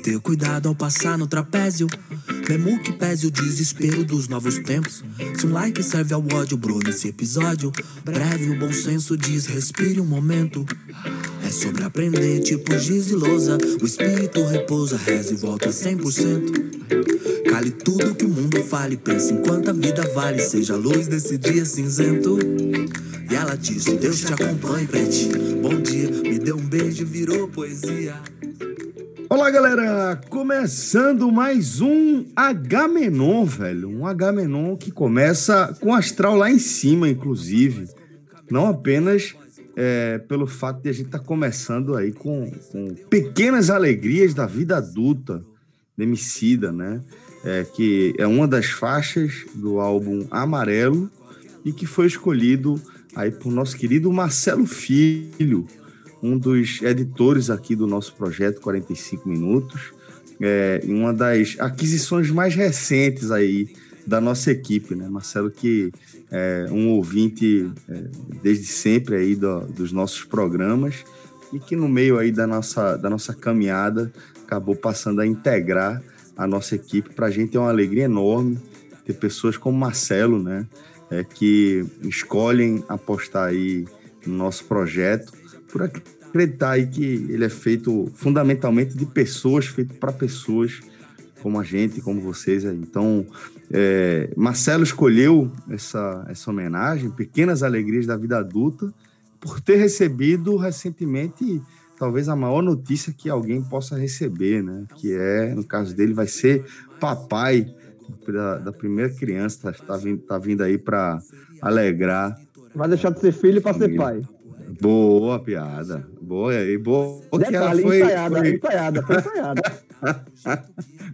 Ter cuidado ao passar no trapézio. Mesmo que pese o desespero dos novos tempos. Se um like serve ao ódio, bro, nesse episódio. Breve, o bom senso diz: respire um momento. É sobre aprender, tipo giz e lousa. O espírito repousa, reza e volta 100%. Cale tudo que o mundo fale, pense enquanto a vida vale. Seja a luz desse dia cinzento. E ela diz: Deus te acompanhe, pretinho. Bom dia, me deu um beijo, virou poesia. Olá, galera! Começando mais um H-Menon, velho. Um H-Menon que começa com astral lá em cima, inclusive. Não apenas é, pelo fato de a gente estar tá começando aí com, com, pequenas alegrias da vida adulta, Demicida, né? É, que é uma das faixas do álbum Amarelo e que foi escolhido aí por nosso querido Marcelo Filho, um dos editores aqui do nosso projeto 45 Minutos, é, uma das aquisições mais recentes aí da nossa equipe, né? Marcelo, que é um ouvinte é, desde sempre aí do, dos nossos programas e que no meio aí da nossa, da nossa caminhada acabou passando a integrar a nossa equipe. Para a gente é uma alegria enorme ter pessoas como Marcelo, né? É, que escolhem apostar aí no nosso projeto por acreditar aí que ele é feito fundamentalmente de pessoas, feito para pessoas como a gente, como vocês aí. Então, é, Marcelo escolheu essa, essa homenagem, Pequenas Alegrias da Vida Adulta, por ter recebido recentemente talvez a maior notícia que alguém possa receber, né? Que é, no caso dele, vai ser papai da, da primeira criança, tá, tá, vindo, tá vindo aí para alegrar. Vai deixar de ser filho para ser pai. Boa piada. Boa, e boa. Detalhe, ela foi, ensaiada, foi... ensaiada, foi ensaiada.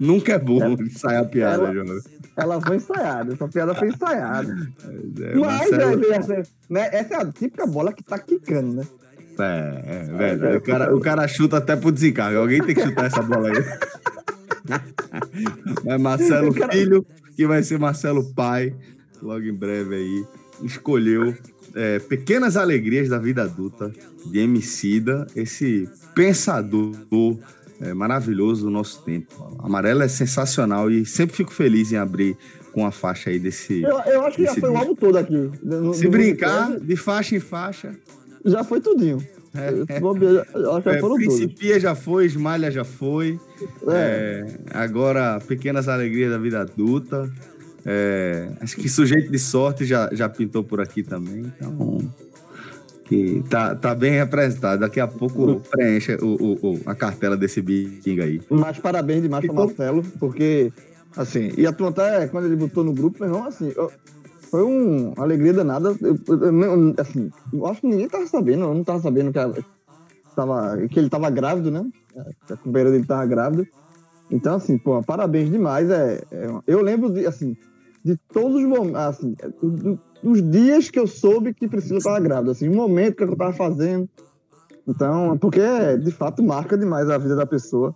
Nunca é bom ela, ensaiar a piada, ela, João. Ela foi ensaiada, essa piada foi ensaiada. É, Mas, Marcelo... é, né, essa é a típica bola que tá quicando, né? É, é velho. É, o, cara, o cara chuta até pro desencargo. Alguém tem que chutar essa bola aí. Mas Marcelo cara... Filho, que vai ser Marcelo Pai, logo em breve aí, escolheu é, Pequenas Alegrias da Vida Adulta, de Emicida, esse pensador é, maravilhoso do nosso tempo. Amarelo é sensacional e sempre fico feliz em abrir com a faixa aí desse. Eu, eu acho que já foi o álbum todo aqui. No, Se no brincar, de faixa em faixa. Já foi tudinho. É, é, Principia já foi, Esmalha já foi. É. É, agora, Pequenas Alegrias da Vida Adulta. É, acho que Sujeito de Sorte já, já pintou por aqui também. Então, que tá, tá bem representado. Daqui a pouco preenche o, o, o a cartela desse bingo aí. Mas parabéns demais para Marcelo, porque, assim, e a turma até, quando ele botou no grupo, não, assim, eu, foi um, uma alegria danada. Eu, eu, assim, eu acho que ninguém tava sabendo, eu não tava sabendo que, ela, tava, que ele tava grávido, né? A companheira dele tava grávida. Então, assim, pô, parabéns demais. É, é eu lembro, de, assim, de todos os momentos, assim, dos dias que eu soube que Priscila estava grávida, assim, o momento que eu estava fazendo. Então, porque de fato marca demais a vida da pessoa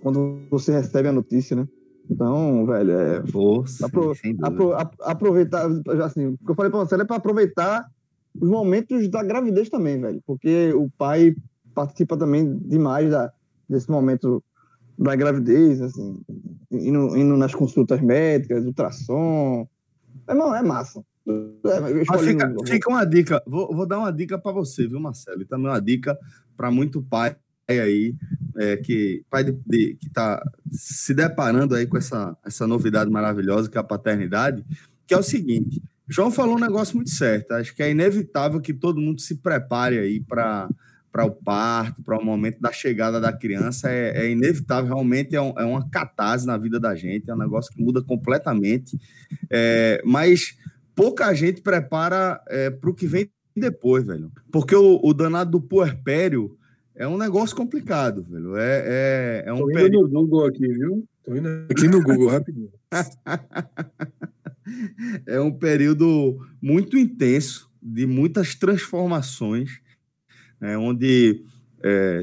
quando você recebe a notícia, né? Então, velho, é. Força, apro, apro, aproveitar, assim, o que eu falei pra você é para aproveitar os momentos da gravidez também, velho, porque o pai participa também demais da, desse momento da gravidez, assim, indo, indo nas consultas médicas, ultrassom. É, não, é massa. É, fica, fica, uma dica, vou, vou dar uma dica para você, viu, Marcelo? E também uma dica para muito pai aí, é, que pai de, de, que está se deparando aí com essa, essa novidade maravilhosa que é a paternidade, que é o seguinte, João falou um negócio muito certo, acho que é inevitável que todo mundo se prepare aí para para o parto, para o momento da chegada da criança, é, é inevitável, realmente é, um, é, uma catarse na vida da gente, é um negócio que muda completamente. É, mas pouca gente prepara é, para o que vem depois, velho. Porque o, o danado do puerpério é um negócio complicado, velho. É, é, é um Tô indo período... no Google aqui, viu? Tô indo aqui no Google, rapidinho. é um período muito intenso, de muitas transformações, né, onde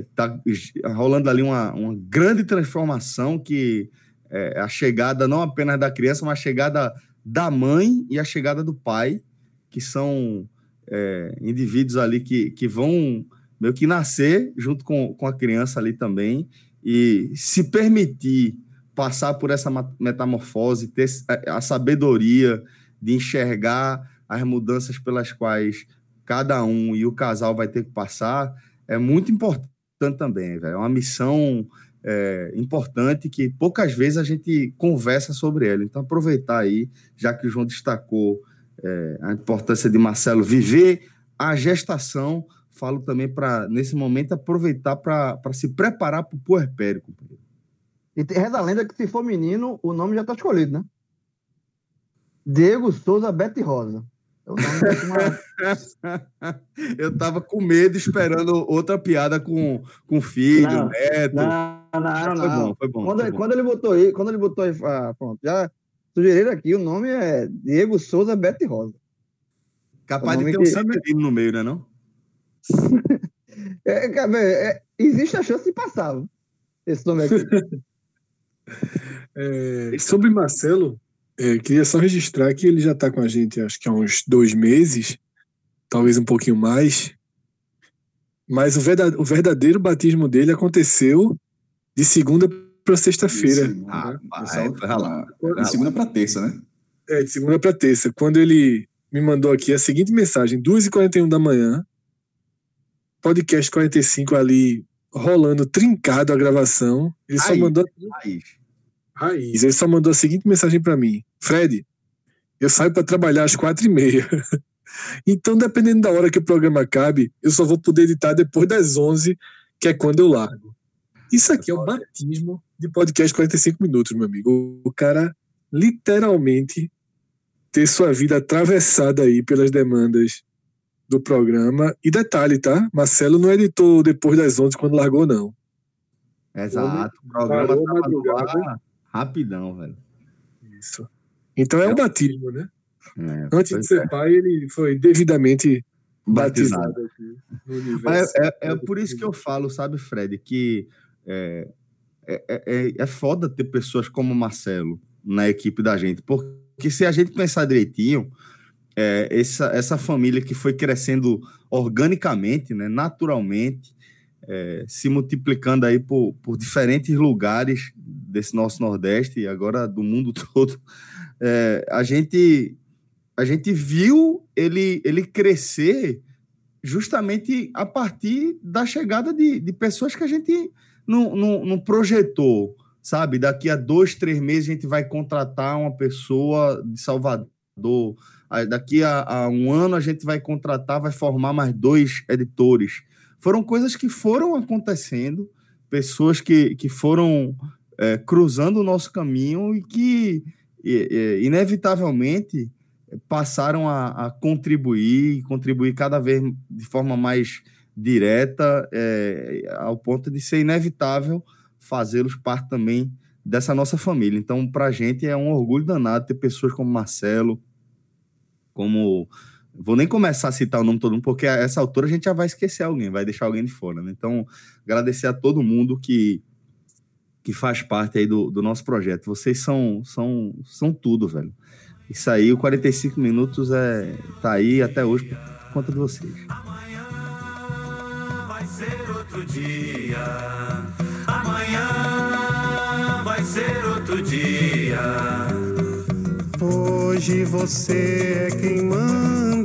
está é, rolando ali uma, uma grande transformação que é a chegada não apenas da criança, mas a chegada da mãe e a chegada do pai, que são é, indivíduos ali que, que vão meio que nascer junto com, com a criança ali também e se permitir passar por essa metamorfose, ter a sabedoria de enxergar as mudanças pelas quais cada um e o casal vai ter que passar, é muito importante também, velho. É uma missão é, importante que poucas vezes a gente conversa sobre ela. Então, aproveitar aí, já que o João destacou é, a importância de Marcelo viver a gestação, falo também para, nesse momento, aproveitar para se preparar para o puerpério, companheiro. E reza a lenda que se for menino, o nome já está escolhido, né? Diego Souza Bete Rosa. Eu tava com medo, esperando outra piada com, com filho, não, neto. Não, não, não. Foi bom, foi bom. Quando, foi bom. quando ele botou aí, quando ele botou aí, ah, pronto, já sugeriram aqui, o nome é Diego Souza Bete Rosa. Capaz de ter que... um Samerino no meio, né não? é, é, existe a chance de passar esse nome aqui. é, sobre Marcelo, é, queria só registrar que ele já está com a gente, acho que há uns dois meses, talvez um pouquinho mais. Mas o verdadeiro, batismo dele aconteceu de segunda para sexta-feira. Ah, é, de segunda para terça, né? É, de segunda para terça. Quando ele me mandou aqui a seguinte mensagem: 2h41 da manhã, podcast 45 ali rolando, trincado a gravação. Ele só mandou. Raiz. Raiz. Ele só mandou a seguinte mensagem para mim: Fred, eu saio para trabalhar às quatro e meia. então, dependendo da hora que o programa acabe, eu só vou poder editar depois das 11, que é quando eu largo. Isso aqui é o batismo de podcast 45 minutos, meu amigo. O cara literalmente ter sua vida atravessada aí pelas demandas do programa. E detalhe, tá? Marcelo não editou depois das 11 quando largou, não. Exato. O programa tava Rapidão, velho. Isso. Então é, é um batismo, né? É, Antes de ser é. pai, ele foi devidamente batizado. batizado Mas é, é, é, por isso que eu falo, sabe, Fred, que é, é, é, é foda ter pessoas como Marcelo na equipe da gente, porque se a gente pensar direitinho, é, essa, essa família que foi crescendo organicamente, né, naturalmente, é, se multiplicando aí por, por diferentes lugares desse nosso Nordeste e agora do mundo todo, é, a gente a gente viu ele, ele crescer justamente a partir da chegada de, de pessoas que a gente não, não, não projetou, sabe? Daqui a dois, três meses a gente vai contratar uma pessoa de Salvador, daqui a, a um ano a gente vai contratar, vai formar mais dois editores foram coisas que foram acontecendo, pessoas que, que foram é, cruzando o nosso caminho e que, inevitavelmente, passaram a, a contribuir, contribuir cada vez de forma mais direta, é, ao ponto de ser inevitável fazê-los parte também dessa nossa família. Então, para a gente é um orgulho danado ter pessoas como Marcelo, como Vou nem começar a citar o nome todo mundo, porque a essa altura a gente já vai esquecer alguém, vai deixar alguém de fora. Né? Então, agradecer a todo mundo que, que faz parte aí do, do nosso projeto. Vocês são, são, são tudo, velho. Isso aí, o 45 minutos é, tá aí até hoje por conta de vocês. Amanhã vai ser outro dia. Amanhã vai ser outro dia. Hoje você é quem manda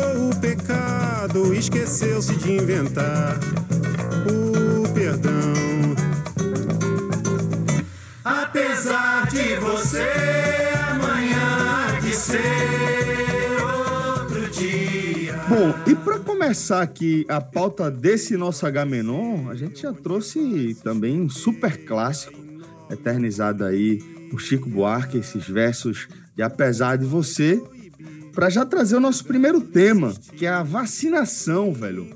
o pecado, esqueceu-se de inventar perdão. Apesar de você amanhã de ser outro dia. Bom, e para começar aqui a pauta desse nosso Agamenon, a gente já trouxe também um super clássico, eternizado aí por Chico Buarque, esses versos de Apesar de Você, para já trazer o nosso primeiro tema, que é a vacinação, velho.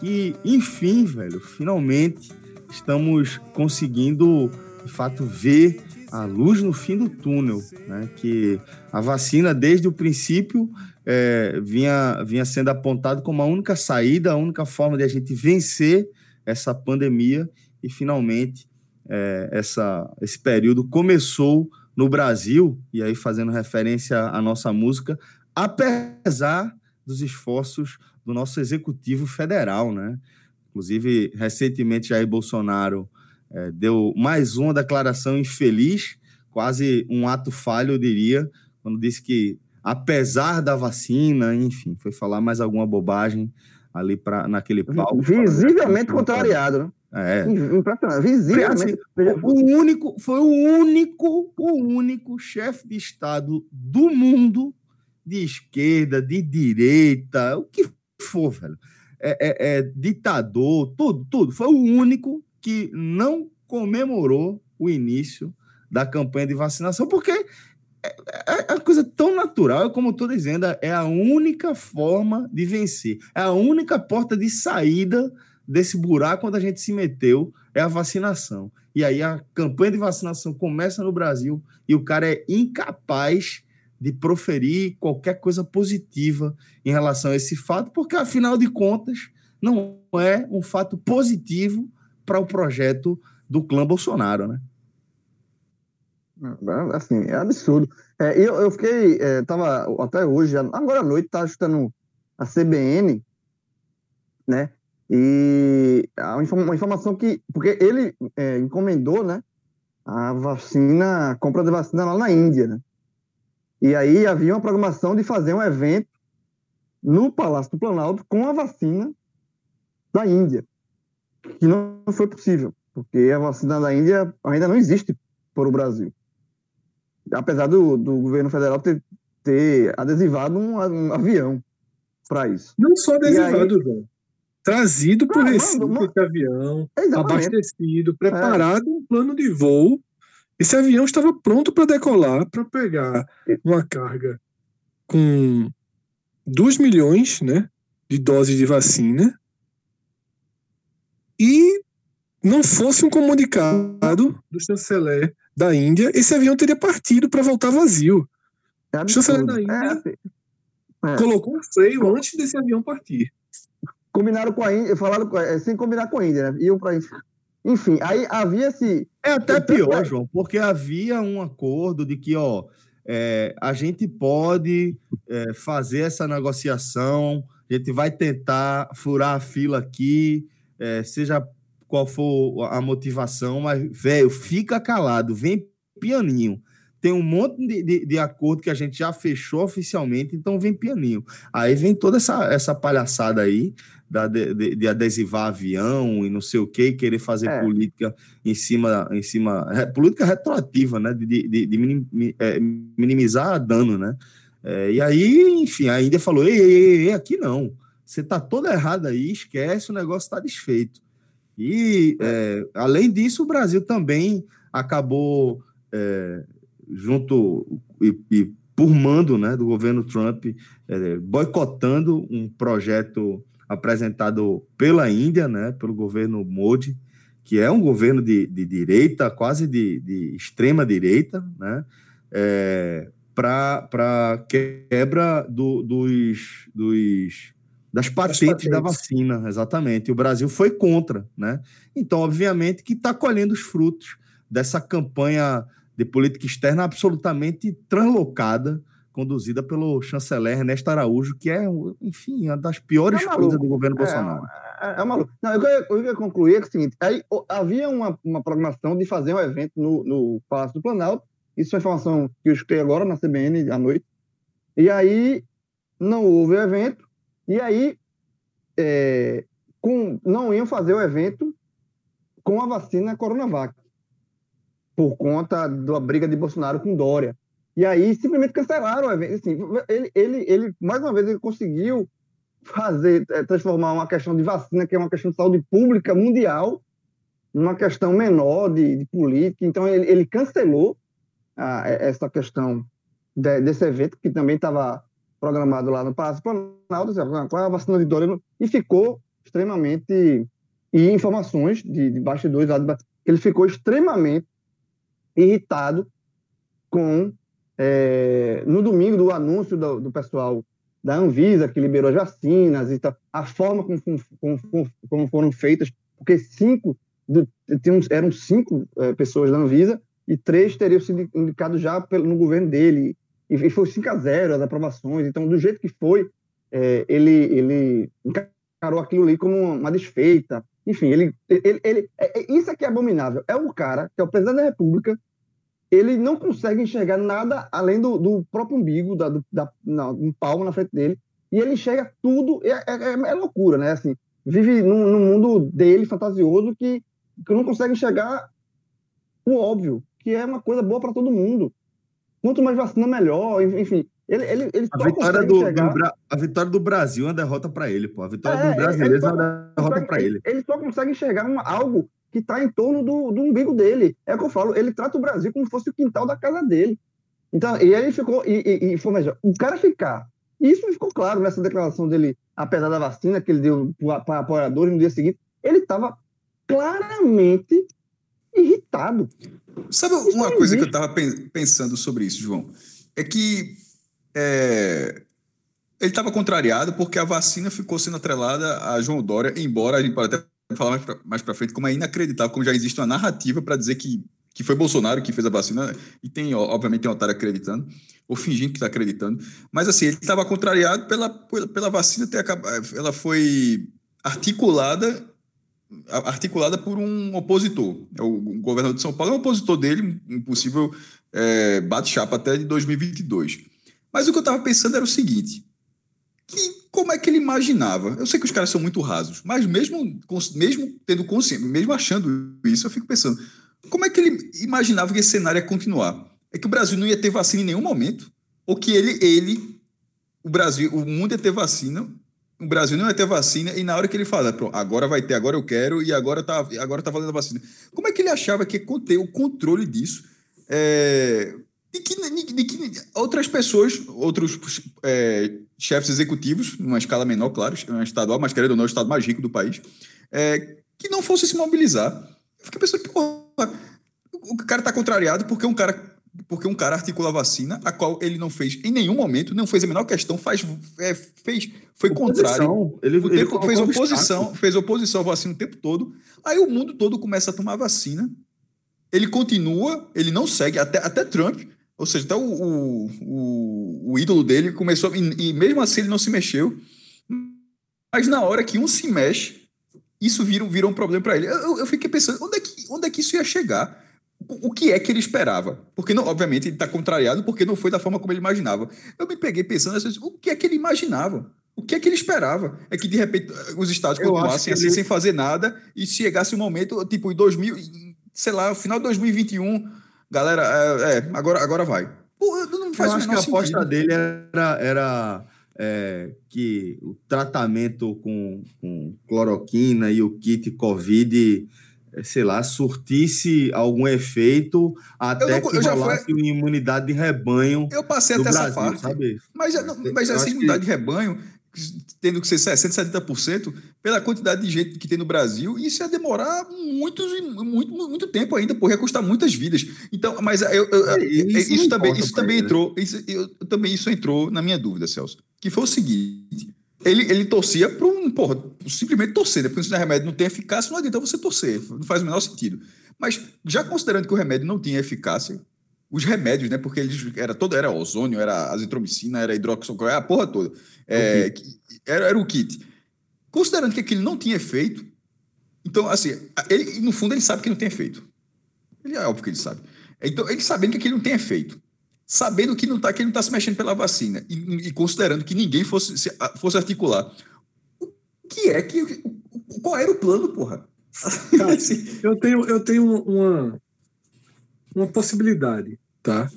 Que, enfim, velho, finalmente estamos conseguindo, de fato, ver a luz no fim do túnel, né? Que a vacina, desde o princípio, é, vinha, vinha sendo apontado como a única saída, a única forma de a gente vencer essa pandemia e finalmente é, essa, esse período começou no Brasil, e aí fazendo referência à nossa música, apesar dos esforços do nosso executivo federal, né? Inclusive, recentemente, Jair Bolsonaro é, deu mais uma declaração infeliz, quase um ato falho, eu diria, quando disse que, apesar da vacina, enfim, foi falar mais alguma bobagem ali pra, naquele palco. Visivelmente contrariado, né? É. Impressionante. Visivelmente. Assim, o único, foi o único, o único chefe de Estado do mundo, de esquerda, de direita, o que for, velho. É, é, é, ditador, tudo, tudo. Foi o único que não comemorou o início da campanha de vacinação, porque é, é, é coisa tão natural, como eu estou dizendo, é a única forma de vencer, é a única porta de saída desse buraco onde a gente se meteu é a vacinação. E aí a campanha de vacinação começa no Brasil e o cara é incapaz de proferir qualquer coisa positiva em relação a esse fato, porque afinal de contas não é um fato positivo para o projeto do clã Bolsonaro, né? Assim, é absurdo. É, eu, eu fiquei, é, tava até hoje, agora à noite, tá ajustando a CBN, né? E uma informação que. Porque ele é, encomendou, né? A vacina, a compra de vacina lá na Índia, né? E aí havia uma programação de fazer um evento no Palácio do Planalto com a vacina da Índia, que não foi possível, porque a vacina da Índia ainda não existe para o Brasil. Apesar do, do governo federal ter, ter adesivado um, um avião para isso. Não só adesivado, aí, João trazido para o Recife mano, de avião, exatamente. abastecido, preparado é. um plano de voo. Esse avião estava pronto para decolar, para pegar uma carga com 2 milhões né, de doses de vacina e não fosse um comunicado do chanceler da Índia, esse avião teria partido para voltar vazio. É o chanceler da Índia é, assim. é. colocou um freio antes desse avião partir combinaram com a Índia, falaram é, sem combinar com a Índia, né? Iam para Enfim, aí havia esse. É até pior, João, porque havia um acordo de que, ó, é, a gente pode é, fazer essa negociação, a gente vai tentar furar a fila aqui, é, seja qual for a motivação, mas, velho, fica calado, vem pianinho tem um monte de, de, de, acordo que a gente já fechou oficialmente, então vem pianinho. Aí vem toda essa, essa palhaçada aí de, de adesivar avião e não sei o que, querer fazer é. política em cima, em cima é, política retroativa, né? De, de, de minim, é, minimizar dano, né? É, e aí, enfim, a Índia falou: ei, ei, ei, aqui não. Você tá todo errado aí, esquece, o negócio está desfeito. E, é, além disso, o Brasil também acabou é, junto e, e, por mando né, do governo Trump, é, boicotando um projeto apresentado pela Índia, né, pelo governo Modi, que é um governo de, de direita, quase de, de extrema direita, né, é, para quebra do, dos, dos, das patentes, patentes, da vacina, exatamente. E o Brasil foi contra, né? Então, obviamente, que está colhendo os frutos dessa campanha de política externa absolutamente translocada, conduzida pelo chanceler Ernesto Araújo, que é, enfim, uma das piores é coisas do governo é, Bolsonaro. É, é, é maluco. Não, eu, eu, eu ia concluir é o seguinte: aí, havia uma, uma programação de fazer um evento no, no Palácio do Planalto, isso é informação que eu escutei agora na CBN à noite, e aí não houve o evento, e aí é, com, não iam fazer o evento com a vacina Coronavac, por conta da briga de Bolsonaro com Dória. E aí simplesmente cancelaram o evento. Assim, ele, ele, ele, mais uma vez, ele conseguiu fazer, é, transformar uma questão de vacina, que é uma questão de saúde pública mundial, numa questão menor de, de política. Então, ele, ele cancelou ah, essa questão de, desse evento, que também estava programado lá no Palácio Planalto, qual é a vacina de Dória, e ficou extremamente. E informações de, de bastidores lá, de, ele ficou extremamente irritado com. É, no domingo do anúncio do, do pessoal da Anvisa, que liberou as vacinas e tal, a forma como, como, como foram feitas, porque cinco, eram cinco é, pessoas da Anvisa e três teriam sido indicados já no governo dele, e, foi 5 a 0 as aprovações, então do jeito que foi, é, ele, ele encarou aquilo ali como uma desfeita, enfim, ele, ele, ele é, é, isso é que é abominável, é o cara, que é o presidente da república, ele não consegue enxergar nada além do, do próprio umbigo, da, do, da, não, um palmo na frente dele, e ele enxerga tudo, é, é, é loucura, né? Assim, vive num, num, mundo dele fantasioso que, que não consegue enxergar o óbvio, que é uma coisa boa para todo mundo. Quanto mais vacina, melhor. Enfim, ele, ele, ele a, vitória do, do, a vitória do Brasil é uma derrota para ele, pô. A vitória é, do brasileiro é uma derrota para ele. Ele só consegue enxergar uma, algo que está em torno do, do umbigo dele. É o que eu falo, ele trata o Brasil como se fosse o quintal da casa dele. Então, e aí ficou, e, e, e foi melhor. O cara ficar, e isso ficou claro nessa declaração dele, apesar da vacina que ele deu para apoiadores no dia seguinte, ele estava claramente irritado. Sabe uma coisa que eu estava pensando sobre isso, João? É que é, ele estava contrariado porque a vacina ficou sendo atrelada a João Dória, embora a gente pode até falar mais para frente como é inacreditável, como já existe uma narrativa para dizer que, que foi Bolsonaro que fez a vacina, e tem, obviamente, tem um otário acreditando, ou fingindo que está acreditando, mas assim, ele estava contrariado pela, pela, pela vacina ter acabado, ela foi articulada articulada por um opositor. É o governador de São Paulo é um opositor dele, um possível é, bate-chapa até de 2022. Mas o que eu estava pensando era o seguinte: que, como é que ele imaginava? Eu sei que os caras são muito rasos, mas mesmo, mesmo tendo consciência, mesmo achando isso, eu fico pensando: como é que ele imaginava que esse cenário ia continuar? É que o Brasil não ia ter vacina em nenhum momento, ou que ele, ele o Brasil, o mundo ia ter vacina o Brasil não vai ter vacina e na hora que ele fala, agora vai ter, agora eu quero e agora tá, agora tá valendo a vacina. Como é que ele achava que ia ter o controle disso? É, de, que, de, que outras pessoas, outros é, chefes executivos, numa escala menor, claro, estadual, mas querendo ou não, o estado mais rico do país, é, que não fosse se mobilizar. Eu fiquei pensando, porra, o cara tá contrariado porque um cara porque um cara articula a vacina, a qual ele não fez em nenhum momento, não fez a menor questão, faz, é, fez, foi oposição. contrário. Ele, o tempo, fez oposição, fez oposição à vacina o tempo todo. Aí o mundo todo começa a tomar vacina. Ele continua, ele não segue, até, até Trump, ou seja, até o, o, o, o ídolo dele começou, e, e mesmo assim ele não se mexeu. Mas na hora que um se mexe, isso vira, vira um problema para ele. Eu, eu, fiquei pensando, onde é, que, onde é que isso ia chegar? o que é que ele esperava? Porque, não, obviamente, ele está contrariado porque não foi da forma como ele imaginava. Eu me peguei pensando, assim, o que é que ele imaginava? O que é que ele esperava? É que, de repente, os estados continuassem assim, ele... sem fazer nada e chegasse um momento, tipo, em 2000, sei lá, final de 2021, galera, é, é agora, agora vai. Pô, não faz eu acho que a aposta dele era, era é, que o tratamento com, com cloroquina e o kit Covid é, sei lá, surtisse algum efeito até não, que rolasse uma imunidade de rebanho. Eu passei até Brasil, essa parte. Sabe? Mas, mas essa imunidade que... de rebanho, tendo que ser 60%, 70%, pela quantidade de gente que tem no Brasil, isso ia demorar muito, muito, muito tempo ainda, porque ia custar muitas vidas. Então, mas eu, eu, é, isso, isso também, isso também entrou, isso, eu, também isso entrou na minha dúvida, Celso, que foi o seguinte ele, ele torcia para um, porra, simplesmente torcer, né? Porque se o remédio não tem eficácia, não adianta você torcer, não faz o menor sentido. Mas já considerando que o remédio não tinha eficácia, os remédios, né? Porque eles era todo era ozônio, era azitromicina, era hidroxicloroquina, a porra toda. É, era, era o kit. Considerando que aquilo não tinha efeito, então assim, ele no fundo ele sabe que não tem efeito. Ele é óbvio que ele sabe. Então ele sabendo que aquilo não tem efeito, sabendo que não tá, que ele não está se mexendo pela vacina e, e, considerando que ninguém fosse, fosse articular. O que é que. Qual era o plano, porra? Cara, eu tenho, eu tenho uma, uma possibilidade, tá?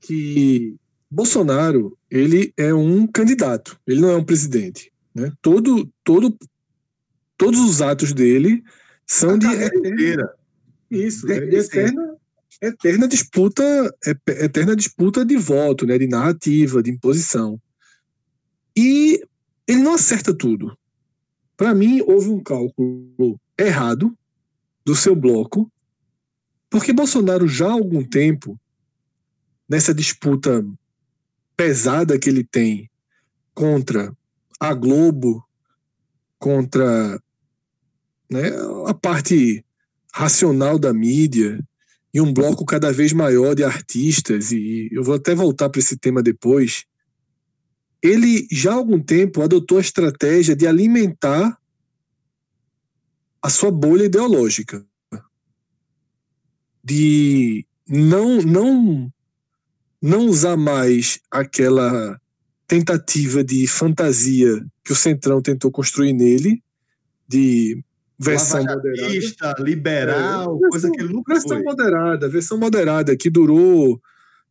Que Bolsonaro, ele é um candidato, ele não é um presidente. Né? Todo, todo, todos os atos dele são de eterna, isso, é de eterna, eterna disputa, eterna disputa de voto, né? de narrativa, de imposição. E ele não acerta tudo. Para mim, houve um cálculo errado do seu bloco, porque Bolsonaro já há algum tempo, nessa disputa pesada que ele tem contra a Globo, contra né, a parte racional da mídia e um bloco cada vez maior de artistas, e eu vou até voltar para esse tema depois, ele já há algum tempo adotou a estratégia de alimentar a sua bolha ideológica, de não não não usar mais aquela tentativa de fantasia que o Centrão tentou construir nele, de versão moderada. liberal, é, coisa que nunca versão foi. moderada, versão moderada, que durou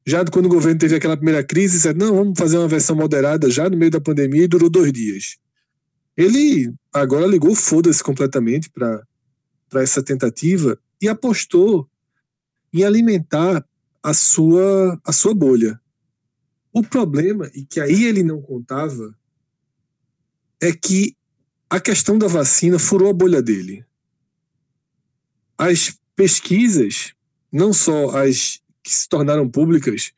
já quando o governo teve aquela primeira crise, disse, não, vamos fazer uma versão moderada já no meio da pandemia e durou dois dias. Ele agora ligou foda-se completamente para essa tentativa e apostou em alimentar a sua, a sua bolha. O problema, e que aí ele não contava, é que a questão da vacina furou a bolha dele. As pesquisas, não só as que se tornaram públicas,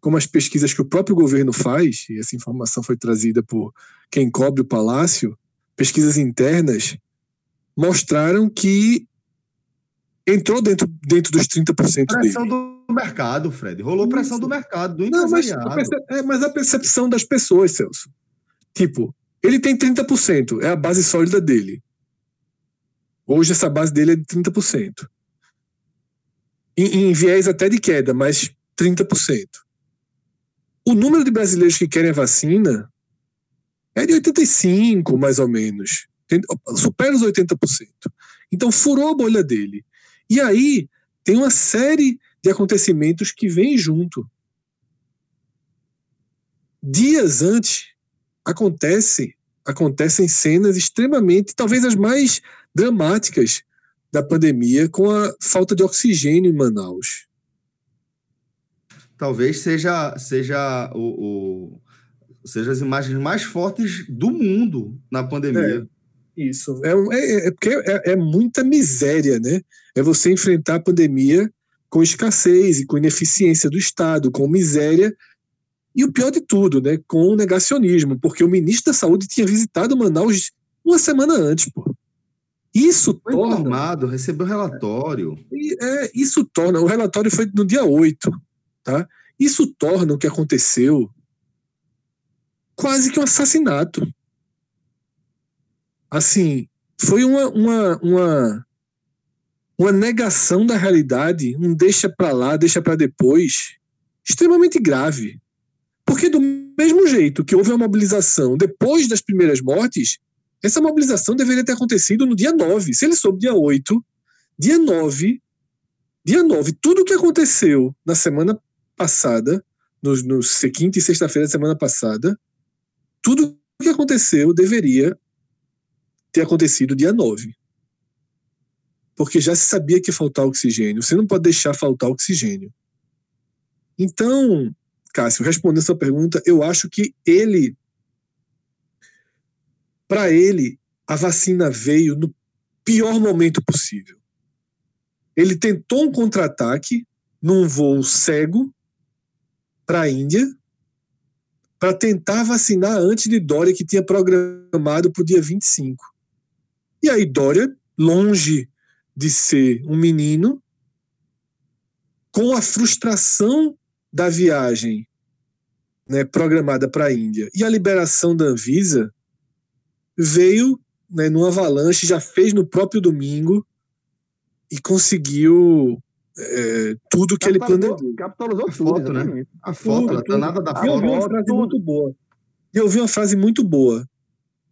como as pesquisas que o próprio governo faz, e essa informação foi trazida por quem cobre o palácio, pesquisas internas, mostraram que entrou dentro, dentro dos 30% pressão dele. do mercado, Fred. Rolou Isso. pressão do mercado, do Não, mas, é, mas a percepção das pessoas, Celso. Tipo, ele tem 30%, é a base sólida dele. Hoje essa base dele é de 30% em, em viés até de queda, mas 30%. O número de brasileiros que querem a vacina é de 85, mais ou menos. Supera os 80%. Então furou a bolha dele. E aí tem uma série de acontecimentos que vêm junto. Dias antes acontece acontecem cenas extremamente, talvez as mais dramáticas da pandemia com a falta de oxigênio em Manaus. Talvez seja, seja, o, o seja as imagens mais fortes do mundo na pandemia. É, isso. É, é, é porque é, é, muita miséria, né? É você enfrentar a pandemia com escassez e com ineficiência do Estado, com miséria. E o pior de tudo, né? Com o negacionismo, porque o ministro da Saúde tinha visitado Manaus uma semana antes, pô. Isso foi torna. Informado, recebeu relatório. É, isso torna. O relatório foi no dia 8. Tá? Isso torna o que aconteceu quase que um assassinato. Assim, foi uma, uma, uma, uma negação da realidade, um deixa para lá, deixa para depois, extremamente grave. Porque, do mesmo jeito que houve uma mobilização depois das primeiras mortes, essa mobilização deveria ter acontecido no dia 9. Se ele soube dia 8, dia 9, dia 9, tudo o que aconteceu na semana passada, no, no quinta e sexta-feira da semana passada, tudo o que aconteceu deveria ter acontecido dia 9. Porque já se sabia que ia faltar oxigênio. Você não pode deixar faltar oxigênio. Então, Cássio, respondendo sua pergunta, eu acho que ele para ele, a vacina veio no pior momento possível. Ele tentou um contra-ataque num voo cego para a Índia para tentar vacinar antes de Dória, que tinha programado para o dia 25. E aí, Dória, longe de ser um menino, com a frustração da viagem né, programada para a Índia e a liberação da Anvisa, veio né, numa avalanche, já fez no próprio domingo e conseguiu é, tudo que ele planejou. Capitalizou a foto, né? né? A foto, tudo, a nada da foto. Eu ouvi uma frase muito boa. Eu ouvi uma frase muito boa.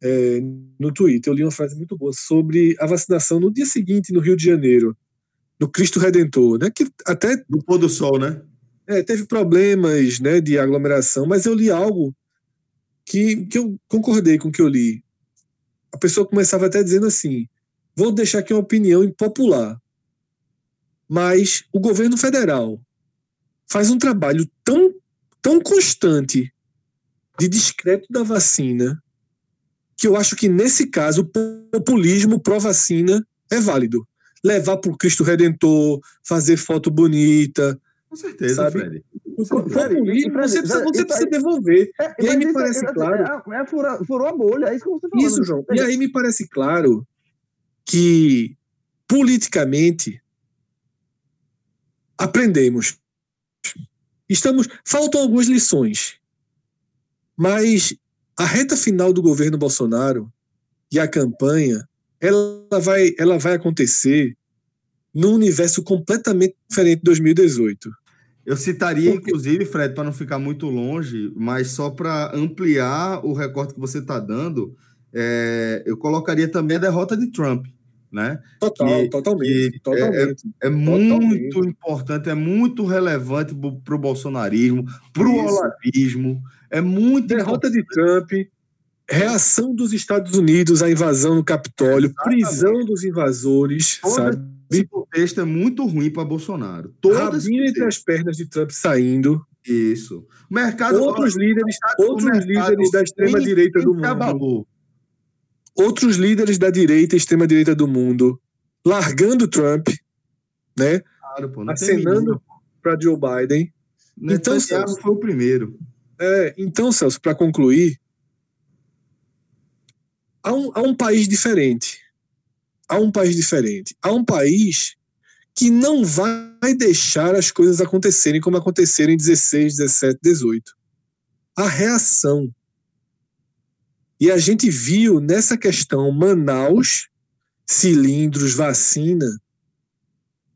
É, no Twitter, eu li uma frase muito boa sobre a vacinação no dia seguinte, no Rio de Janeiro, no Cristo Redentor, né? Que até. Do pôr do sol, né? É, teve problemas né, de aglomeração, mas eu li algo que, que eu concordei com o que eu li. A pessoa começava até dizendo assim: vou deixar aqui uma opinião impopular, mas o governo federal faz um trabalho tão, tão constante de discreto da vacina que eu acho que nesse caso o populismo pró-vacina é válido. Levar para o Cristo Redentor, fazer foto bonita. Com certeza, sabe? Fred. O populismo você precisa, você precisa devolver. É, e aí me parece é, claro. É, é, furou, furou a bolha, é isso que você falou. Isso, João. E aí me parece claro que politicamente aprendemos. Estamos. Faltam algumas lições. Mas a reta final do governo Bolsonaro e a campanha, ela vai, ela vai acontecer num universo completamente diferente de 2018. Eu citaria, inclusive, Fred, para não ficar muito longe, mas só para ampliar o recorte que você está dando, é, eu colocaria também a derrota de Trump. Né? Total, que, totalmente. Que totalmente, é, é totalmente. muito importante, é muito relevante para o bolsonarismo, para o olavismo. É muito Derrota de Trump, reação dos Estados Unidos à invasão no Capitólio, Exatamente. prisão dos invasores, Todo sabe? Esse contexto é muito ruim para Bolsonaro. Todo Rabinho entre as pernas de Trump saindo. Isso. O mercado outros líderes, outros líderes da extrema direita do mundo. Outros líderes da direita extrema direita do mundo largando Trump, né? Claro, pô, acenando para Joe Biden. Então, Celso, foi o primeiro. É, então, Celso, para concluir, há um, há um país diferente. Há um país diferente. Há um país que não vai deixar as coisas acontecerem como aconteceram em 16, 17, 18. A reação. E a gente viu nessa questão Manaus, cilindros, vacina.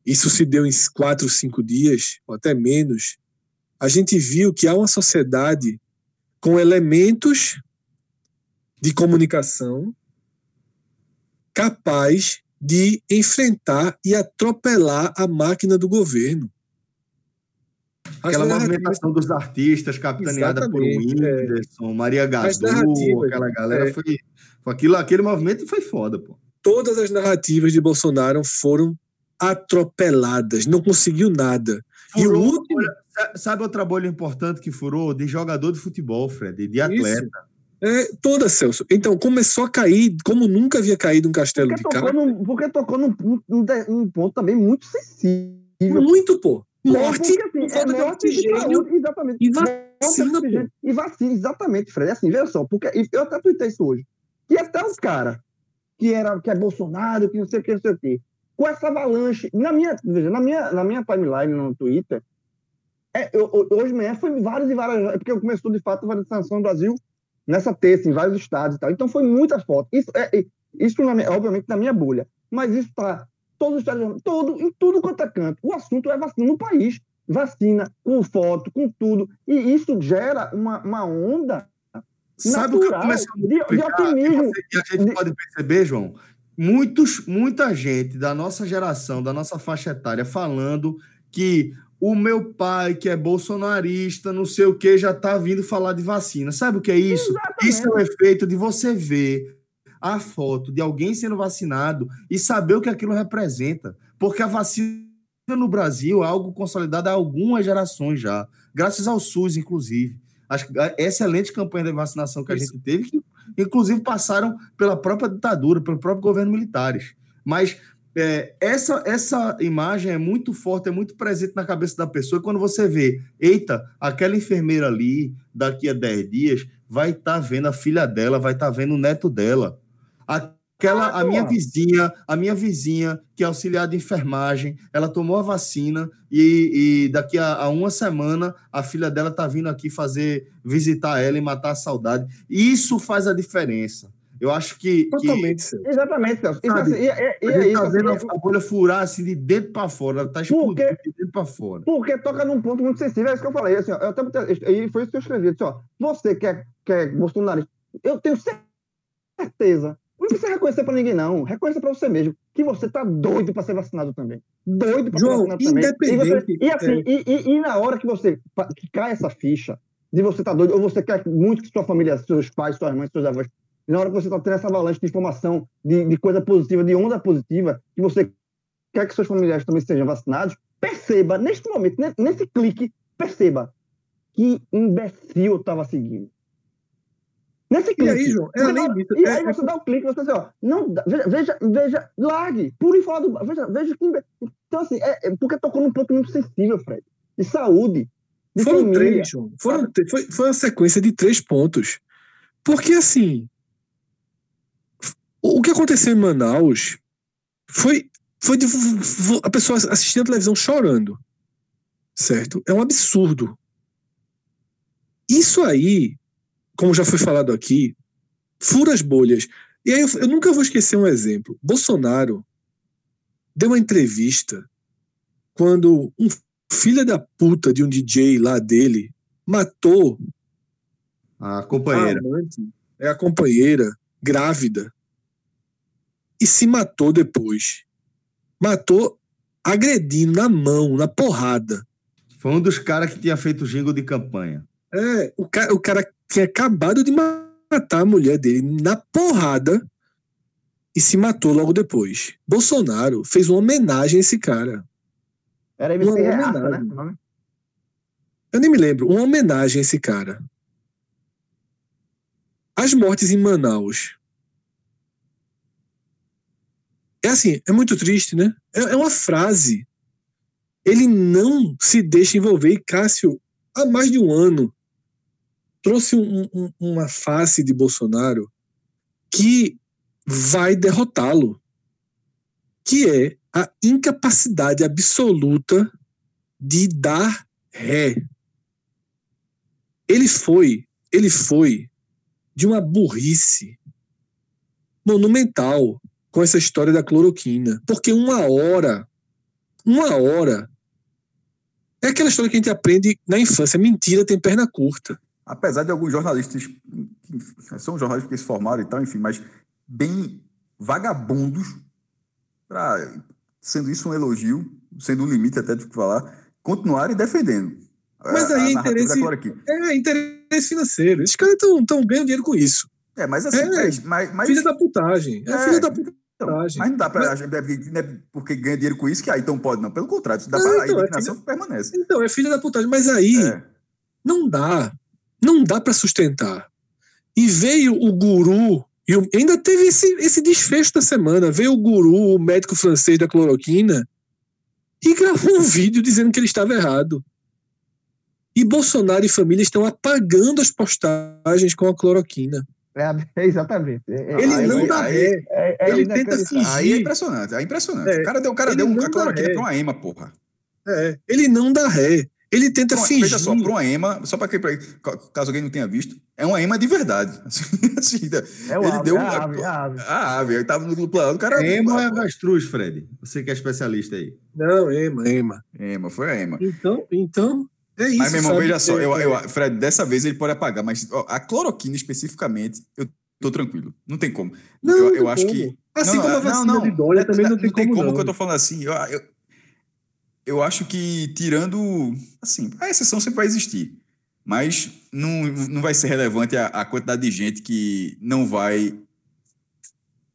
Isso se deu em quatro, cinco dias, ou até menos a gente viu que há uma sociedade com elementos de comunicação capaz de enfrentar e atropelar a máquina do governo. Aquela movimentação dos artistas capitaneada por é. Whindersson, é. Maria Gadu, aquela galera, é. foi, foi aquilo, aquele movimento foi foda, pô. Todas as narrativas de Bolsonaro foram atropeladas, não conseguiu nada. Furou, e o último... Sabe outra bolha importante que furou? De jogador de futebol, Fred, de atleta. Isso. É, toda, Celso. Então, começou a cair como nunca havia caído um castelo porque de carro. Porque tocou num, num, num, ponto também muito sensível. Muito, pô. Morte, porque, assim, é morte oxigênio, exatamente. E vacina, e vacina, exatamente, Fred. Assim, veja só, porque eu até tuitei isso hoje. Que até os caras que, era, que é Bolsonaro, que não sei o que, não sei o que, com essa avalanche. Na minha, veja, na minha, na minha timeline no Twitter, é, eu, hoje de manhã foi várias e várias. É porque começou de fato a vacinação no Brasil nessa terça, em vários estados e tal. Então foi muitas fotos. Isso, é, isso na obviamente, na minha bolha. Mas isso está todos os estados, todo, em tudo quanto é canto. O assunto é vacina no país. Vacina, com foto, com tudo. E isso gera uma, uma onda. Sabe natural, o que começou de, de otimismo. E a gente pode perceber, João, muitos, muita gente da nossa geração, da nossa faixa etária, falando que o meu pai, que é bolsonarista, não sei o que, já está vindo falar de vacina. Sabe o que é isso? Exatamente. Isso é o efeito de você ver a foto de alguém sendo vacinado e saber o que aquilo representa. Porque a vacina no Brasil é algo consolidado há algumas gerações já, graças ao SUS, inclusive. A excelente campanha de vacinação que a gente teve, que inclusive passaram pela própria ditadura, pelo próprio governo militares. Mas é, essa, essa imagem é muito forte, é muito presente na cabeça da pessoa. E quando você vê, eita, aquela enfermeira ali, daqui a 10 dias, vai estar tá vendo a filha dela, vai estar tá vendo o neto dela. Aquela, a minha vizinha, a minha vizinha, que é auxiliar de enfermagem, ela tomou a vacina e, e daqui a, a, uma semana a filha dela está vindo aqui fazer, visitar ela e matar a saudade. Isso faz a diferença. Eu acho que. Totalmente, que, Exatamente, Celso. Sabe, e, a gente tá vendo assim, a bolha furar assim de dentro para fora, ela tá explodindo de dentro para fora. Porque toca num ponto muito sensível, é isso que eu falei. Assim, ó, eu até, e foi isso que eu escrevi. Assim, ó, você que é, que é bolsonarista, eu tenho certeza. Não precisa reconhecer para ninguém, não. Reconheça para você mesmo que você tá doido para ser vacinado também. Doido para ser vacinado também. E, você, e assim, é. e, e, e, na hora que você que cai essa ficha de você tá doido, ou você quer muito que sua família, seus pais, suas mães, seus avós, na hora que você tá tendo essa avalanche de informação, de, de coisa positiva, de onda positiva, que você quer que seus familiares também sejam vacinados, perceba, neste momento, nesse clique, perceba que imbecil eu estava seguindo. Nesse clique. E aí, João, é E aí é, você dá o um clique, você diz, ó, não, veja, veja, veja, largue, pure fora do. Veja, veja que. Então, assim, é, é porque tocou num ponto muito sensível, Fred. De saúde. De Foram família. três, João. Foram, foi, foi uma sequência de três pontos. Porque, assim. O que aconteceu em Manaus foi, foi de, a pessoa assistindo a televisão chorando. Certo? É um absurdo. Isso aí como já foi falado aqui, fura as bolhas. E aí eu, eu nunca vou esquecer um exemplo. Bolsonaro deu uma entrevista quando um filho da puta de um DJ lá dele matou a companheira. A amante, é a companheira, grávida. E se matou depois. Matou agredindo na mão, na porrada. Foi um dos caras que tinha feito o jingle de campanha. É, o cara, o cara tinha acabado de matar a mulher dele na porrada e se matou logo depois. Bolsonaro fez uma homenagem a esse cara. Era MC Reaça, né? Eu nem me lembro. Uma homenagem a esse cara. As mortes em Manaus. É assim, é muito triste, né? É, é uma frase. Ele não se deixa envolver. E Cássio, há mais de um ano, trouxe um, um, uma face de Bolsonaro que vai derrotá-lo, que é a incapacidade absoluta de dar ré. Ele foi, ele foi de uma burrice monumental com essa história da cloroquina, porque uma hora, uma hora é aquela história que a gente aprende na infância, mentira tem perna curta apesar de alguns jornalistas, são jornalistas que se formaram e tal, enfim, mas bem vagabundos, pra, sendo isso um elogio, sendo um limite até de falar, continuarem defendendo. Mas aí é interesse, é interesse financeiro. Esses caras estão ganhando dinheiro com isso. É, mas assim, é, mas, mas, filha da putagem. É, é filha da putagem. Então, mas não dá para. Mas... Não é porque ganha dinheiro com isso que aí então pode, não. Pelo contrário, dá não, pra, então, a indignação é filha... permanece. Então, é filha da putagem. Mas aí é. não dá não dá para sustentar. E veio o guru, e ainda teve esse, esse desfecho da semana. Veio o guru, o médico francês da cloroquina, e gravou um vídeo dizendo que ele estava errado. E Bolsonaro e família estão apagando as postagens com a cloroquina. É, exatamente. É, é ele aí, não dá ré. É, é, ele tenta fingir. Aí é impressionante, é impressionante. o cara deu, o cara deu a cloroquina para uma ema, porra. É, ele não dá ré. Ele tenta fingir. Veja só, para uma EMA, só para caso alguém não tenha visto, é uma EMA de verdade. Assim, é o ele ave, deu a ave, a ave. A ave, ele tava no plano, o cara. EMA é avestruz, Fred. Você que é especialista aí. Não, EMA, EMA. EMA, foi a EMA. Então, então é isso. Mas, meu irmão, veja só, eu, eu, Fred, dessa vez ele pode apagar, mas ó, a cloroquina especificamente, eu tô tranquilo. Não tem como. Não, eu, eu acho como. que. Assim não, como a vacina não, não, de dólar também não tem como. Não tem como que eu tô falando assim. Eu, eu, eu acho que, tirando. Assim, a exceção sempre vai existir. Mas não, não vai ser relevante a, a quantidade de gente que não vai.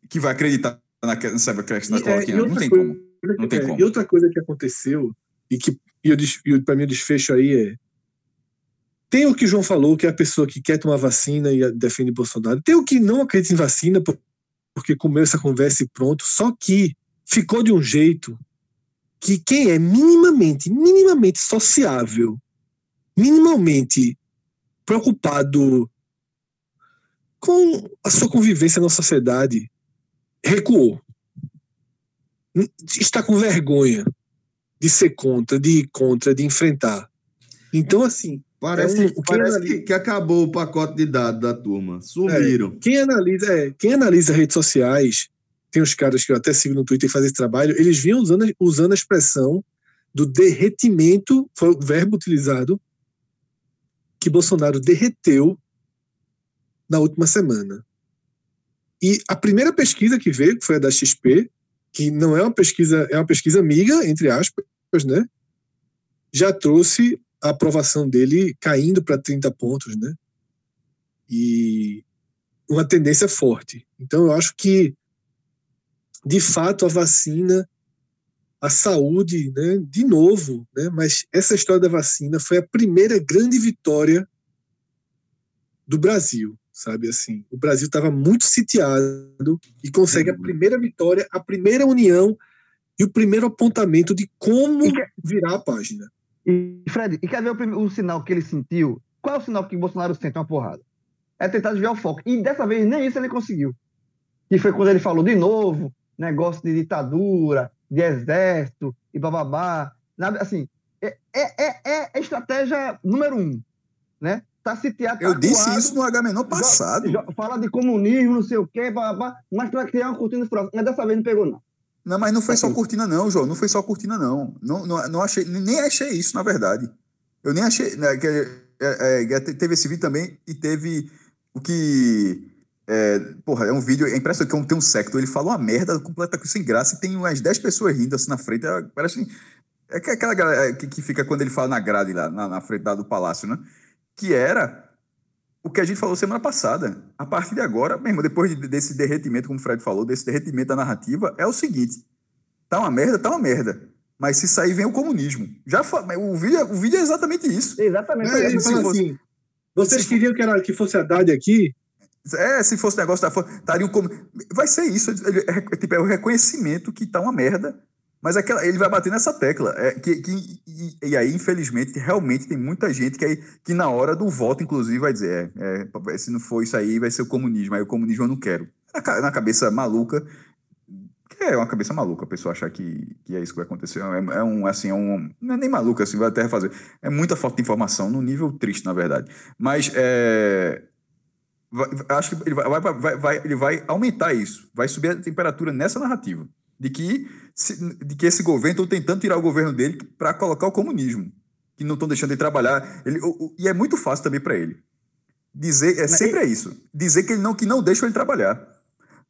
que vai acreditar na, questão da cloroquina. Não tem como. Não tem é, como. E outra coisa que aconteceu, e que e, e para mim o desfecho aí é. Tem o que o João falou, que é a pessoa que quer tomar vacina e defende Bolsonaro. Tem o que não acredita em vacina, porque comeu essa conversa e pronto. Só que ficou de um jeito que quem é minimamente, minimamente sociável, minimamente preocupado com a sua convivência na sociedade, recuou. Está com vergonha de ser contra, de ir contra, de enfrentar. Então, assim. Parece, é um, parece analisa, que, que, acabou o pacote de dados da turma. Sumiram. É, quem, analisa, é, quem analisa redes sociais tem uns caras que eu até sigo no Twitter e fazem esse trabalho, eles vinham usando, usando a expressão do derretimento, foi o verbo utilizado, que Bolsonaro derreteu na última semana. E a primeira pesquisa que veio, que foi a da XP, que não é uma pesquisa, é uma pesquisa amiga, entre aspas, né? Já trouxe a aprovação dele caindo para 30 pontos, né? E uma tendência forte. Então eu acho que de fato a vacina a saúde, né, de novo, né, mas essa história da vacina foi a primeira grande vitória do Brasil, sabe assim. O Brasil estava muito sitiado e consegue a uhum. primeira vitória, a primeira união e o primeiro apontamento de como virar a página. E Fred, e quer ver o, o, sinal que ele sentiu? Qual é o sinal que o Bolsonaro sente uma porrada? É tentar desviar o foco. E dessa vez nem isso ele conseguiu. Que foi quando ele falou de novo, negócio de ditadura, de exército e bababá. Assim, é, é, é, é estratégia número um, né? Tá sitiado. Eu disse isso no Agamenon passado. Já, já, fala de comunismo, não sei o quê, bababá, mas para criar uma cortina furada. Mas dessa vez não pegou, não. Não, mas não foi só cortina, não, João. Não foi só cortina, não. Não, não, não achei, nem achei isso, na verdade. Eu nem achei. Né, que, é, é, teve esse vídeo também e teve o que é, porra, é um vídeo, é impressionante que tem um secto, ele fala uma merda completa sem graça e tem umas 10 pessoas rindo assim na frente, é, parece é aquela galera é, que, que fica quando ele fala na grade lá, na, na frente do palácio, né? Que era o que a gente falou semana passada. A partir de agora, mesmo depois de, desse derretimento, como o Fred falou, desse derretimento da narrativa, é o seguinte: tá uma merda, tá uma merda. Mas se sair, vem o comunismo. Já o, vídeo, o vídeo é exatamente isso. Exatamente. É, ele fala assim, vocês queriam que, era, que fosse a Haddad aqui? É, se fosse negócio da estaria como. Vai ser isso. É, é, tipo, é o reconhecimento que tá uma merda. Mas aquela, ele vai bater nessa tecla. É, que, que, e, e, aí, infelizmente, realmente tem muita gente que, aí, que na hora do voto, inclusive, vai dizer: é, é, se não for isso aí, vai ser o comunismo. Aí o comunismo eu não quero. Na, na cabeça maluca. É uma cabeça maluca a pessoa achar que, que é isso que vai acontecer. É, é um, assim, é um. Não é nem maluca, assim, vai até refazer. É muita falta de informação, no nível triste, na verdade. Mas é, Vai, acho que ele vai, vai, vai, ele vai aumentar isso, vai subir a temperatura nessa narrativa de que, de que esse governo estão tentando tirar o governo dele para colocar o comunismo, que não estão deixando ele trabalhar. Ele, o, o, e é muito fácil também para ele dizer, é sempre é isso, dizer que ele não que não deixa ele trabalhar.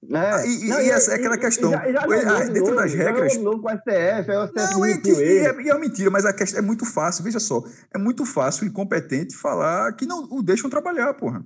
É, e, não, e, essa é aquela questão. Já, já ele, dentro das regras. Com o STF, o STF não, é, que, é, é, uma mentira, mas a questão é muito fácil, veja só. É muito fácil, incompetente, falar que não o deixam trabalhar, porra.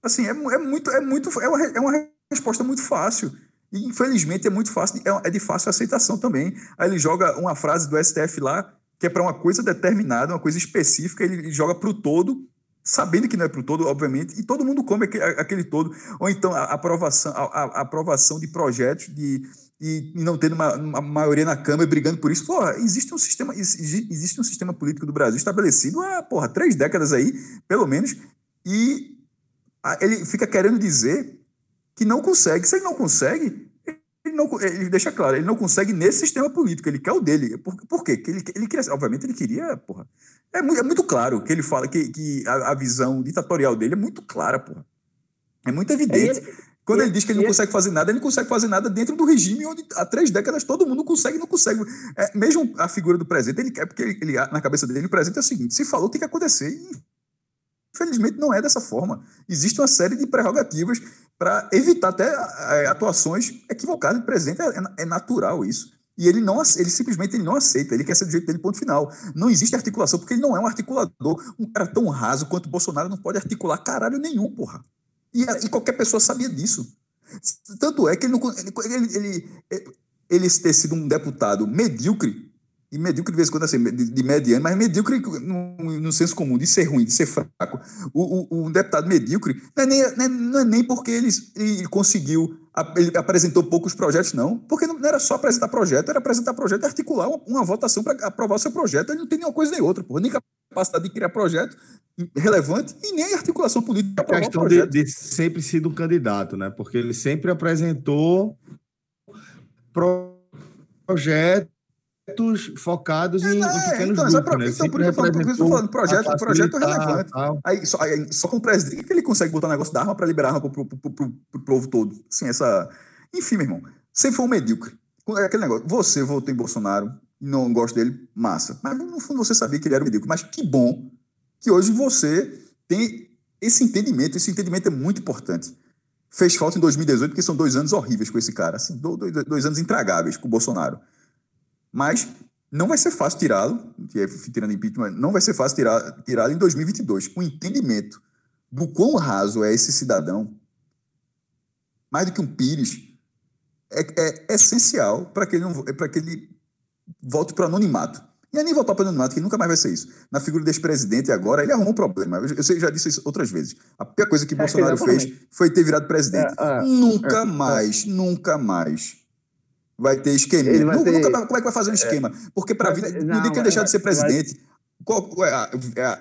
Assim, é, é muito, é muito, é uma, é uma resposta muito fácil. E, infelizmente, é muito fácil, é, é de fácil aceitação também. Aí ele joga uma frase do STF lá, que é para uma coisa determinada, uma coisa específica, ele joga para o todo, sabendo que não é para o todo, obviamente, e todo mundo come aquele, todo. Ou então a aprovação, a, a aprovação de projetos de, e, e não tendo uma, uma, maioria na Câmara brigando por isso. Porra, existe um sistema, existe um sistema político do Brasil estabelecido há porra, três décadas aí, pelo menos, e ele fica querendo dizer que não consegue. Se ele não consegue, ele, não, ele deixa claro, ele não consegue nesse sistema político, ele quer o dele. Por, por quê? Que ele, ele queria, obviamente, ele queria, porra. É muito, é muito claro que ele fala que, que a, a visão ditatorial dele é muito clara, porra. É muito evidente. Ele, Quando ele, ele diz que ele não consegue fazer nada, ele não consegue fazer nada dentro do regime onde há três décadas todo mundo consegue não consegue. É, mesmo a figura do presidente, ele quer, porque ele, ele, na cabeça dele, o presidente é o seguinte: se falou, tem que acontecer. E Infelizmente, não é dessa forma. Existe uma série de prerrogativas para evitar até é, atuações equivocadas do presidente. É, é, natural isso. E ele não ele simplesmente ele não aceita, ele quer ser do jeito dele, ponto final. Não existe articulação, porque ele não é um articulador. Um cara tão raso quanto o Bolsonaro não pode articular caralho nenhum, porra. E, e qualquer pessoa sabia disso. Tanto é que ele, não, ele, ele, ele, ele ter sido um deputado medíocre e medíocre de vez em quando, assim, de, de mediano, mas medíocre no, no, senso comum, de ser ruim, de ser fraco. O, o, o deputado medíocre não é nem, não é, não é nem porque ele, ele, conseguiu, ele apresentou poucos projetos, não. Porque não, era só apresentar projeto, era apresentar projeto e articular uma, uma votação para aprovar o seu projeto. Ele não tem nenhuma coisa nem outra, porra, nem capacidade de criar projeto relevante e nem articulação política para aprovar o projeto. De, de sempre sido um candidato, né? Porque ele sempre apresentou projeto projetos focados em, é, em pequenos então, grupos, né? Então, por isso eu estou falando, projeto, projeto relevante. Aí só, aí, só com o presidente que ele consegue botar um negócio da arma para liberar arma para o povo todo. Assim, essa... Enfim, meu irmão, sempre foi um medíocre. É aquele negócio, você votou em Bolsonaro não gosta dele, massa. Mas no fundo você sabia que ele era um medíocre. Mas que bom que hoje você tem esse entendimento. Esse entendimento é muito importante. fez falta em 2018, porque são dois anos horríveis com esse cara, assim, dois, dois anos intragáveis com o Bolsonaro. Mas não vai ser fácil tirá-lo, é tirando impeachment, não vai ser fácil tirá-lo tirá em 2022. O entendimento do quão raso é esse cidadão, mais do que um Pires, é, é essencial para que, ele não, que ele volte para o anonimato. E é nem voltar para o anonimato, que nunca mais vai ser isso. Na figura desse presidente agora, ele arrumou um problema. Eu, eu já disse isso outras vezes. A pior coisa que é, Bolsonaro fez foi ter virado presidente. É, é, nunca mais, nunca mais vai ter esquema. Nunca, ter... Nunca, como é que vai fazer um esquema? Porque para a vida, no dia que ele deixar de ser presidente, qual é a,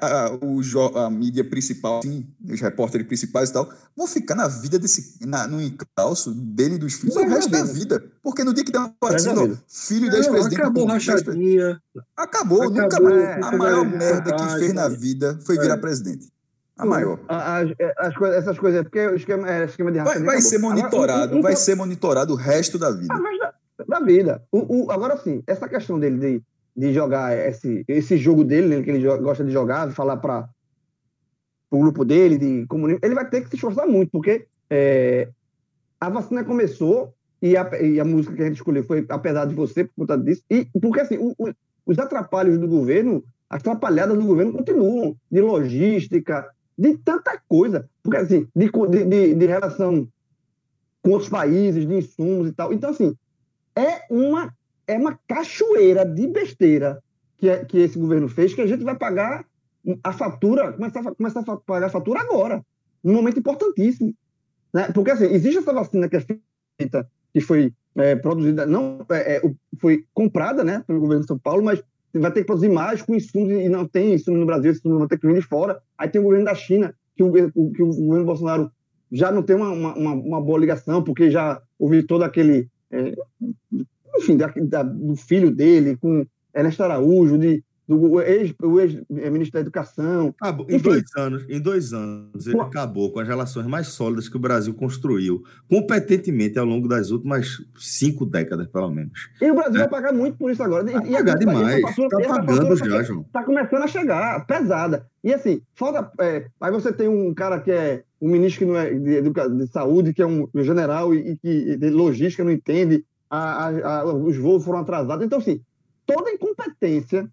a, a, a mídia principal, sim, os repórteres principais e tal, vão ficar na vida desse, na, no encalço dele e dos filhos o resto da vida. Porque no dia que der uma partida, filho do ex-presidente. Acabou rachadinha. Acabou, acabou, nunca mais. É, a maior merda que fez na vida foi virar é. presidente. A maior. As, as, coisas, essas coisas, porque o esquema, é, esquema de raça. Vai, vai ser monitorado, Agora, vai ser monitorado o resto da vida. Ah, mas da, da vida. O, o, agora sim, essa questão dele de de jogar esse, esse jogo dele, né, que ele gosta de jogar, de falar para o grupo dele, de comunicar, ele vai ter que se esforçar muito, porque é, a vacina começou e a, e a, música que a gente escolheu foi Apesar de Você, por conta disso, e porque assim, o, o, os atrapalhos do governo, as atrapalhadas do governo continuam, de logística, de tanta coisa, porque assim, de, de, de relação com os países, de insumos e tal. Então, assim, é uma é uma cachoeira de besteira que, é, que esse governo fez, que a gente vai pagar a fatura, começar, começar a pagar a fatura agora, num momento importantíssimo. Né? Porque, assim, existe essa vacina que é feita, que foi é, produzida, não é, é foi comprada né, pelo governo de São Paulo, mas vai ter que produzir mais com insumos, e não tem insumos no Brasil, insumos vão ter que vir de fora. Aí tem o governo da China, que o, que o governo Bolsonaro já não tem uma, uma, uma boa ligação, porque já houve todo aquele é, enfim, da, da, do filho dele, com Ernesto Araújo, de, do ex-ministro ex da Educação. Acabou, em dois anos, em dois anos, ele acabou com as relações mais sólidas que o Brasil construiu, competentemente ao longo das últimas cinco décadas, pelo menos. E o Brasil é. vai pagar muito por isso agora. Vai e pagar a, demais. Está pagando já, João. Está começando a chegar, pesada. E assim, falta. É, aí você tem um cara que é um ministro que não é de, de, de saúde, que é um general e, que de logística não entende a, a, os voos foram atrasados. Então, assim, toda a incompetência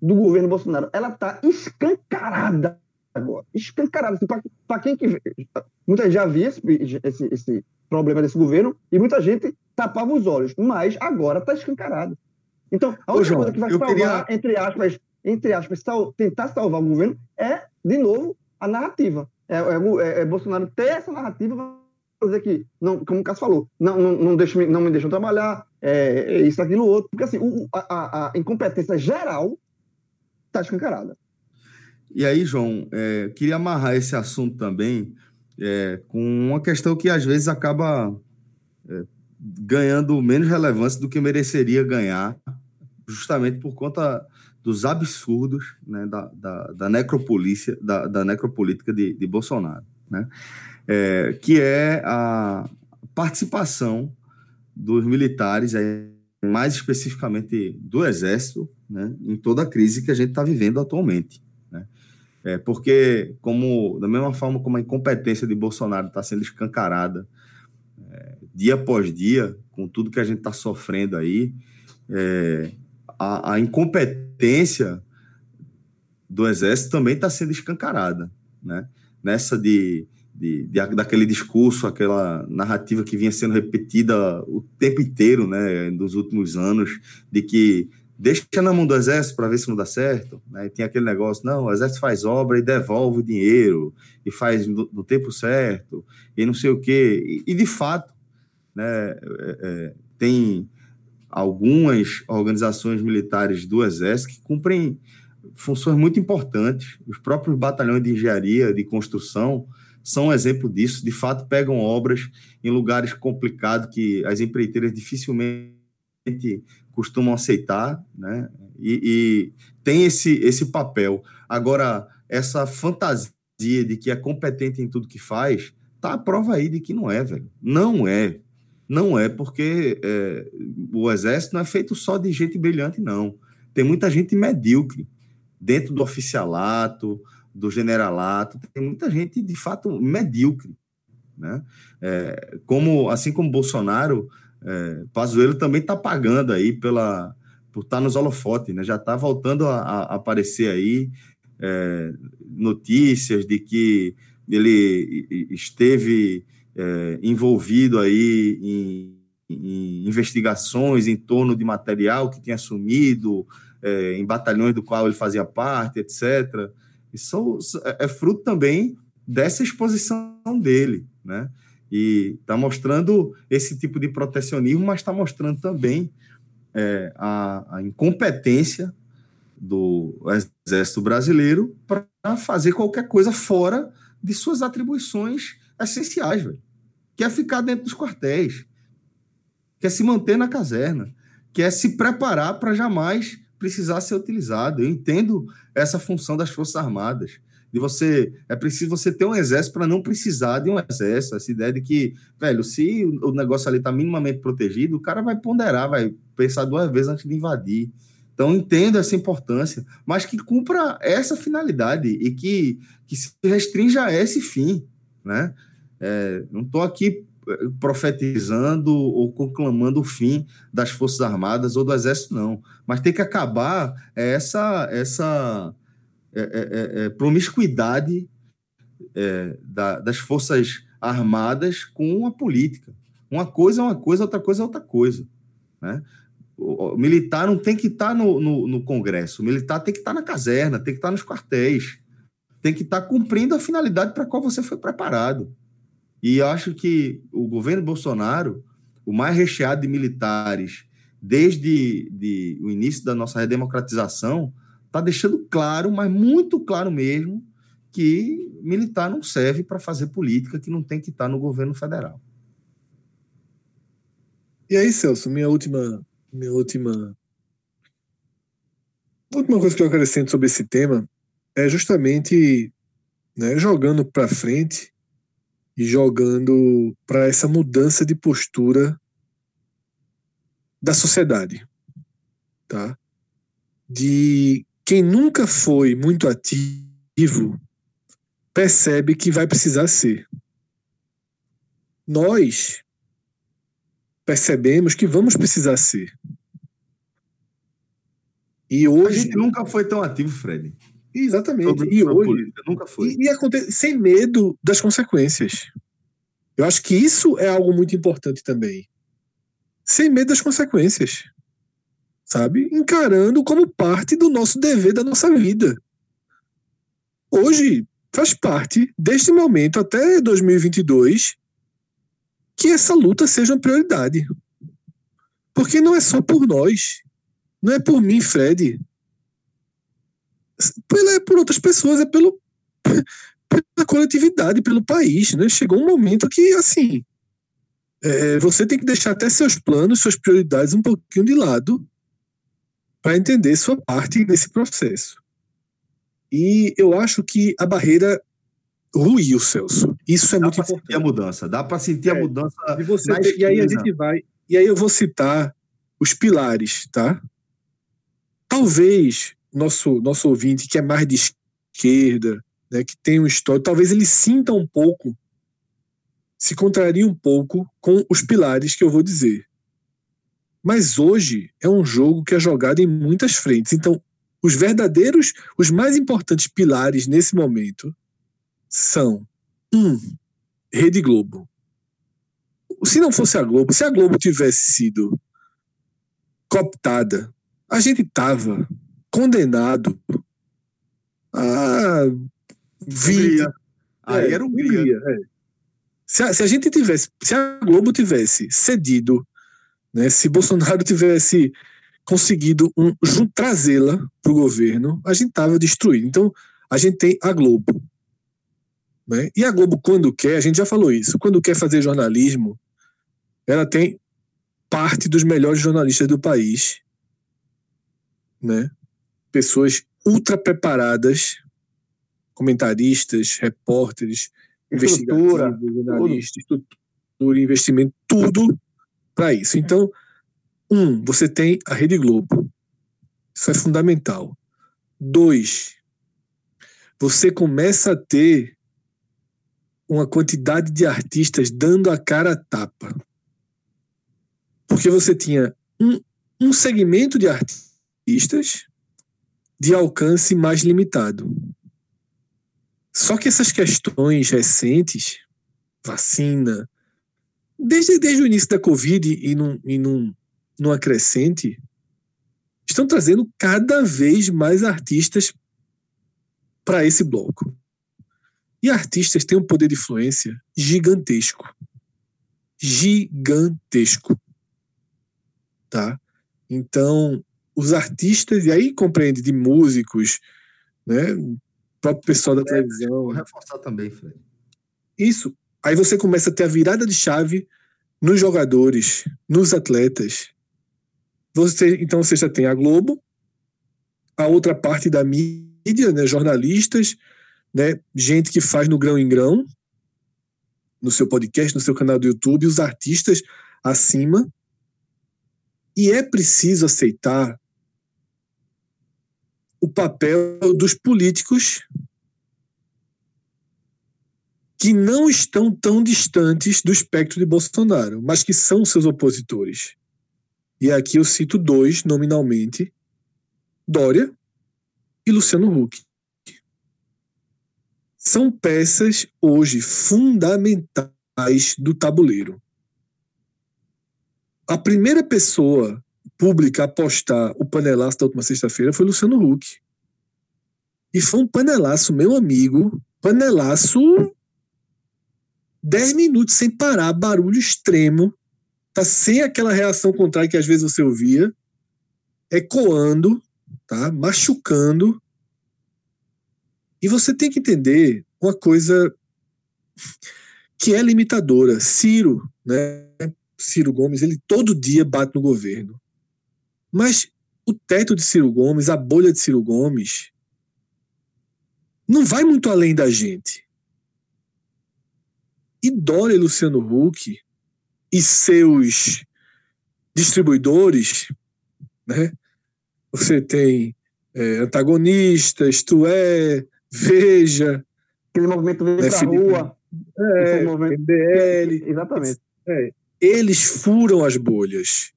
do governo Bolsonaro, ela está escancarada agora. Escancarada. Assim, Para quem que. Muita gente já via esse, esse, esse, problema desse governo e muita gente tapava os olhos. Mas agora está escancarado. Então, a única coisa que vai salvar, queria... entre aspas, entre aspas, sal, tentar salvar o governo é, de novo, a narrativa. É, é, é Bolsonaro ter essa narrativa dizer que, não, como o Cássio falou, não, não, não, deixa, não me deixam trabalhar, é, é isso, aquilo, outro, porque assim, o, a, a, incompetência geral está escancarada. E aí, João, é, queria amarrar esse assunto também é, com uma questão que às vezes acaba é, ganhando menos relevância do que mereceria ganhar, justamente por conta dos absurdos né, da, da, da necropolícia, da, da necropolítica de, de Bolsonaro. Né? é, que é a participação dos militares, mais especificamente do Exército, né, em toda a crise que a gente está vivendo atualmente. Né? É, porque, como da mesma forma como a incompetência de Bolsonaro está sendo escancarada é, dia após dia, com tudo que a gente está sofrendo aí, é, a, a incompetência do Exército também está sendo escancarada. Né? Nessa de de, de, daquele discurso, aquela narrativa que vinha sendo repetida o tempo inteiro, né, nos últimos anos, de que deixa na mão do exército para ver se não dá certo, né? tem aquele negócio, não, o exército faz obra e devolve o dinheiro e faz no, no tempo certo e não sei o quê. E, e de fato, né, é, é, tem algumas organizações militares do exército que cumprem funções muito importantes. Os próprios batalhões de engenharia, de construção, são um exemplo disso. De fato, pegam obras em lugares complicados que as empreiteiras dificilmente costumam aceitar, né? E, e, tem esse, esse papel. Agora, essa fantasia de que é competente em tudo que faz, tá a prova aí de que não é, velho. Não é. Não é, porque é, o exército não é feito só de gente brilhante, não. Tem muita gente medíocre dentro do oficialato, do generalato, tem muita gente de fato medíocre. né? É, como, assim como Bolsonaro, é, Pazuello também está pagando aí pela, por estar tá nos holofotes, né? Já está voltando a, a, aparecer aí é, notícias de que ele esteve é, envolvido aí em, em, investigações em torno de material que tinha sumido é, em batalhões do qual ele fazia parte, etc. Isso é, é fruto também dessa exposição dele, né? E está mostrando esse tipo de protecionismo, mas está mostrando também é, a, a, incompetência do Exército Brasileiro para fazer qualquer coisa fora de suas atribuições essenciais, velho. Que é ficar dentro dos quartéis, que é se manter na caserna, que é se preparar para jamais precisar ser utilizado. Eu entendo essa função das Forças Armadas de você é preciso você ter um exército para não precisar de um exército. Essa ideia de que, velho, se o negócio ali está minimamente protegido, o cara vai ponderar, vai pensar duas vezes antes de invadir. Então, entendo essa importância, mas que cumpra essa finalidade e que, que se restrinja a esse fim. Né? É, não estou aqui profetizando ou conclamando o fim das Forças Armadas ou do Exército, não. Mas tem que acabar essa, essa é, é, é, promiscuidade é, da, das forças armadas com a política. Uma coisa é uma coisa, outra coisa é outra coisa. Né? O, militar não tem que estar tá no, no, no, Congresso, o militar tem que estar tá na caserna, tem que estar tá nos quartéis, tem que estar cumprindo a finalidade para qual você foi preparado. E acho que o governo Bolsonaro, o mais recheado de militares desde de, o início da nossa redemocratização, está deixando claro, mas muito claro mesmo, que militar não serve para fazer política, que não tem que estar tá no governo federal. E aí, Celso, minha última, minha última, última coisa que eu acrescento sobre esse tema é justamente né, jogando para frente e jogando para essa mudança de postura da sociedade, tá? De quem nunca foi muito ativo percebe que vai precisar ser. Nós percebemos que vamos precisar ser. E hoje. A gente nunca foi tão ativo, Fred. Exatamente. Sobre e hoje. Política, nunca foi. E, e acontece, sem medo das consequências. Eu acho que isso é algo muito importante também. Sem medo das consequências sabe? Encarando como parte do nosso dever da nossa vida. Hoje faz parte deste momento até 2022 que essa luta seja uma prioridade. Porque não é só por nós, não é por mim, Fred. É por outras pessoas, é pelo, pela coletividade, pelo país. Né? Chegou um momento que, assim, é, você tem que deixar até seus planos, suas prioridades um pouquinho de lado para entender sua parte nesse processo. E eu acho que a barreira ruiu, Celso. Isso é dá muito importante. Sentir a mudança, dá para sentir é, a mudança. E, você, e aí a gente vai. E aí eu vou citar os pilares, tá? Talvez nosso nosso ouvinte que é mais de esquerda, né, que tem um histórico, talvez ele sinta um pouco, se contraria um pouco com os pilares que eu vou dizer. Mas hoje é um jogo que é jogado em muitas frentes. Então, os verdadeiros, os mais importantes pilares nesse momento são um, Rede Globo. Se não fosse a Globo, se a Globo tivesse sido cooptada, a gente estava condenado a vida. Aí era um Hungria. É. Se, a, se a gente tivesse, se a Globo tivesse cedido né? Se Bolsonaro tivesse conseguido um, trazê-la para o governo, a gente estava destruído. Então, a gente tem a Globo. Né? E a Globo, quando quer, a gente já falou isso, quando quer fazer jornalismo, ela tem parte dos melhores jornalistas do país. Né? Pessoas ultra preparadas, comentaristas, repórteres, investigadores, jornalistas, estrutura, investimento, tudo para isso. Então, um, você tem a Rede Globo. Isso é fundamental. Dois, você começa a ter uma quantidade de artistas dando a cara a tapa. Porque você tinha um, um segmento de artistas de alcance mais limitado. Só que essas questões recentes, vacina, desde, desde o início da Covid e num, e num, numa crescente, estão trazendo cada vez mais artistas para esse bloco. E artistas têm um poder de influência gigantesco. Gigantesco. Tá? Então, os artistas, e aí compreende de músicos, né? O próprio pessoal da é, televisão. Vou reforçar também, Fred. Isso. Aí você começa a ter a virada de chave nos jogadores, nos atletas. Você, então você já tem a Globo, a outra parte da mídia, né, jornalistas, né, gente que faz no grão em grão, no seu podcast, no seu canal do YouTube, os artistas acima. E é preciso aceitar o papel dos políticos que não estão tão distantes do espectro de Bolsonaro, mas que são seus opositores. E aqui eu cito dois, nominalmente: Dória e Luciano Huck. São peças hoje fundamentais do tabuleiro. A primeira pessoa pública a postar o panelaço da última sexta-feira foi Luciano Huck. E foi um panelaço, meu amigo, panelaço 10 minutos sem parar, barulho extremo, tá sem aquela reação contrária que às vezes você ouvia, ecoando, tá? machucando. E você tem que entender uma coisa que é limitadora. Ciro, né? Ciro Gomes, ele todo dia bate no governo. Mas o teto de Ciro Gomes, a bolha de Ciro Gomes, não vai muito além da gente. E Dória e Luciano Huck e seus distribuidores, né? Você tem é, antagonistas, tu é, veja. Aquele movimento vem né, pra Felipe, rua. É, movimento... MBL. Exatamente. É, eles furam as bolhas.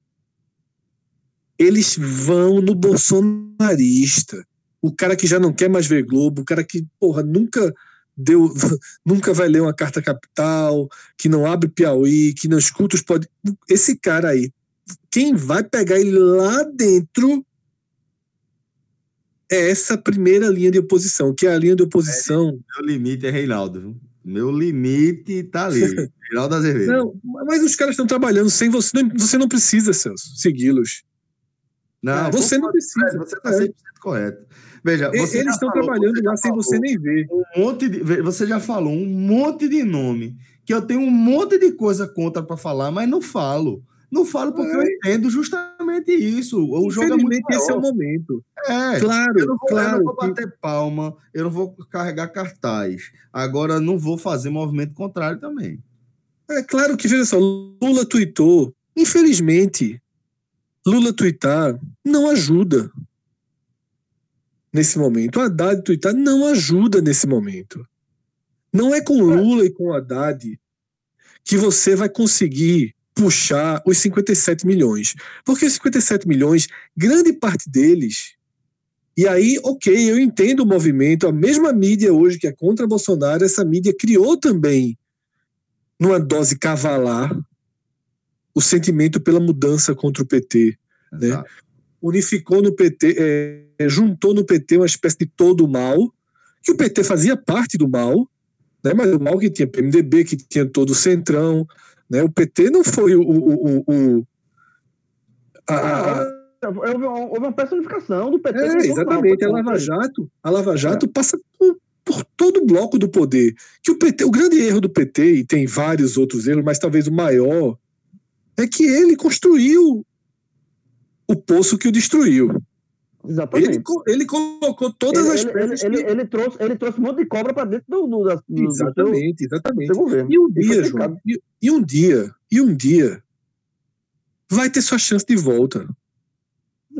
Eles vão no bolsonarista. O cara que já não quer mais ver Globo, o cara que, porra, nunca deu, nunca vai ler uma carta capital, que não abre Piauí, que não escuta os pod... Esse cara aí, quem vai pegar ele lá dentro é essa primeira linha de oposição, que é a linha de oposição. É, meu limite é Reinaldo. Meu limite tá ali. Reinaldo Azevedo. Não, mas os caras estão trabalhando sem você. Você não precisa, Celso, segui-los. Não, você não precisa. Você está 100% é. correto. Veja, eles estão trabalhando lá sem você nem ver. Um monte de, você já falou um monte de nome que eu tenho um monte de coisa contra para falar, mas não falo. Não falo porque é. eu entendo justamente isso. O jogo é muito maior. esse é o momento. É, claro, eu não vou, claro. Eu não vou bater palma, eu não vou carregar cartaz. Agora, não vou fazer movimento contrário também. É claro que, veja só, Lula tweetou. Infelizmente, Lula tweetar não ajuda nesse momento. O Haddad tweetar não ajuda nesse momento. Não é com Lula e com Haddad que você vai conseguir puxar os 57 milhões. Porque os 57 milhões, grande parte deles. E aí, ok, eu entendo o movimento, a mesma mídia hoje que é contra Bolsonaro, essa mídia criou também, numa dose cavalar, o sentimento pela mudança contra o PT. Né? Unificou no PT, é, juntou no PT uma espécie de todo mal, que o PT fazia parte do mal, né? mas o mal que tinha PMDB, que tinha todo o Centrão. Né? O PT não foi o. o, o, o a, a, Houve uma personificação do PT. É, exatamente. A Lava Jato, a Lava Jato é. passa por, por, todo o bloco do poder. Que o PT, o grande erro do PT, e tem vários outros erros, mas talvez o maior, é que ele construiu o poço que o destruiu. Exatamente. Ele, ele colocou todas ele, as ele, ele, ele, ele, trouxe, ele trouxe um monte de cobra para dentro do, do, do Exatamente, do exatamente. Do e um dia, João, e, e, um dia, e um dia vai ter sua chance de volta.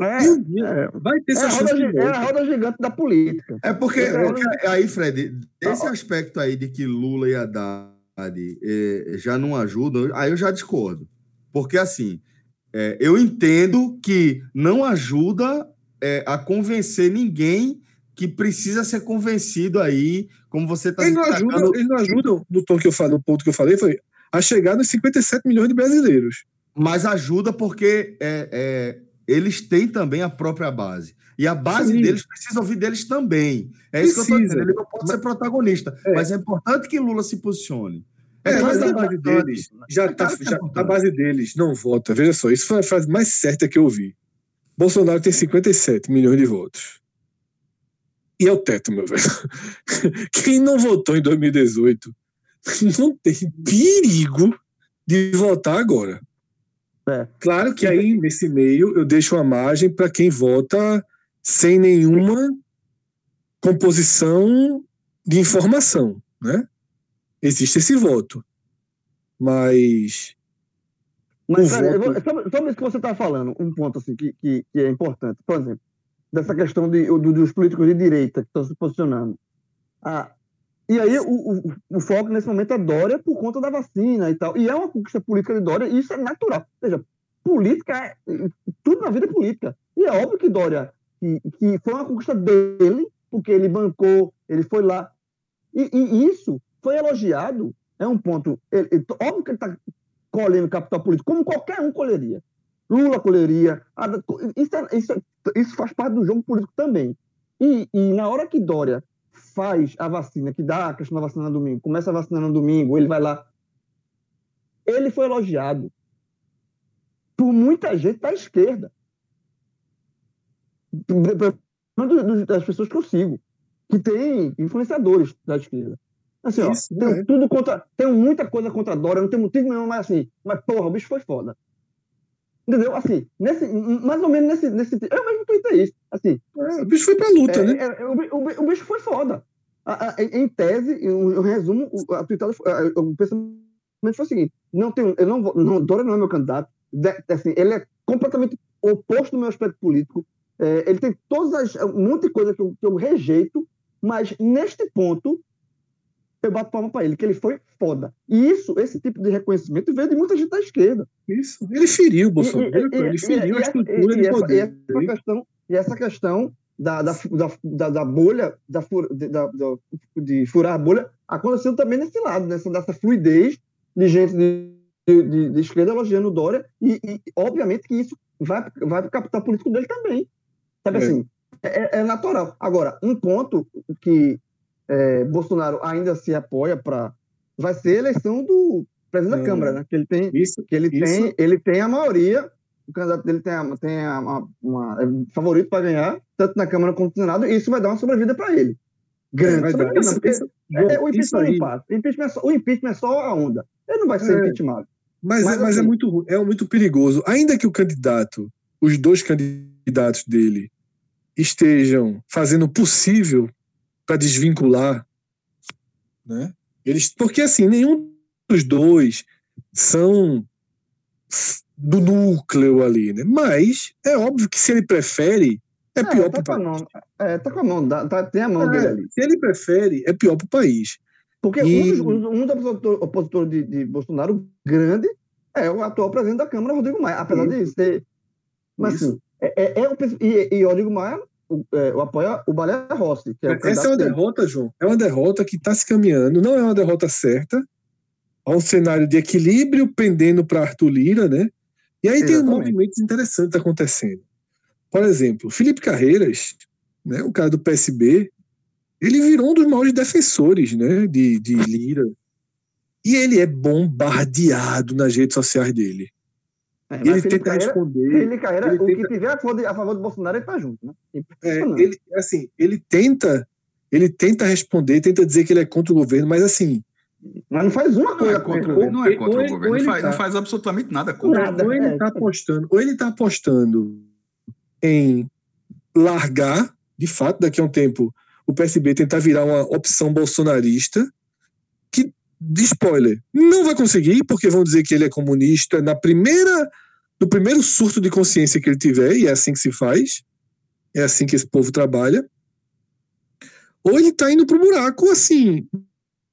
É, um dia é. vai ter É essa roda, é a roda gigante da política. É porque, É, porque aí, Fred, esse Ah, ó. aspecto aí de que Lula e Haddad eh, já não ajudam, aí eu já discordo. Porque, assim, eh, eu entendo que não ajuda eh, a convencer ninguém que precisa ser convencido aí, como você está Eles não, ajudam, eles não ajudam, no tom que eu falei, no ponto que eu falei, foi a chegar nos 57 milhões de brasileiros. mas ajuda porque é, é, eles têm também a própria base. E a base Sim. deles precisa ouvir deles também. É isso que eu estou Precisa. dizendo. Ele não pode ser protagonista, É. mas é importante que Lula se posicione. É, mas que a é base deles já É tá, claro que é já, a base deles não vota. Veja só, isso foi a frase mais certa que eu ouvi. Bolsonaro tem 57 milhões de votos. E é o teto, meu velho. Quem não votou em 2018 não tem perigo de votar agora. É. Claro que aí, nesse meio, eu deixo uma margem para quem vota sem nenhuma composição de informação, né? Existe esse voto. Mas Mas, eu voto- vou- sobre, sobre isso que você está falando, um ponto assim, que, que, que é importante. Por exemplo, dessa questão de, do- dos políticos de direita que estão se posicionando. Ah, e aí o, o, o foco nesse momento é Dória por conta da vacina e tal. E é uma conquista política de Dória, e isso é natural. Ou seja, política é. Tudo na vida é política. E é óbvio que Dória, que, que foi uma conquista dele, porque ele bancou, ele foi lá. E, e isso foi elogiado. É um ponto. ele- ele- óbvio que ele está colhendo capital político, como qualquer um colheria. Lula colheria. Isso, é- isso, é- isso faz parte do jogo político também. E, e na hora que Dória faz a vacina, que dá a questão da vacina no domingo, começa a vacinar no domingo, ele vai lá. Ele foi elogiado por muita gente da esquerda. Das pessoas que eu sigo, que tem influenciadores da esquerda. Assim, ó, Isso, tem é. tudo contra. Tem muita coisa contra a Dória, não tem motivo nenhum, mas assim, mas porra, o bicho foi foda. Entendeu? Assim, nesse, mais ou menos nesse. nesse eu mesmo tuitei isso. Assim, é, o bicho foi pra luta, é, né? é, é, o, o o bicho foi foda. A- a- em tese, eu, eu resumo, a tuitada o pensamento foi o seguinte: não tem, eu não, vou- não, Dória não é meu candidato. de- assim, ele é completamente oposto do meu aspecto político. É, ele tem todas as, um monte de coisa que eu, que eu rejeito, mas neste ponto eu bato palma para ele, que ele foi foda. E isso, esse tipo de reconhecimento veio de muita gente da esquerda. Isso. Ele feriu o Bolsonaro. E- e- ele feriu e a estrutura e- de essa- e poder. essa questão, e essa questão da, da, da, da, bolha, da, da, de furar a bolha, aconteceu também nesse lado, nessa, dessa fluidez de gente de, de, de esquerda elogiando o Dória, e, e, obviamente que isso vai, vai para o capital político dele também. Sabe É. assim? É, é natural. Agora, um ponto que é, Bolsonaro ainda se apoia para. Vai ser a eleição do presidente da. Câmara, né? Que ele tem Isso, que ele Isso. tem, ele tem a maioria, o candidato dele tem, a, tem a, uma, uma- é favorito para ganhar, tanto na Câmara quanto no Senado, e isso vai dar uma sobrevida para ele. Grande Isso- porque isso- é, é, o impeachment aí- não passa. O impeachment, é só, o impeachment é só a onda. Ele não vai ser É. impeachment. Mas, Mas, é, mas é, assim- muito, ru- é muito perigoso. Ainda que o candidato, os dois candidatos dele, estejam fazendo o possível para desvincular, né? Eles, porque assim, nenhum dos dois são do núcleo ali, né? Mas é óbvio que se ele prefere, é pior tá para o país. é, tá com a mão, tá- tem a mão dele É, ali. se ele prefere, é pior para o país. Porque E- um dos, um dos opositor- opositores de, de Bolsonaro grande é o atual presidente da Câmara, Rodrigo Maia. Apesar de ser. Mas Isso. assim, é, é, é o, e, e o Rodrigo Maia o, é, o apoia o Balé Rossi, que é o Essa é uma dele. derrota, João. É uma derrota que está se caminhando. Não é uma derrota certa. Há um cenário de equilíbrio pendendo para Arthur Lira, né? E aí tem Exatamente. movimentos interessantes acontecendo. Por exemplo, Felipe Carreiras, né, o cara do PSB, ele virou um dos maiores defensores né, de, de Lira. E ele é bombardeado nas redes sociais dele. É, ele tenta Carreira, responder. Felipe Carreira, ele o que tenta- tiver a favor, de, a favor do Bolsonaro, ele tá junto, né? É, Impressionante. ele, assim, ele tenta, ele tenta responder, tenta dizer que ele é contra o governo, mas assim, Mas não faz uma Não coisa é contra o contra governo, não é contra Ou o ele- governo. ou Não ele faz, tá- não faz absolutamente nada contra. Nada. ou ele é. está apostando, ou ele está apostando em largar, de fato, daqui a um tempo, o PSB tentar virar uma opção bolsonarista, que, de spoiler, não vai conseguir, porque vão dizer que ele é comunista na primeira no primeiro surto de consciência que ele tiver, e é assim que se faz, é assim que esse povo trabalha, ou ele está indo para o buraco, assim,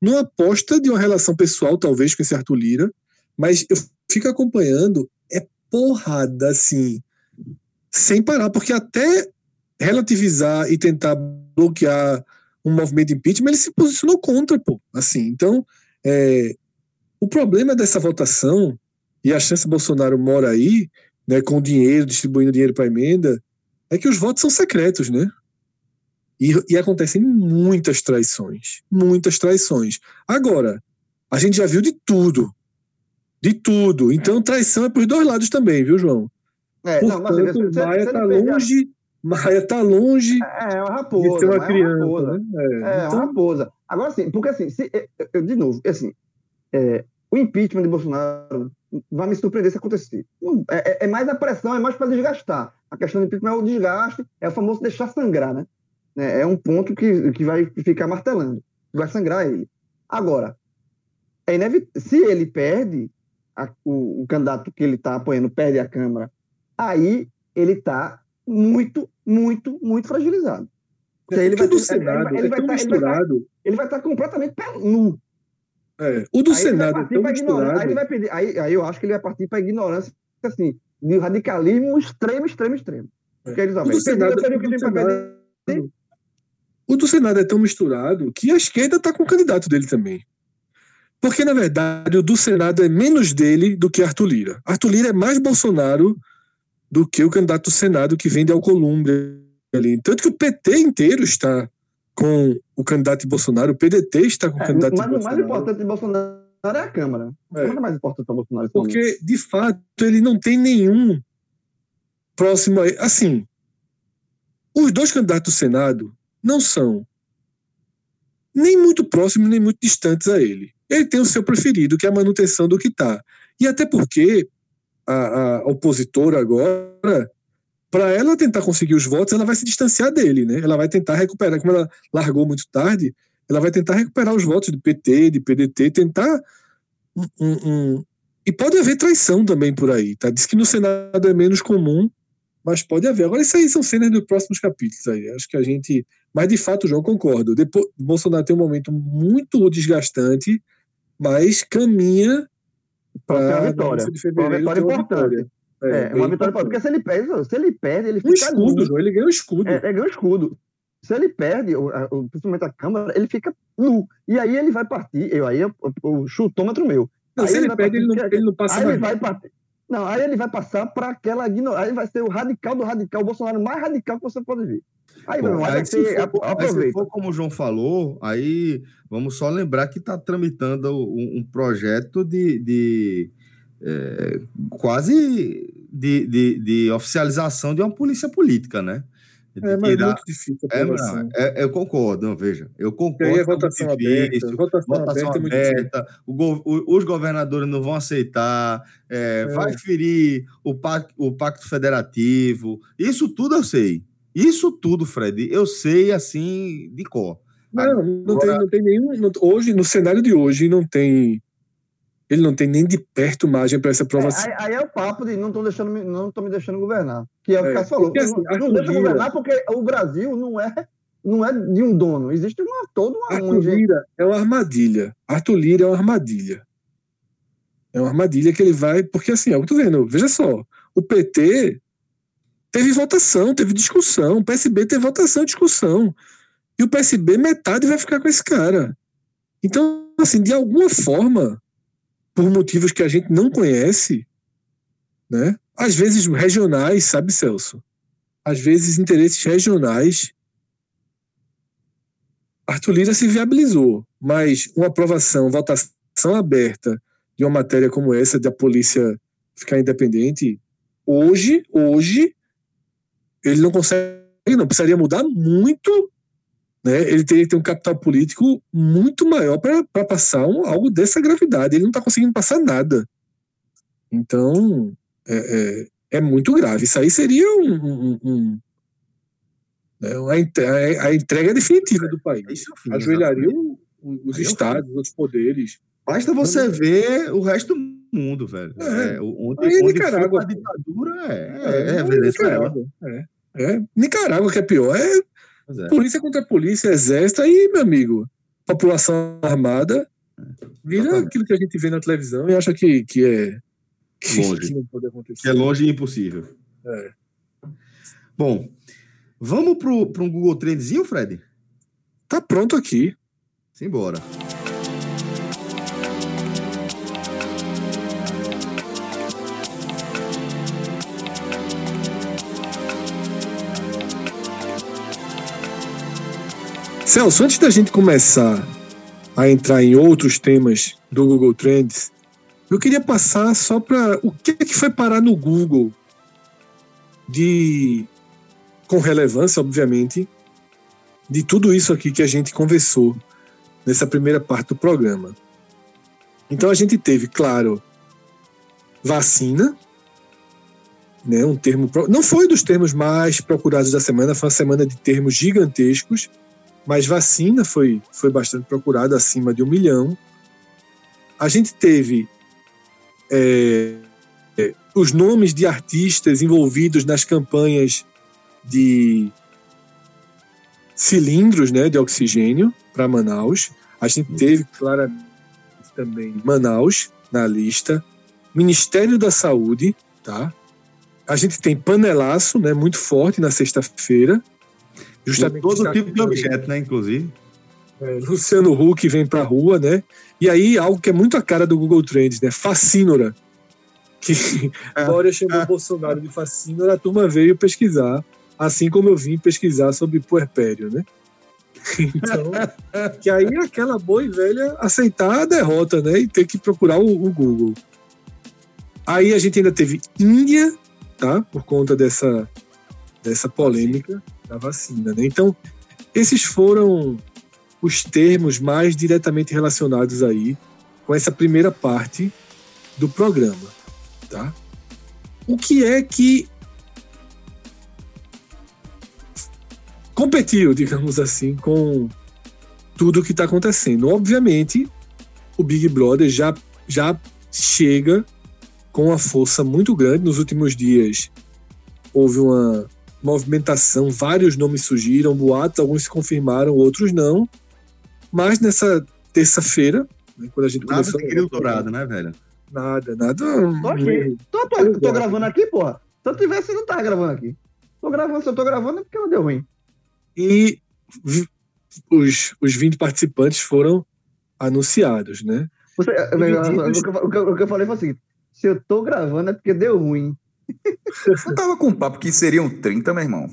numa aposta de uma relação pessoal, talvez, com esse Arthur Lira, mas eu fico acompanhando, é porrada, assim, sem parar, porque até relativizar e tentar bloquear um movimento de impeachment, ele se posicionou contra, pô, assim, então, é, o problema dessa votação, e a chance Bolsonaro mora aí, né, com dinheiro, distribuindo dinheiro para emenda, é que os votos são secretos, né? E, e, acontecem muitas traições. Muitas traições. Agora, a gente já viu de tudo. De tudo. Então, traição é para os dois lados também, viu, João? É, Portanto, não, mas você, Maia está longe. Maia está longe é, é uma raposa, de ser uma criança. É, uma raposa. Né? É, é então... uma raposa. Agora, sim, porque assim, se, eu, de novo, assim, é, o impeachment de Bolsonaro vai me surpreender se acontecer. É, é, é mais a pressão, é mais para desgastar. A questão do impeachment é o desgaste, é o famoso deixar sangrar, né? É, é um ponto que, que vai ficar martelando, vai sangrar ele. Agora, é se ele perde, a, o, o, candidato que ele está apoiando perde a Câmara, aí ele está muito, muito, muito fragilizado. É ele vai, Senado, ele, ele, vai, tá, ele, vai, ele vai estar tá completamente nu. É, o do aí Senado é tão misturado. Aí, ele vai pedir, aí, aí eu acho que ele vai partir para ignorância, assim, de radicalismo extremo, extremo, extremo. É. Porque eles, o, do Senado, o, do Senado, o do Senado é tão misturado que a esquerda está com o candidato dele também. Porque, na verdade, o do Senado é menos dele do que Arthur Lira. Arthur Lira é mais Bolsonaro do que o candidato do Senado que vem de Alcolumbre ali. Tanto que o PT inteiro está com o candidato de Bolsonaro, o PDT está com o é, candidato mas de Bolsonaro. Mas o mais importante de Bolsonaro é a Câmara. É. A é mais importante para Bolsonaro. Porque, de fato, ele não tem nenhum próximo. Assim, os dois candidatos do Senado não são nem muito próximos, nem muito distantes a ele. Ele tem o seu preferido, que é a manutenção do que está. E até porque a, a opositora agora para ela tentar conseguir os votos, ela vai se distanciar dele, né? Ela vai tentar recuperar, como ela largou muito tarde, ela vai tentar recuperar os votos do PT, de PDT, tentar um, um, e pode haver traição também por aí, tá? Diz que no Senado é menos comum, mas pode haver. Agora isso aí são cenas dos próximos capítulos aí. Acho que a gente, mas de fato, João concordo. Depois, Bolsonaro tem um momento muito desgastante, mas caminha para a vitória. De fevereiro, uma vitória importante. É, é uma vitória porque se ele perde, se ele perde, ele fica. Um escudo, nu. ele ganha um escudo. É, ele ganha um escudo. Se ele perde, o, o, principalmente a Câmara, ele fica nu. E aí ele vai partir. Eu, aí o, o chutômetro meu. Não, se ele, ele perde, ele não, ele não passa aí ele vai partir. Não, aí ele vai passar para aquela ignorância. Aí vai ser o radical do radical, o Bolsonaro mais radical que você pode ver. Aí, Bom, aí, for, aí se for como o João falou, aí vamos só lembrar que está tramitando um, um projeto de, de é, quase de, de, de, oficialização de uma polícia política, né? De é, mas tirar... muito difícil é, não, é, eu concordo, não, veja, eu concordo. E aí, votação aberta, votação, votação aberta, é aberta go, o, os governadores não vão aceitar, é, vai ferir o pacto, o pacto federativo, isso tudo eu sei. Isso tudo, Fred, eu sei assim de cor. Não, não, Agora... tem, não tem nenhum. Não, hoje, no cenário de hoje, não tem ele não tem nem de perto margem para essa aprovação. É, aí, aí, é o papo de não estão deixando, não me deixando governar. Que é o que o Cássio falou. Porque, assim, não, não deixa governar porque o Brasil não é, não é de um dono. Existe uma, toda uma. Arthur Lira é uma armadilha. Arthur Lira é uma armadilha. É uma armadilha que ele vai. Porque assim, é o que eu tô vendo. Veja só. O PT teve votação, teve discussão. O PSB teve votação e discussão. E o PSB, metade vai ficar com esse cara. Então, assim, de alguma forma por motivos que a gente não conhece, né? Às vezes regionais, sabe, Celso? Às vezes interesses regionais. Arthur Lira se viabilizou, mas uma aprovação, votação aberta de uma matéria como essa da polícia ficar independente, hoje, hoje ele não consegue, não precisaria mudar muito né, ele teria que ter um capital político muito maior para passar um, algo dessa gravidade. Ele não está conseguindo passar nada. Então, é, é, é, muito grave. Isso aí seria um, um, um né, a, entrega definitiva do país. É Ajoelharia os estados, os poderes. Basta você ver o resto do mundo, velho. É. É, onde, Aí é onde Nicarágua, foi a ditadura é, É, é, é é Venezuela. É. É. Nicarágua que é pior. É é. polícia contra polícia, exército, aí, meu amigo, população armada vira aquilo que a gente vê na televisão e acha que, que é. Que, Longe. que. Que é longe e impossível. É. Bom, vamos pro um Google Trendzinho, Fred? Tá pronto aqui. Simbora. Celso, antes da gente começar a entrar em outros temas do Google Trends, eu queria passar só para o que, é que foi parar no Google de com relevância, obviamente, de tudo isso aqui que a gente conversou nessa primeira parte do programa. Então a gente teve, claro, vacina, né, um termo não foi dos termos mais procurados da semana, foi uma semana de termos gigantescos mas vacina foi, foi bastante procurada, acima de um milhão. A gente teve é, é, os nomes de artistas envolvidos nas campanhas de cilindros né, de oxigênio para Manaus. A gente teve claramente também Manaus na lista, Ministério da Saúde, tá? A gente tem panelaço, né, muito forte na sexta-feira. Justamente todo tipo de objeto, né? Inclusive. é, Luciano Huck vem pra rua, né? E aí, algo que é muito a cara do Google Trends, né? Facínora. Que É. Dória chamou É. Bolsonaro de facínora, a turma veio pesquisar, assim como eu vim pesquisar sobre puerpério, né? Então, que aí é aquela boa e velha aceitar a derrota, né? E ter que procurar o, o Google. Aí a gente ainda teve Índia, tá? Por conta dessa, dessa polêmica da vacina, né? Então, esses foram os termos mais diretamente relacionados aí com essa primeira parte do programa, tá? O que é que competiu, digamos assim, com tudo o que está acontecendo? Obviamente, o Big Brother já, já chega com uma força muito grande. Nos últimos dias houve uma movimentação, vários nomes surgiram, boatos, alguns se confirmaram, outros não. Mas nessa terça-feira, né, quando a gente Nada começou. de grilo dourado, né, velho? Nada, nada. Tô aqui. Tô, tô, tô gravando aqui, porra. Se eu tivesse, eu não tava gravando aqui. Tô gravando, se eu tô gravando é porque não deu ruim. E os, os 20 participantes foram anunciados, né? Você, o, que eu, o que eu- o que eu falei foi o seguinte: se eu tô gravando é porque deu ruim. Eu tava com um papo que seriam 30, meu irmão.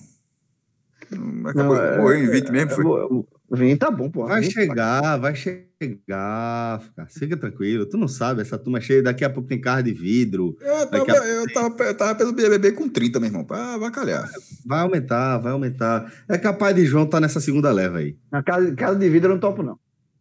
Acabou, Não, é- morreu em 20 mesmo, foi? Eu- Vim, tá bom, porra. Vai chegar, vai chegar. Fica, fica tranquilo. Tu não sabe, essa turma é cheia. Daqui a pouco tem carro de vidro. Eu tava, a- eu, tava, eu tava pelo BBB com 30, meu irmão. Pra avacalhar. Vai aumentar, vai aumentar. É capaz de João estar nessa segunda leva aí. Na casa, casa de vidro eu não topo, não.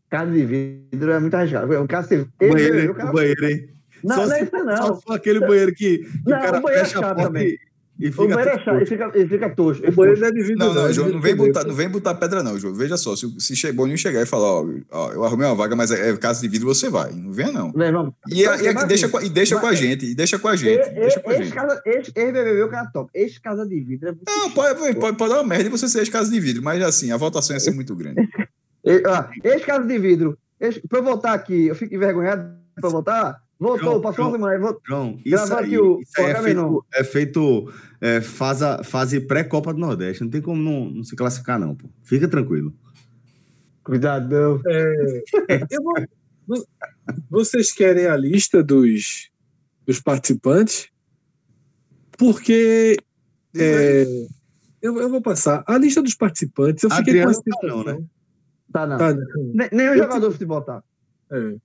Casa de vidro é muito arriscado. O cara. O banheiro, banheiro, hein? Não, só não é isso Só não. for aquele banheiro que, que Não, o cara o banheiro é fecha a chato porta também. e, e O fica. banheiro é chato, ele fica, ele fica tosco. O banheiro não é de vidro, Não, não, é João, não vem, botar, não vem botar pedra, não, João. Veja só, se, se chegou não chegar e falar, ó, ó, eu arrumei uma vaga, mas é, é casa de vidro, você vai. Não venha, não. Meu irmão, E, Mas, e- mas, deixa, com- e deixa com a gente, e deixa com a gente. e- deixa com a esse gente. casa- esse esse BBB o cara top. Esse casa de vidro é Não, pode, pode, pode dar uma merda e você ser casa de vidro, mas assim, a votação ia ser muito grande. Esse caso de vidro, esse, pra eu voltar aqui, eu fico envergonhado pra eu voltar. Voltou, João, passou João. Voltou. João, isso aí, o- isso aí é feito, é feito é, fase, fase pré-Copa do Nordeste. Não tem como não, não se classificar, não, pô. Fica tranquilo. Cuidadão. Vou- vo- vocês querem a lista dos, dos participantes? Porque é, eu, eu vou passar. A lista dos participantes, eu fiquei Adriano com a tá não, sensação- Tá, não. Tá, não. Nem, nem o Eu- jogador de futebol tá. É.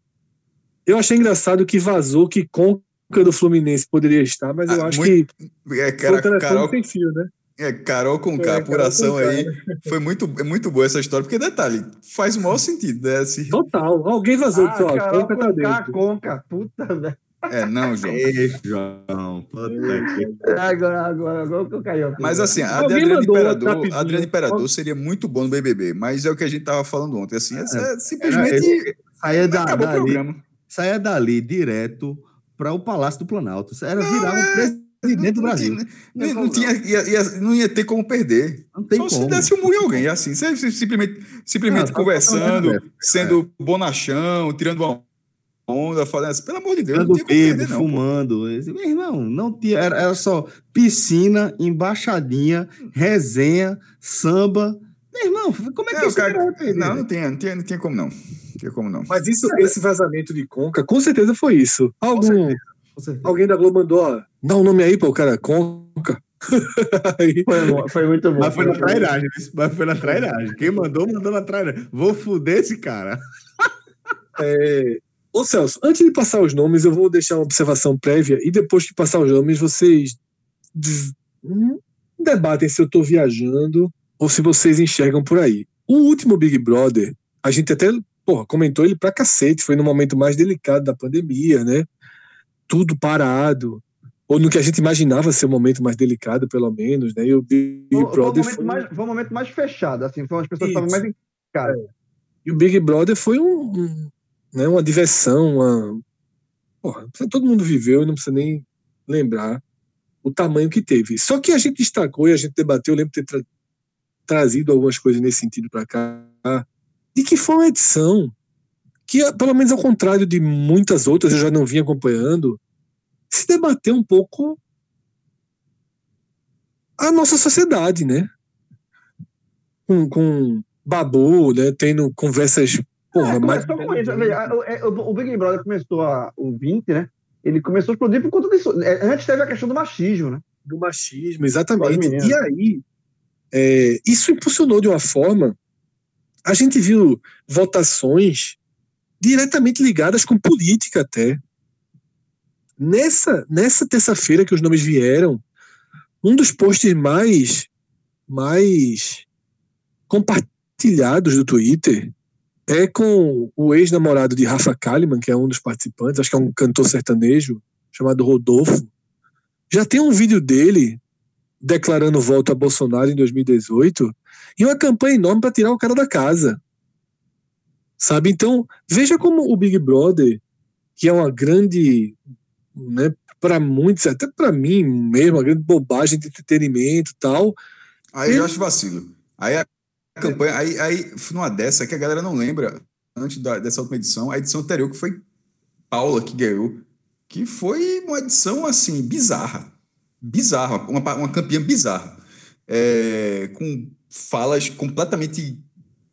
Eu achei engraçado que vazou que Conca do Fluminense poderia estar, mas eu Ah, acho muito- que É, cara, telefone Carol, sem fio, né? é, Carol com É, K, Carol apuração aí. Foi muito, é muito boa essa história, porque detalhe, faz o maior sentido, né? Assim, Total. Alguém vazou. Ah, disse, ó, Carol Conca tá com K, dentro. Conca. Puta, velho. é, não, João. Ei, João. Puta que... Agora, agora, agora que eu caí. Mas assim, a um Imperador, a Adriano Imperador seria muito bom no BBB, mas é o que a gente tava falando ontem. Assim, é, é simplesmente esse- Saia da, acabou o dali, programa. Saia dali direto para o Palácio do Planalto. Era virar um presidente do Brasil. Não, não, tinha, ia, ia, não ia ter como perder. Não tem Só como. se desse um murro em alguém, assim, simplesmente, simplesmente Ah, tá conversando, é. sendo bonachão, tirando uma onda, falando assim, pelo amor de Deus, não Dando tinha como bebo, perder, não. fumando. Meu irmão, não tinha. Era, era só piscina, embaixadinha, resenha, samba. Meu irmão, como é que É, o esse cara- não, não tinha, não tinha, não tinha como não. Tinha como não. Mas isso, esse vazamento de Conca, com certeza foi isso. Algum, Com certeza. alguém da Globo mandou, ó, dá um nome aí para o cara, Conca. Aí, Foi, foi muito bom. Mas foi na trairagem, mas foi na trairagem. Quem mandou, mandou na trairagem. Vou fuder esse cara. é, Ô Celso, antes de passar os nomes, eu vou deixar uma observação prévia e depois que passar os nomes, vocês hum, debatem se eu estou viajando ou se vocês enxergam por aí. O último Big Brother, a gente até porra, comentou ele pra cacete, foi no momento mais delicado da pandemia, né? Tudo parado. Ou no que a gente imaginava ser o momento mais delicado, pelo menos, né? E o Big Foi, foi, um Brother momento foi, mais, foi um momento mais fechado, assim, foram as pessoas estavam mais em cara. E o Big Brother foi um, um, né, uma diversão, uma. Porra, todo mundo viveu e não precisa nem lembrar o tamanho que teve. Só que a gente destacou e a gente debateu, eu lembro de ter tra- trazido algumas coisas nesse sentido para cá, de que foi uma edição que, pelo menos ao contrário de muitas outras, eu já não vinha acompanhando, se debateu um pouco a nossa sociedade, né? Com, com Babu, né? Tendo conversas. Porra, É, o- é, o, Big Brother começou a, o 20, né? Ele começou a explodir por conta disso. É, Antes teve a questão do machismo, né? do machismo, exatamente. E aí, é, isso impulsionou de uma forma. A gente viu votações diretamente ligadas com política até. Nessa, nessa terça-feira que os nomes vieram, um dos posts mais, mais compartilhados do Twitter é com o ex-namorado de Rafa Kalimann, que é um dos participantes, acho que é um cantor sertanejo, chamado Rodolfo. Já tem um vídeo dele declarando voto a Bolsonaro em 2018 e uma campanha enorme para tirar o cara da casa. Sabe? Então, veja como o Big Brother, que é uma grande, né, para muitos, até para mim mesmo, uma grande bobagem de entretenimento e tal, Aí eu acho vacilo. Aí a campanha, aí, aí numa dessa que a galera não lembra, antes da- dessa última edição, a edição anterior que foi Paula que ganhou, que foi uma edição assim, bizarra. Bizarra, uma, uma campeã bizarra. É, com falas completamente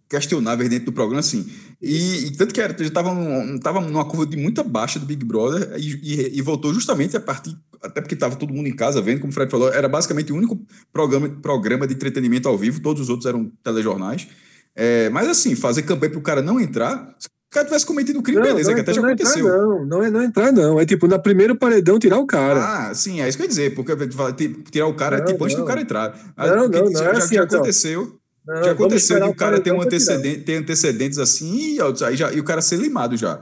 questionáveis dentro do programa, assim. E, e tanto que era, já estava tava numa curva de muita baixa do Big Brother e, e- e voltou justamente a partir, até porque estava todo mundo em casa vendo, como o Fred falou, era basicamente o único programa, programa de entretenimento ao vivo, todos os outros eram telejornais. É, mas assim, fazer campanha para o cara não entrar, cara tivesse cometido um crime, beleza, que até já não é entrar, aconteceu. não, não é não entrar, não. É tipo, na primeiro paredão tirar o cara. Ah, sim, é isso que eu ia dizer, porque tirar o cara Não, tipo antes não. do cara entrar. Não, Porque não, não, já, é já- assim, já então. aconteceu. Não, Já aconteceu de o cara ter, um pra antecedente, ter antecedentes assim e, aí já, e o cara ser limado já.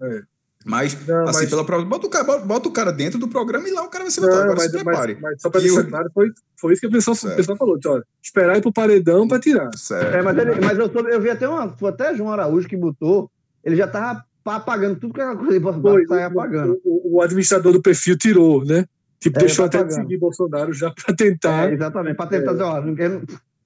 É. Mas, Não, assim, mas- pela prova, bota o, cara, bota, o cara dentro do programa e lá o cara vai ser Não, votado. Agora mas, se prepare. mas, mas só para deixar eu- claro, foi, foi isso que o pessoal, o pessoal falou. Tipo, ó, esperar ir pro paredão para tirar. Certo. É, mas, ele- mas eu, soube- eu vi até uma. Foi até João Araújo que botou. Ele já tava pa- apagando tudo que era coisa pra Foi, sair o- apagando. O, o administrador do perfil tirou, né? Tipo, É, deixou tá até de seguir Bolsonaro já para tentar. É, exatamente, para tentar dizer, ó, não quer.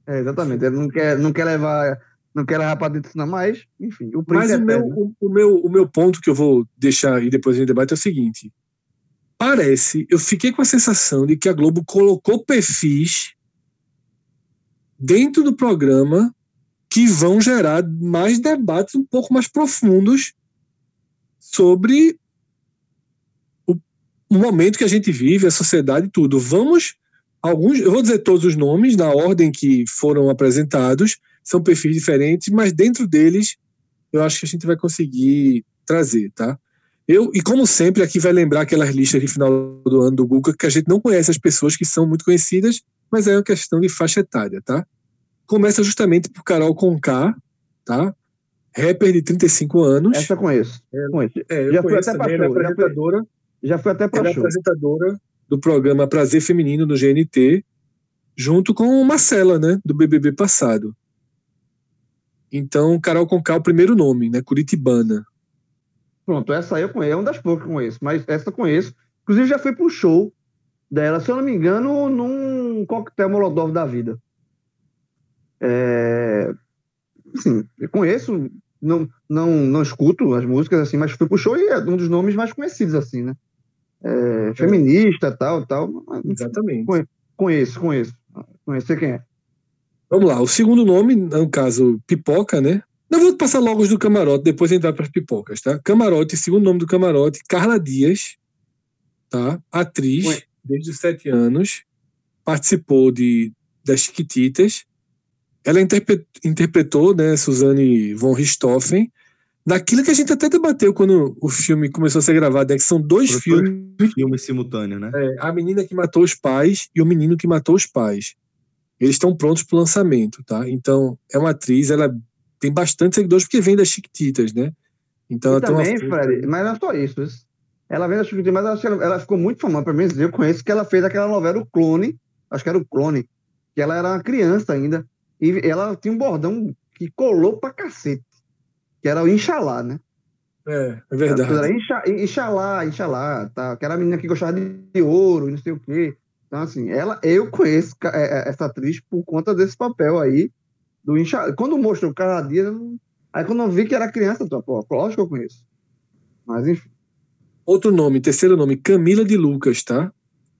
É, exatamente, ele não quer, não quer levar. Não quer levar pra dentro, não, mas, enfim, o Mas príncipe o é meu, o, o meu, o meu ponto que eu vou deixar e depois gente debate é o seguinte. Parece, eu fiquei com a sensação de que a Globo colocou perfis dentro do programa que vão gerar mais debates um pouco mais profundos sobre o, o momento que a gente vive, a sociedade e tudo. Vamos, alguns, eu vou dizer todos os nomes na ordem que foram apresentados, são perfis diferentes, mas dentro deles eu acho que a gente vai conseguir trazer, tá? Eu, e como sempre, aqui vai lembrar aquelas listas de final do ano do Google que a gente não conhece as pessoas que são muito conhecidas, mas é uma questão de faixa etária, tá? Começa justamente por Carol Conká, tá? Rapper de 35 anos. Essa eu conheço. conheço. É, já fui até também, é show, apresentadora, Já fui até é show. apresentadora do programa Prazer Feminino no GNT, junto com Marcela, né, do BBB passado. Então, Carol Conká é o primeiro nome, né, Curitibana. Pronto, essa aí eu conheço, é uma das poucas que eu conheço, mas essa eu conheço. Inclusive já fui pro show dela, se eu não me engano, num coquetel Molotov da vida. É... Assim, conheço, não, não, não escuto as músicas, assim, mas fui pro show e é um dos nomes mais conhecidos, assim, né? É, feminista, tal, tal. Exatamente. Conheço, conheço. Conhecer quem é. Vamos lá, o segundo nome, no caso, Pipoca, né? Não vou passar logo os do camarote, depois entrar para as pipocas, tá? Camarote, segundo nome do camarote, Carla Dias, tá? Atriz, Ué. desde os sete anos, participou de das Chiquititas. Ela interpretou, né, Suzane von Richthofen, naquilo que a gente até debateu quando o filme começou a ser gravado, é que são dois filmes. Filmes simultâneos, né? É, a menina que matou os pais e o menino que matou os pais. Eles estão prontos para o lançamento, tá? Então, é uma atriz, ela tem bastante seguidores porque vem das Chiquititas, né? Então, e também, Fred, mas não é só isso. Ela vem das Chiquititas, mas ela, ela ficou muito famosa. Para mim, eu conheço que ela fez aquela novela O Clone, acho que era O Clone, que ela era uma criança ainda. E ela tinha um bordão que colou pra cacete que era o Inxalá, né? É, é verdade. Era Inxa, Inxalá, Inxalá, tá? que era a menina que gostava de, ouro e não sei o quê. Então, assim, ela, eu conheço é, é, essa atriz por conta desse papel aí do Inxalá. Quando mostrou cada dia, aí quando eu vi que era criança, tô, pô, lógico que eu conheço. Mas, enfim. Outro nome, terceiro nome, Camila de Lucas, tá?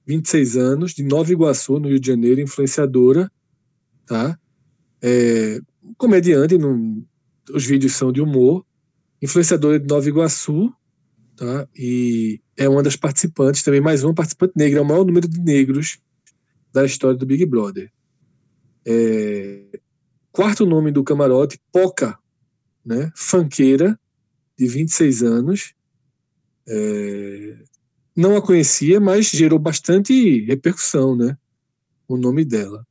26 anos, de Nova Iguaçu, no Rio de Janeiro, influenciadora, tá? É, comediante, não, os vídeos são de humor, influenciadora de Nova Iguaçu, tá? E é uma das participantes, também mais uma participante negra, é o maior número de negros da história do Big Brother. É... Quarto nome do camarote, Poca, né? Fanqueira, de 26 anos. É... Não a conhecia, mas gerou bastante repercussão, né? O nome dela.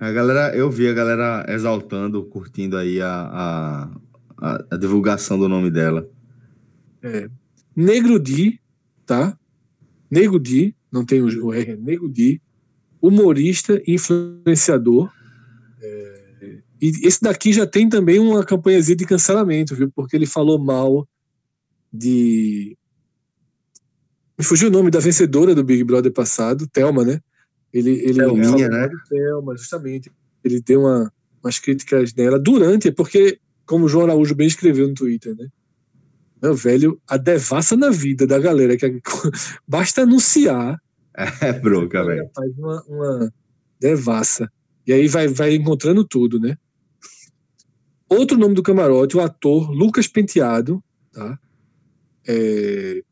A galera, eu vi a galera exaltando, curtindo aí a, a, a, divulgação do nome dela. É. Negro Di, tá? Negro Di, não tem o R, é Negro Di, humorista influenciador. É, e esse daqui já tem também uma campanhazinha de cancelamento, viu? Porque ele falou mal de. Me fugiu o nome da vencedora do Big Brother passado, Thelma, né? Ele, ele Thelminha, né? Thelma, justamente. Ele deu uma, umas críticas nela durante, porque, como o João Araújo bem escreveu no Twitter, né? Meu velho, a devassa na vida da galera, que basta anunciar. É broca, velho. Faz uma, uma devassa. E aí vai, vai encontrando tudo, né? Outro nome do camarote, o ator Lucas Penteado, tá? É,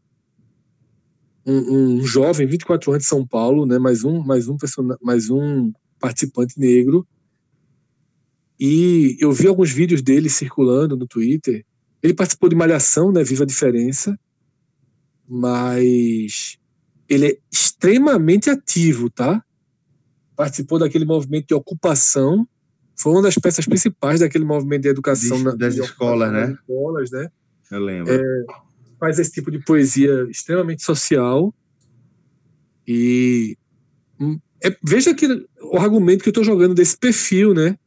um, um, jovem, 24 anos de São Paulo, né, mais um, mais um, mais um participante negro. E eu vi alguns vídeos dele circulando no Twitter. Ele participou de Malhação, né, Viva a Diferença, mas ele é extremamente ativo, tá? Participou daquele movimento de ocupação, foi uma das peças principais daquele movimento de educação de, na, das de escolas, né? Escolas, né? Eu lembro. É, faz esse tipo de poesia extremamente social. E hum, é, veja que o argumento que eu estou jogando desse perfil, né?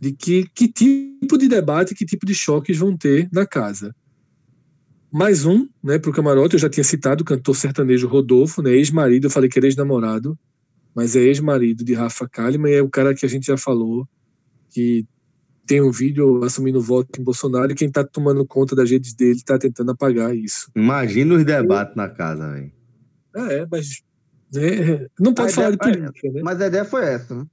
De que, que tipo de debate, que tipo de choques vão ter na casa. Mais um, né, para o camarote, eu já tinha citado o cantor sertanejo Rodolfo, né, ex-marido, eu falei que era ex-namorado, mas é ex-marido de Rafa Kalimann, é o cara que a gente já falou, que tem um vídeo assumindo voto em Bolsonaro e quem está tomando conta das redes dele está tentando apagar isso. Imagina os debates na casa, velho. É, mas né, não pode a falar de política, né? Mas a ideia foi essa, né?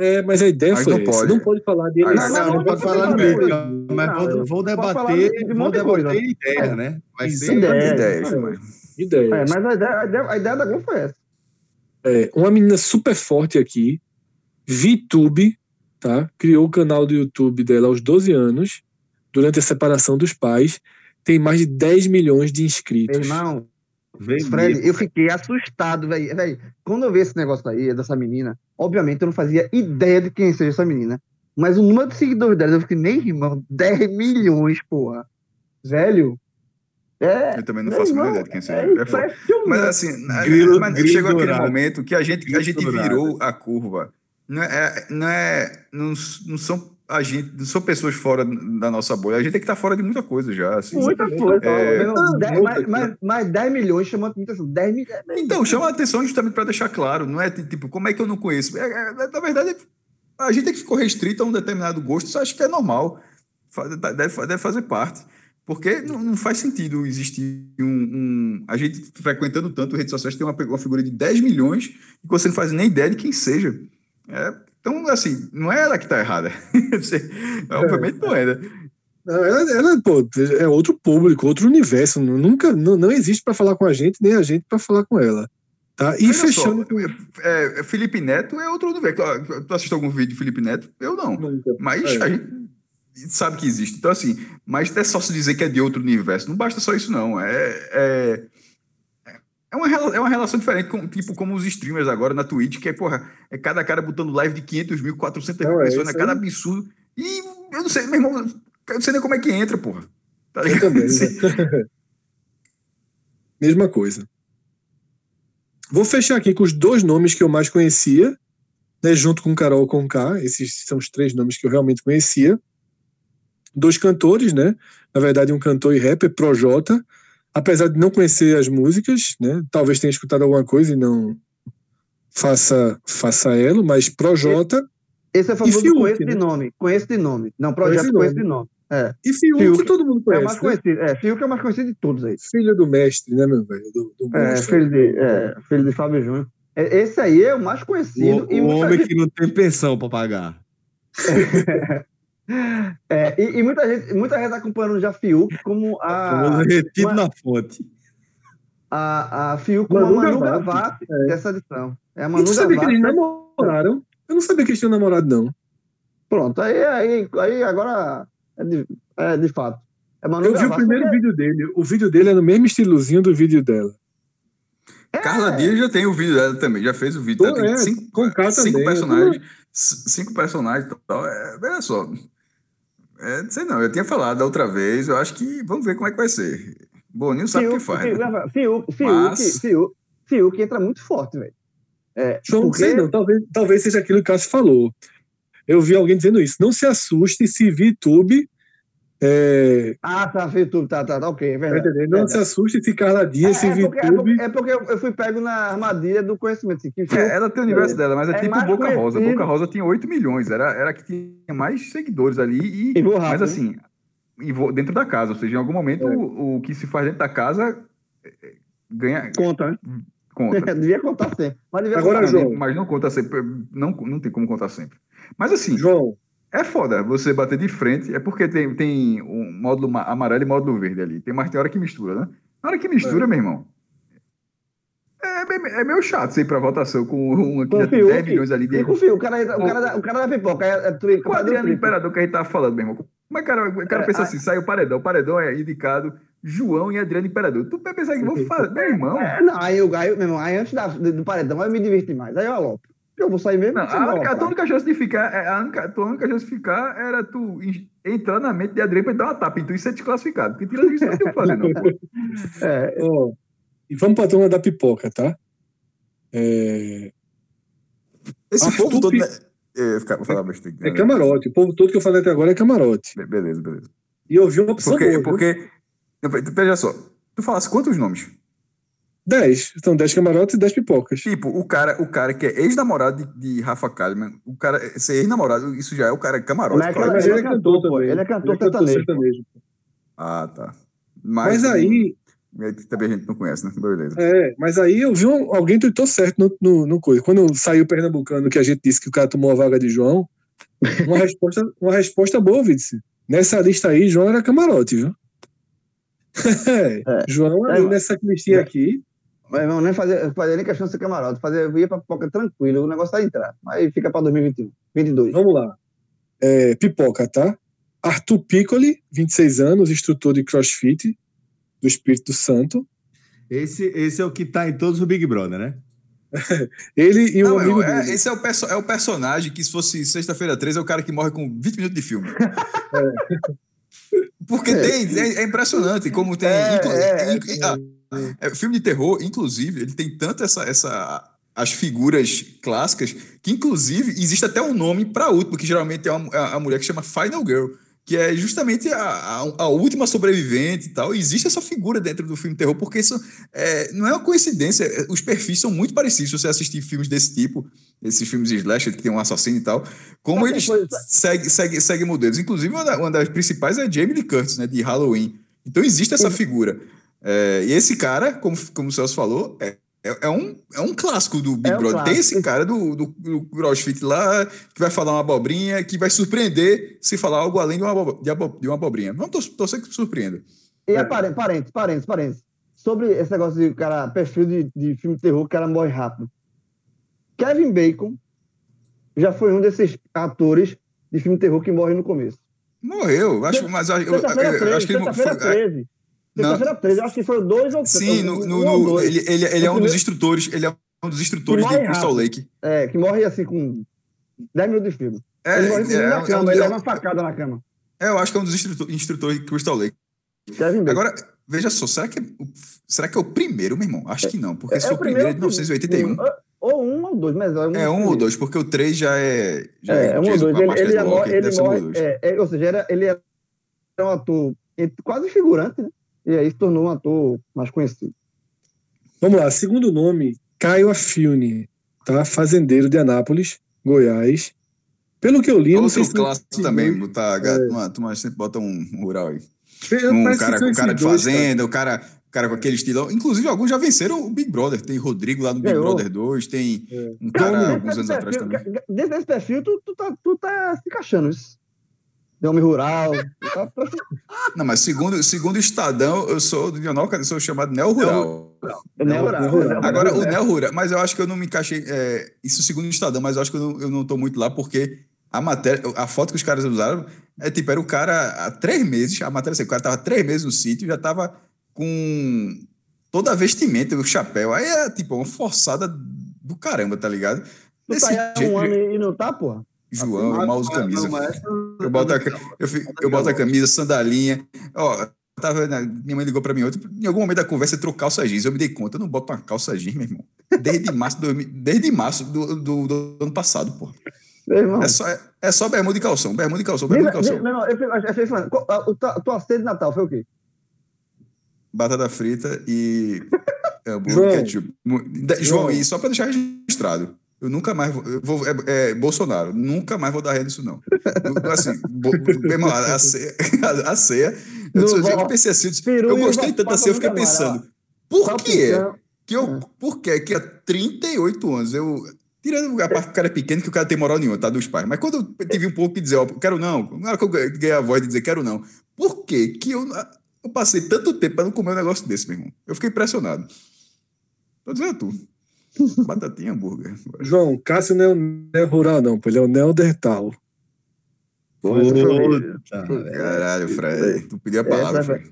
É, mas a ideia mas foi não essa. Pode. Não pode falar de eleição. Não, não, não, pode falar de política, mas vão, vão debater, de vão debater coisa. ideia, né? Vai ser ideia, ideias. Ideia. É, mas a ideia, a ideia, a ideia da Globo foi essa. É, uma menina super forte aqui, VTube, tá? Criou o canal do YouTube dela aos 12 anos, durante a separação dos pais, tem mais de 10 milhões de inscritos. Irmão, Fred, eu fiquei assustado, velho. Quando eu vi esse negócio aí, dessa menina, obviamente eu não fazia ideia de quem seja essa menina. Mas o número de seguidores dela, eu fiquei, nem irmão, 10 milhões, porra. Velho. É, eu também não faço ideia de quem seja. É é mas assim, grilo, mas grilo chegou aquele momento que a gente, a gente virou a curva não é, é, não, é não, não são a gente, são pessoas fora da nossa bolha, a gente tem que estar fora de muita coisa já. Assim, Muita coisa. É, Menos dez- mais, mais, mais 10 milhões chamando muita atenção. 10 milhões. Então, chama a atenção justamente para deixar claro, não é tipo, como é que eu não conheço? É, é, na verdade, a gente tem que ficou restrito a um determinado gosto, isso acho que é normal, deve, deve fazer parte. Porque não, não faz sentido existir um, um- A gente frequentando tanto redes sociais tem uma, uma figura de 10 milhões e você não faz nem ideia de quem seja. É, então, assim, não é ela que está errada. Você- Obviamente não é? Não, ela, ela, pô, é outro público, outro universo. Nunca, não, não existe para falar com a gente, nem a gente para falar com ela. Tá? E Olha só, fechando. é, é, Felipe Neto é outro universo. Tu- Tu assistiu algum vídeo de Felipe Neto? Eu não. Nunca. Mas É. a gente sabe que existe. Então, assim, mas é só se dizer que é de outro universo. Não basta só isso, não. É, é, é, uma, é uma relação diferente, com, tipo como os streamers agora na Twitch, que é, porra, é cada cara botando live de 500 mil, 400 mil é pessoas, né? isso Cada absurdo. E eu não sei, meu irmão, eu não sei nem como é que entra, porra. Tá Eu também, né? Mesma coisa. Vou fechar aqui com os dois nomes que eu mais conhecia, né, junto com Carol Conká. Esses são os três nomes que eu realmente conhecia. Dois cantores, né? Na verdade, um cantor e rapper, Projota. Apesar de não conhecer as músicas, né? Talvez tenha escutado alguma coisa e não faça, faça elo, mas Projota Esse é famoso Fiuk, conheço né? de nome. Conheço de nome. Não, Conhece conheço nome. de nome. É. e Fiuk, Fiuk todo mundo É o mais conhece. né? conhecido. É, Fiuk é o mais conhecido de todos aí. Filho do mestre, né, meu velho? Do, do É, monstro. filho de, é, filho de Fábio Júnior. É, Esse aí é o mais conhecido. O, e o homem gente- que não tem pensão para pagar. É, e, e muita gente muita gente tá acompanhando já Fiuk como a, retido na fonte. a, a Fiuk como Manu a Manu Gavassi. Gavassi dessa edição. É a E Manu tu sabia que eles Gavassi. namoraram? Eu não sabia que eles tinham namorado, não. Pronto, aí, aí, aí agora é de, é de fato. É Manu Eu vi o Gavassi primeiro porque- vídeo dele. O vídeo dele é no mesmo estilozinho do vídeo dela. Carla Dias já tem o vídeo dela também, já fez o vídeo. Pô, tá? Tem é, cinco, com K cinco também, personagens. c- Cinco personagens e tal. É, olha só. É, não sei não, eu tinha falado da outra vez, eu acho que vamos ver como é que vai ser. Boninho sabe o que faz. Fiuk, né? Fiuk, Fiuk, Mas- Fiuk, Fiuk entra muito forte, velho. É, não porque- sei não. Talvez, talvez seja aquilo que o Cássio falou. Eu vi alguém dizendo isso. Não se assuste se VTube. É, Ah, tá, YouTube, tá, tá, tá, ok, é tá verdade. entendendo? Não se assuste se Carla Dias, se É, é, porque, é, porque, é porque eu fui pego na armadilha do conhecimento. É, ela tem o universo dela, mas é, É tipo Boca Rosa. conhecido. Boca Rosa tinha 8 milhões, era, era a que tinha mais seguidores ali. E, E voou mas rápido, assim, e voou dentro da casa, ou seja, em algum momento É. o, o que se faz dentro da casa é, é, ganha Conta, né? conta. devia contar sempre. Mas devia Agora, contar João, mas não conta sempre, não, não tem como contar sempre. Mas assim, João, É foda você bater de frente, é porque tem, tem um módulo ma- amarelo e módulo verde ali. Tem, mas tem hora que mistura, né? Na hora que mistura, meu irmão, é, é meio chato você ir pra votação com um aqui Com já o tem Fiuk. 10 milhões ali de. Com o cara, o cara, da, o cara da pipoca, é, é, Com o Adriano. Imperador que a gente tava falando, meu irmão. Como é que o cara, o cara É, pensa a- assim, sai o paredão, o paredão é indicado João e Adriano Imperador. Tu vai pensar que vou fazer, meu irmão. É, não, aí, eu, aí, meu irmão, aí antes da, do paredão eu me diverti mais. Aí eu alopo. Eu vou sair mesmo. Não, a, única, a única chance de ficar, é, a, única, a tua única chance de ficar era tu en- entrar na mente de Adriano pra dar uma tapa em tu e ser desclassificado. Porque tira isso, não tem o que fazer, não. É, ó, e vamos pra turma da pipoca, tá? É, Esse A povo todo. Tupi-? É, vou falar besteira. é camarote. O povo todo que eu falei até agora é camarote. Be- Beleza, beleza. E eu vi uma opção Porque, boa. porque. Veja só. Tu falasse quantos nomes? 10. São 10 camarotes e 10 pipocas. Tipo, o cara, o cara que é ex-namorado de, de Rafa Kalimann, o cara ser ex-namorado, isso já é o cara camarote. Mas é claro. Mas ele ele é é cantor cantor. Ele é cantor Ele sertanejo, pô. sertanejo. Ah, tá. Mas aí, é, Também a gente não conhece, né? Beleza. é, mas aí eu vi um, alguém tweetou certo no, no, no coisa. Quando saiu o Pernambucano, que a gente disse que o cara tomou a vaga de João, uma resposta, uma resposta boa, Vidice. Nessa lista aí, João era camarote, viu? É, João ali É, nessa listinha aqui. Mas não nem fazer, fazer nem questão de ser camarote. Fazer, eu ia pra pipoca tranquilo, o negócio tá entrar. Aí fica pra 2021, 22. Vamos lá. É, pipoca, tá? Arthur Piccoli, 26 anos, instrutor de crossfit do Espírito Santo. Esse, esse é o que tá em todos os Big Brother, né? Ele e um Não, amigo é- dele. esse é o, perso- é o personagem que, se fosse sexta-feira 13, é o cara que morre com 20 minutos de filme. Porque tem, é, é impressionante como tem. É, inclu- é, inclu- ah, é, filme de terror, inclusive, ele tem tanto essa, essa as figuras clássicas, que inclusive existe até um nome para a última, que geralmente é uma, a, a mulher que chama Final Girl, que é justamente a, a, a, última sobrevivente e tal. existe essa figura dentro do filme terror, porque isso é, não é uma coincidência. Os perfis são muito parecidos se você assistir filmes desse tipo, esses filmes de slasher que tem um assassino e tal, como eles seguem segue, segue modelos. Inclusive, uma, uma, das principais é Jamie Lee Curtis, né, de Halloween. Então existe essa figura. É, e esse cara, como, como o Celso falou, é, é, é, um, é um clássico do Big é um Brother. Tem esse cara do, do, do, CrossFit lá, que vai falar uma abobrinha, que vai surpreender se falar algo além de uma, de uma abobrinha. Vamos torcer que surpreenda. E é, parênteses, parênteses, parênteses, parênteses. Sobre esse negócio de cara, perfil de, de filme de terror, o cara morre rápido. Kevin Bacon já foi um desses atores de filme de terror que morre no começo. Morreu, acho, mas eu, eu, eu, acho que ele foi. 13. Terça-feira 13, eu acho que foi dois ou três. Sim, no, no, um no ele, ele, ele é um dos instrutores, ele é um dos instrutores de Crystal Lake. É, que morre assim com 10 minutos de filme. É, ele morre é, na cama, é, ele leva uma facada na cama. É, eu acho que é um dos instrutores de Crystal Lake. Agora, veja só, será que, é, será que é o primeiro, meu irmão? Acho que não, porque é, se for o primeiro é de 1981. Ou um ou dois, mas é um. É um ou dois, porque o três já é. Já é, é um ou dois. Ele, ele, ele, morre, ele morre, é, ou seja, era, ele era um ator quase figurante, né? E aí se tornou um ator mais conhecido. Vamos lá, segundo nome, Caio Affione, tá? Fazendeiro de Anápolis, Goiás. Pelo que eu li, não sei se clássico também, botar, é. tu sempre bota um rural aí. um cara, um cara de fazenda, o cara, cara com aquele estilo. Inclusive, alguns já venceram o Big Brother. Tem Rodrigo lá no Big Brother 2, tem é. um cara alguns anos atrás também. Desse perfil, tu, tu, tá, tu tá se encaixando isso de homem rural. Não, mas segundo, segundo o Estadão, eu sou do jornal, eu sou chamado Neo Rural. Neo Rural. Agora, o Neo Rural, mas eu acho que eu não me encaixei. É, isso segundo o Estadão, mas eu acho que eu não, tô muito lá, porque a matéria, a foto que os caras usaram é tipo, era o cara há três meses, a matéria assim, o cara tava três meses no sítio, já tava com toda a vestimenta, o chapéu. Aí é tipo uma forçada do caramba, tá ligado? Tu Desse tá jeito, um ano e não tá, porra? João, eu mal uso camisa. Eu boto, a, eu, eu boto a camisa, sandalinha. Ó, tava, minha mãe ligou para mim ontem. Em algum momento da conversa, entrou calça jeans. Eu me dei conta, eu não boto uma calça jeans, meu irmão. Desde março, do, desde março do, do, do ano passado, pô. É só, é, é só bermuda e calção, bermuda e calção, bermuda e calção. Eu achei falando. Tua ceia de Natal foi o quê? Batata frita e hambúrguer ketchup. João, e só para deixar registrado. Eu nunca mais vou. vou é, é, Bolsonaro, nunca mais vou dar ré nisso, não. assim, bo, irmão, a ceia. A, a ceia eu, eu, eu pensei assim, eu gostei tanto da ceia, eu fiquei pensando, por que que eu. Por que que há 38 anos eu. Tirando a parte que o cara é pequeno, que o cara tem moral nenhuma, tá? Dos pais. Mas quando eu tive um pouco de dizer, ó, quero não, na hora que eu ganhei a voz de dizer quero não, por que que eu, eu passei tanto tempo para não comer um negócio desse, meu irmão? Eu fiquei impressionado. Tô dizendo tu. Batatinha hambúrguer. João, Cássio não é, não é rural, não, pô, ele é o Neandertal. Puta, Caralho, Fred. Tu pediu a palavra, Fred.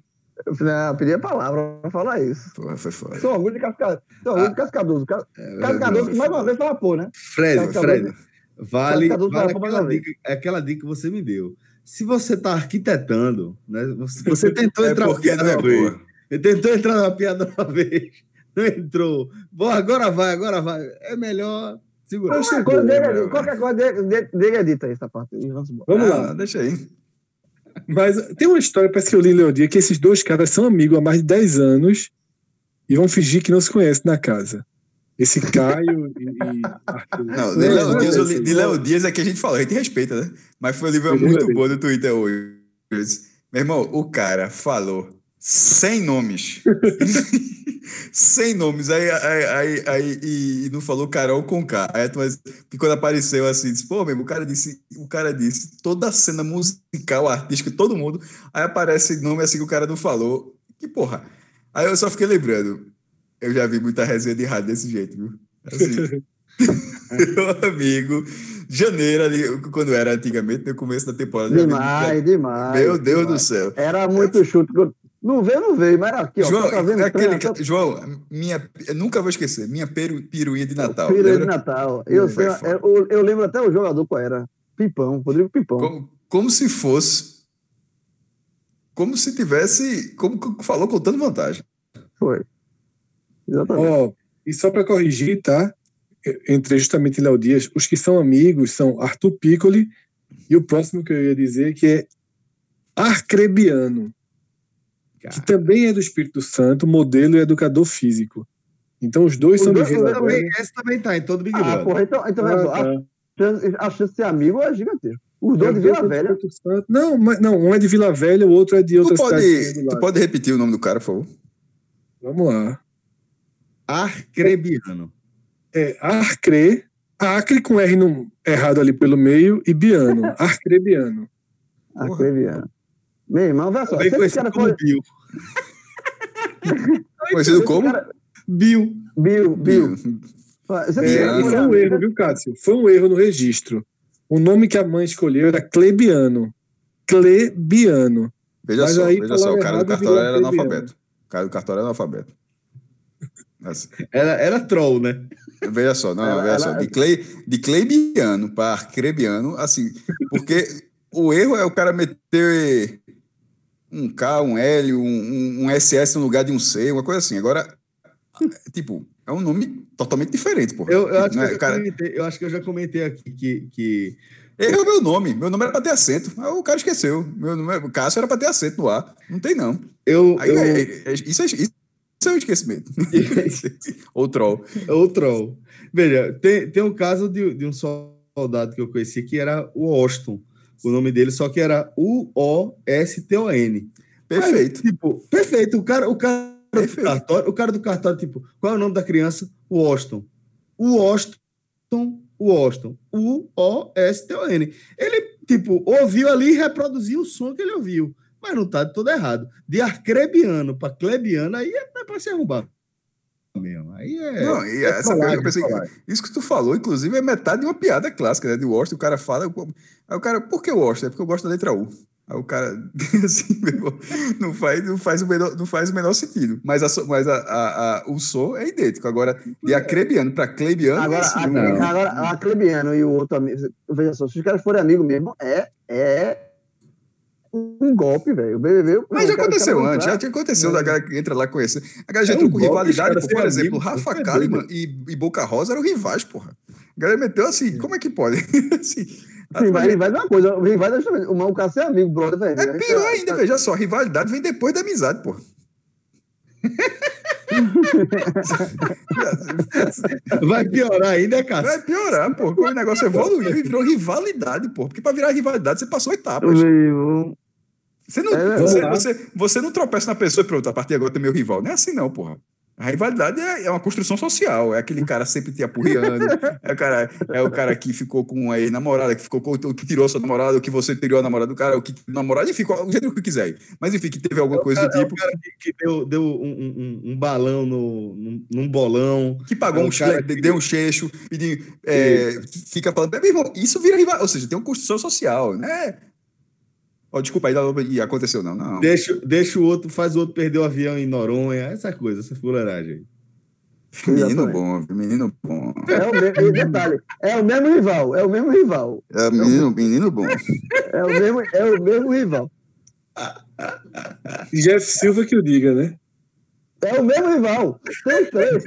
Não, eu pedi a palavra pra falar isso. Pô, foi foda. Sou orgulho de Cascadoso. Sou orgulho de ah. Cascadoso. É, Cascadoso, que mais uma vez fala pô, né? Fred, Fred, vale, vale aquela, dica, aquela dica que você me deu. Se você está arquitetando, né? Você tentou é entrar na piada uma vez. Tentou entrar na piada uma vez entrou. Bom, agora vai, agora vai. É melhor segurar. Qualquer coisa dele, qualquer coisa dele, dele edita essa parte. Vamos, vamos lá. Ah, deixa aí. Mas tem uma história, parece que eu li Leo Dia, que esses dois caras são amigos há mais de 10 anos e vão fingir que não se conhecem na casa. Esse Caio e, e. Não, de Léo Dias, de Léo Dias é que a gente falou, a gente respeita, né? Mas foi um livro muito bom do Twitter hoje. Meu irmão, o cara falou sem nomes. sem nomes. Aí, aí, aí, aí e, não falou Carol com K. Aí, mas, quando apareceu assim, disse, pô, mesmo, o cara disse, o cara disse toda a cena musical, artística, todo mundo. Aí aparece nome assim que o cara não falou. Que porra. Aí eu só fiquei lembrando. Eu já vi muita resenha de rádio desse jeito, viu? Assim, meu amigo, janeiro ali, quando era antigamente, no começo da temporada. Demais, demais. Meu Deus demais. do céu. Era muito chute. Não veio, não veio, mas aqui, ó. João, tá vendo aquele, tá... João minha, eu nunca vou esquecer, minha peru, peruinha de Natal. Peruinha de Natal. Eu, sei, eu, eu, lembro até o jogador qual era. Pipão, Rodrigo Pipão. Como, como se fosse. Como se tivesse. Como falou, contando vantagem. Foi. Exatamente. Oh, e só para corrigir, tá? entre justamente Léo Dias, os que são amigos são Arthur Piccoli e o próximo que eu ia dizer que é Arcrebiano, que também é do Espírito Santo, modelo e educador físico. Então os dois Os são de dois- Vila Também, Velha. esse também tá em todo Big Ah, Brother. porra, então, então Ah, a, tá. chance, a chance de ser amigo é gigantesca. Os dois de Vila do Velha. Santo. Não, mas, não, um é de Vila Velha, o outro é de Tu outra cidade. pode, do tu pode repetir o nome do cara, por favor? Vamos lá. Arcrebiano. É Arcre, Acre com R no, errado ali pelo meio e Biano, Arcrebiano. Acreviano. Meu irmão, olha só. Se esse cara for. Bill. Conhecido como? cara- Bill. Bill, Bill. É, foi um amigo- erro, viu, Cássio? Foi um erro no registro. O nome que a mãe escolheu era Clebiano. Clebiano. Veja Mas só, aí veja só, o cara do cartório era analfabeto. O cara do cartório era analfabeto. Assim, Era, era troll, né? veja só, não, Ela- veja ela- só, de, Clay, de Cleibiano para Arcrebiano, assim, porque o erro é o cara meter um K, um L, um, um, SS no lugar de um C, uma coisa assim. Agora, tipo, é um nome totalmente diferente, pô. Eu, eu, acho que Não eu, é, já cara, comentei, eu acho que eu já comentei aqui que, que erro é o meu nome. Meu nome era para ter acento. O cara esqueceu. Meu nome, o Cássio era para ter acento no ar. Não tem, não. eu, Aí, eu, é- é- é- isso, é, isso é um esquecimento. Ou troll. Ou troll. Veja, tem, tem um caso de, de um soldado que eu conheci que era o Austin. O nome dele, só que era U-O-S-T-O-N. Perfeito. Aí, tipo, perfeito. O cara, o cara do Perfeito. cartório, o cara do cartório, tipo, qual é o nome da criança? O Austin. O Austin, o Austin. U-O-S-T-O-N. Ele, tipo, ouviu ali e reproduziu o som que ele ouviu. Mas não tá de todo errado. De arcrebiano para clebiano, aí é, para se arrombar mesmo. Aí é. Não, e é essa coisa, eu pensei, trollagem. isso que tu falou, inclusive, é metade de uma piada clássica, né? De Washington, o cara fala. Aí o cara, por que Washington? É porque eu gosto da letra U. Aí o cara, assim, meu não faz, não faz, o, menor, não faz o menor sentido. Mas, a, mas a, a, a- o som é idêntico. Agora, de acrebiano para clebiano, Agora, é assim, a, não. agora, a Clebiano e o outro amigo. Veja só, se os caras forem amigos mesmo, é, é um golpe, velho. O BBB. Mas já cara- aconteceu cara antes, já acontecido da galera que entra lá conhecer. A galera já É entrou um golpe, rivalidade, por ser exemplo, amigos, Rafa é Kalimann e, e Boca Rosa eram rivais, porra. A galera meteu assim, como é que pode? assim, Rivais, rivais é uma coisa, rivais é justamente. O cara ser amigo, brother, velho. é pior ainda, veja só, rivalidade vem depois da amizade, porra. Vai piorar ainda, Cássio. Vai piorar, pô. O negócio evoluiu e virou rivalidade, pô. Porque pra virar rivalidade, você passou etapas. Meu, Você não, É, você, você, você não tropeça na pessoa e pronto, a partir de agora tem meu rival. Não é assim, não, porra. A rivalidade é, é uma construção social. É aquele cara sempre te apurriando. É o cara, é o cara que ficou com a ex-namorada, que ficou com o que tirou a sua namorada, o que você tirou a namorada do cara, o que namorado, enfim, o jeito que quiser. Mas enfim, que teve alguma coisa do É o tipo, cara que, que deu, deu um, um- um balão no, num, num bolão. que pagou É um o cara chile- que- deu um cheixo, pediu, é, fica falando, meu irmão, isso vira rival. Ou seja, tem uma construção social, né? Ó, desculpa aí, e aconteceu, não. não. Deixa, deixa o outro, faz o outro perder o avião em Noronha, essa coisa, essa fuleiragem aí. Menino bom, menino bom. É o mesmo, detalhe, é o mesmo rival, é o mesmo rival. É, menino, menino bom. É o mesmo, é o mesmo rival. Jeff Silva que o diga, né? É o mesmo rival. Tem os três.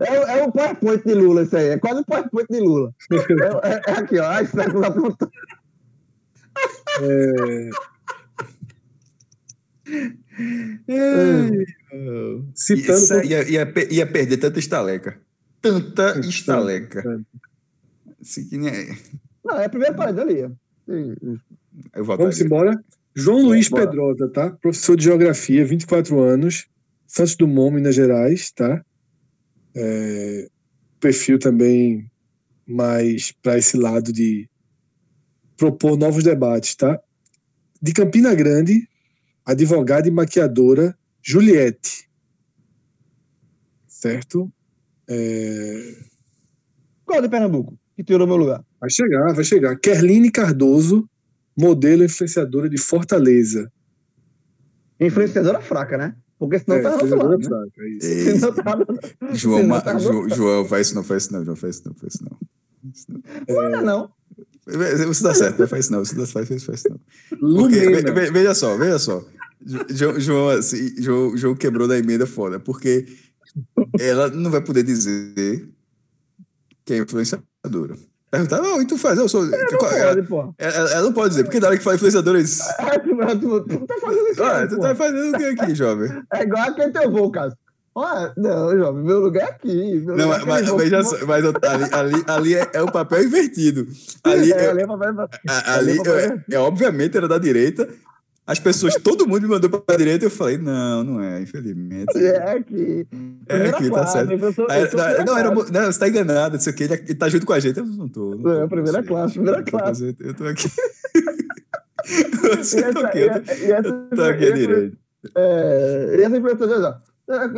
É, o- é o PowerPoint de Lula, isso aí. É quase o PowerPoint de Lula. É, é- é aqui, ó. Ai, século apontando. É, citando. Isso aí ia, ia, ia perder tanta estaleca. Tanta estaleca. Assim que nem- Não, é a primeira parede ali. Eu Vamos embora. João Luiz Bora. Pedrota, tá? Professor de Geografia, 24 anos, Santos Dumont, Minas Gerais, tá? É, perfil também mais para esse lado de propor novos debates, tá? De Campina Grande, advogada e maquiadora Juliette. Certo? É, Qual de Pernambuco? Que tirou meu lugar? vai chegar, vai chegar. Kerline Cardoso, modelo influenciadora de Fortaleza. Influenciadora fraca, né? Porque senão É, tá do outro lado. Né? fraca, é isso. Senão tá- João, senão Ma- tá. João, faz isso não, faz isso não, João, faz isso não, faz isso não. Isso não. Não é não. Você dá certo, não faz isso não, você dá, faz, faz, faz isso não. Porque, Lumena. ve- ve- veja só, veja só. Jo- João, assim, João, João quebrou da emenda foda, porque ela não vai poder dizer que é influenciadora. Perguntar, não, e tu faz? Eu sou. Qual- ela, Pode, ela- ela não pode dizer, porque na hora que fala influenciadora, eles. É, tu, tu, tu tá fazendo isso. Ah, tu tá fazendo o que aqui, jovem? É igual a quem teu voo, caso. Olha, não, jovem, meu lugar é aqui. Meu Não, lugar mas, é mas, que- só, mas ali, ali, ali é, é o papel invertido. Ali, é, é, ali é papel- a- ali é é, é, obviamente era da direita. As pessoas, todo mundo me mandou pra direita. Eu falei, não, não é, infelizmente. É aqui. É aqui, tá classe, certo. Eu sou, eu sou não, era, não, você tá enganado, não sei o que, ele, ele tá junto com a gente. Eu não tô. Não É, tô, primeira classe, primeira classe. Eu tô aqui. Eu tô aqui, eu tô, e aqui direita. É, e essa. É,